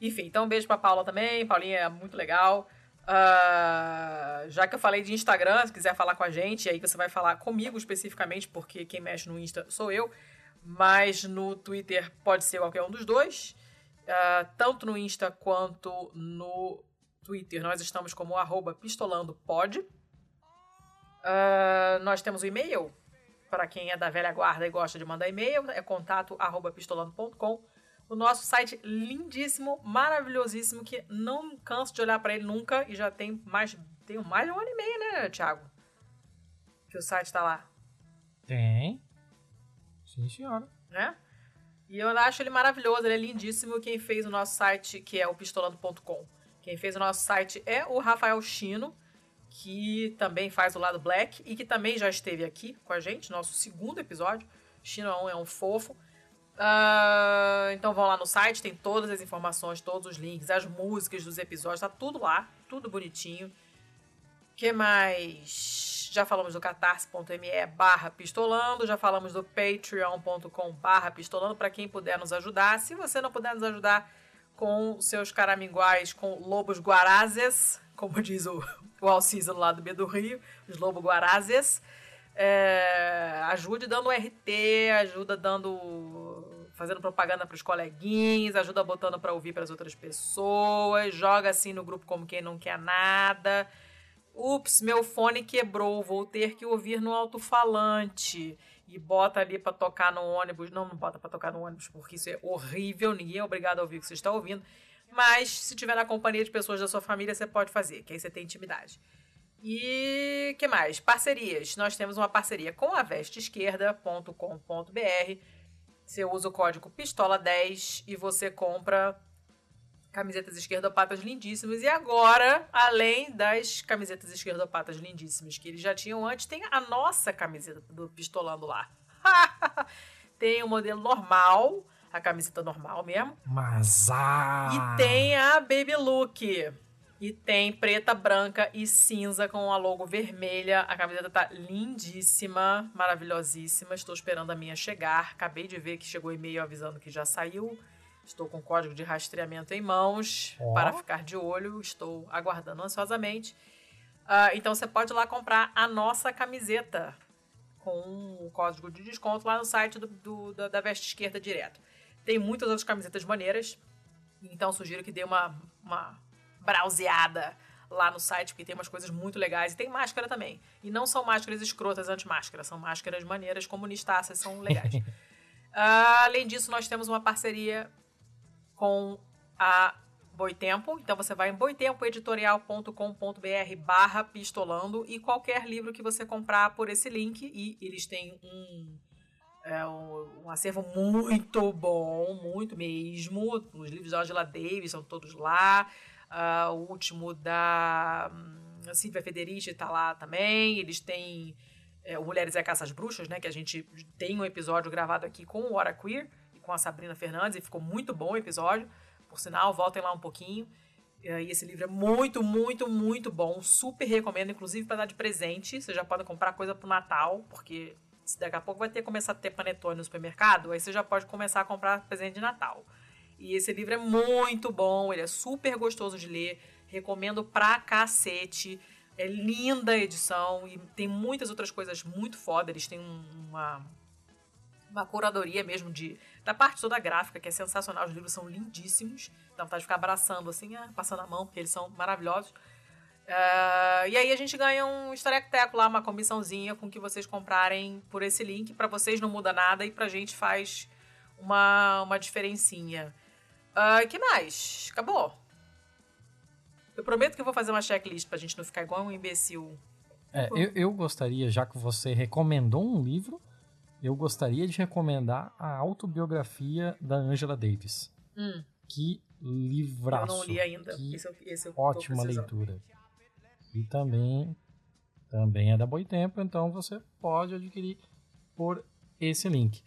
Enfim, então um beijo pra Paula também. Paulinha é muito legal. Ah, já que eu falei de Instagram, se quiser falar com a gente, aí você vai falar comigo especificamente, porque quem mexe no Insta sou eu. Mas no Twitter pode ser qualquer um dos dois. Ah, tanto no Insta quanto no Twitter, nós estamos como arroba pistolandopod. Ah, nós temos o e-mail, para quem é da velha guarda e gosta de mandar e-mail, é contato arroba pistolando.com. O nosso site lindíssimo, maravilhosíssimo, que não canso de olhar para ele nunca e já tem mais, tem mais de um ano e meio, né, Thiago? Que o site tá lá, Tem. Sim, senhora. né? E eu acho ele maravilhoso, ele é lindíssimo. Quem fez o nosso site, que é o pistolando.com, quem fez o nosso site é o Rafael Chino, que também faz o lado Black e que também já esteve aqui com a gente, nosso segundo episódio. Chino é um, é um fofo. Ah, então vão lá no site, tem todas as informações, todos os links, as músicas dos episódios, tá tudo lá, tudo bonitinho. que mais? Já falamos do catarse.me barra pistolando, já falamos do patreon.com barra pistolando, para quem puder nos ajudar. Se você não puder nos ajudar com seus caraminguais, com lobos guarazes, como diz o, o Alcisa do lado B do Rio, os lobos guarazes, é, ajude dando RT, ajuda dando fazendo propaganda para os coleguinhas, ajuda botando para ouvir para as outras pessoas, joga assim no grupo como quem não quer nada. Ups, meu fone quebrou, vou ter que ouvir no alto-falante. E bota ali para tocar no ônibus. Não, não bota para tocar no ônibus, porque isso é horrível, ninguém é obrigado a ouvir o que você está ouvindo. Mas se tiver na companhia de pessoas da sua família, você pode fazer, que aí você tem intimidade. E que mais? Parcerias. Nós temos uma parceria com a vesteesquerda.com.br. Você usa o código PISTOLA10 e você compra camisetas esquerdopatas lindíssimas. E agora, além das camisetas esquerdopatas lindíssimas que eles já tinham antes, tem a nossa camiseta do Pistolando lá. tem o modelo normal, a camiseta normal mesmo. Mas ah... E tem a Baby Look. E tem preta, branca e cinza com a logo vermelha. A camiseta tá lindíssima, maravilhosíssima. Estou esperando a minha chegar. Acabei de ver que chegou e-mail avisando que já saiu. Estou com o código de rastreamento em mãos oh. para ficar de olho. Estou aguardando ansiosamente. Uh, então você pode ir lá comprar a nossa camiseta com o código de desconto lá no site do, do da, da Veste Esquerda direto. Tem muitas outras camisetas maneiras. Então sugiro que dê uma, uma browseada lá no site, porque tem umas coisas muito legais. E tem máscara também. E não são máscaras escrotas anti-máscara, são máscaras maneiras, comunistas, são legais. uh, além disso, nós temos uma parceria com a Boitempo. Então você vai em boitempoeditorial.com.br barra pistolando e qualquer livro que você comprar por esse link, e eles têm um, é, um, um acervo muito bom, muito mesmo. Os livros da Angela Davis são todos lá. Uh, o último da um, Silvia Federici está lá também. Eles têm é, o Mulheres é Caça às Bruxas, né? Que a gente tem um episódio gravado aqui com o Hora Queer com a Sabrina Fernandes e ficou muito bom o episódio. Por sinal, voltem lá um pouquinho. E esse livro é muito, muito, muito bom. Super recomendo, inclusive para dar de presente. Você já pode comprar coisa pro Natal, porque daqui a pouco vai ter começar a ter panetone no supermercado, aí você já pode começar a comprar presente de Natal. E esse livro é muito bom, ele é super gostoso de ler, recomendo pra cacete. É linda a edição e tem muitas outras coisas muito foda. Eles têm uma uma curadoria mesmo de da parte toda gráfica, que é sensacional. Os livros são lindíssimos. Dá vontade de ficar abraçando, assim, ah, passando a mão, porque eles são maravilhosos. Uh, e aí a gente ganha um estarecteco lá, uma comissãozinha com que vocês comprarem por esse link. para vocês não muda nada e pra gente faz uma, uma diferencinha. Uh, que mais? Acabou. Eu prometo que eu vou fazer uma checklist pra gente não ficar igual um imbecil. É, eu, eu gostaria, já que você recomendou um livro, eu gostaria de recomendar a autobiografia da Angela Davis. Hum. Que livraço. Eu não li ainda. Esse, esse ótima leitura. E também, também é da Boitempo, então você pode adquirir por esse link.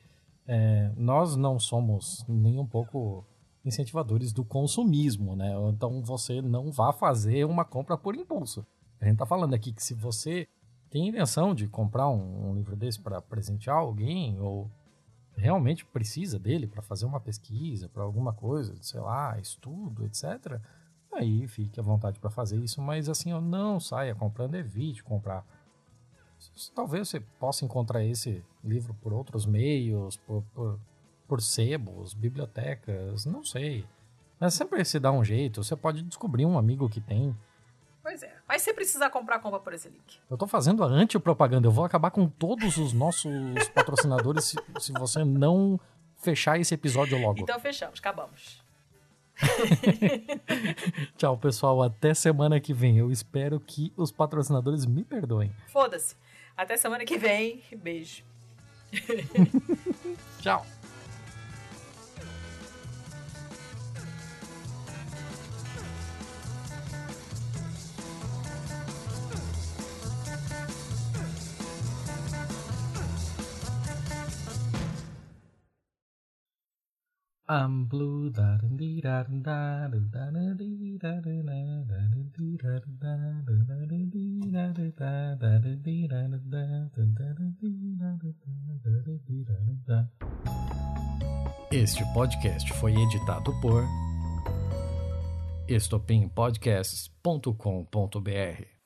É, nós não somos nem um pouco incentivadores do consumismo, né? Então você não vá fazer uma compra por impulso. A gente tá falando aqui que se você tem intenção de comprar um, um livro desse para presentear alguém ou realmente precisa dele para fazer uma pesquisa, para alguma coisa, sei lá, estudo, etc. Aí fique à vontade para fazer isso, mas assim, eu não saia comprando, evite comprar. Talvez você possa encontrar esse livro por outros meios, por, por, por sebos, bibliotecas, não sei. Mas sempre se dá um jeito, você pode descobrir um amigo que tem. Pois é. Mas se precisar comprar, compra por esse link. Eu tô fazendo a antipropaganda. Eu vou acabar com todos os nossos patrocinadores se, se você não fechar esse episódio logo. Então fechamos, acabamos. Tchau, pessoal. Até semana que vem. Eu espero que os patrocinadores me perdoem. Foda-se. Até semana que vem. Beijo. Tchau. I'm blue. Este podcast foi editado por estopimpodcasts.com.br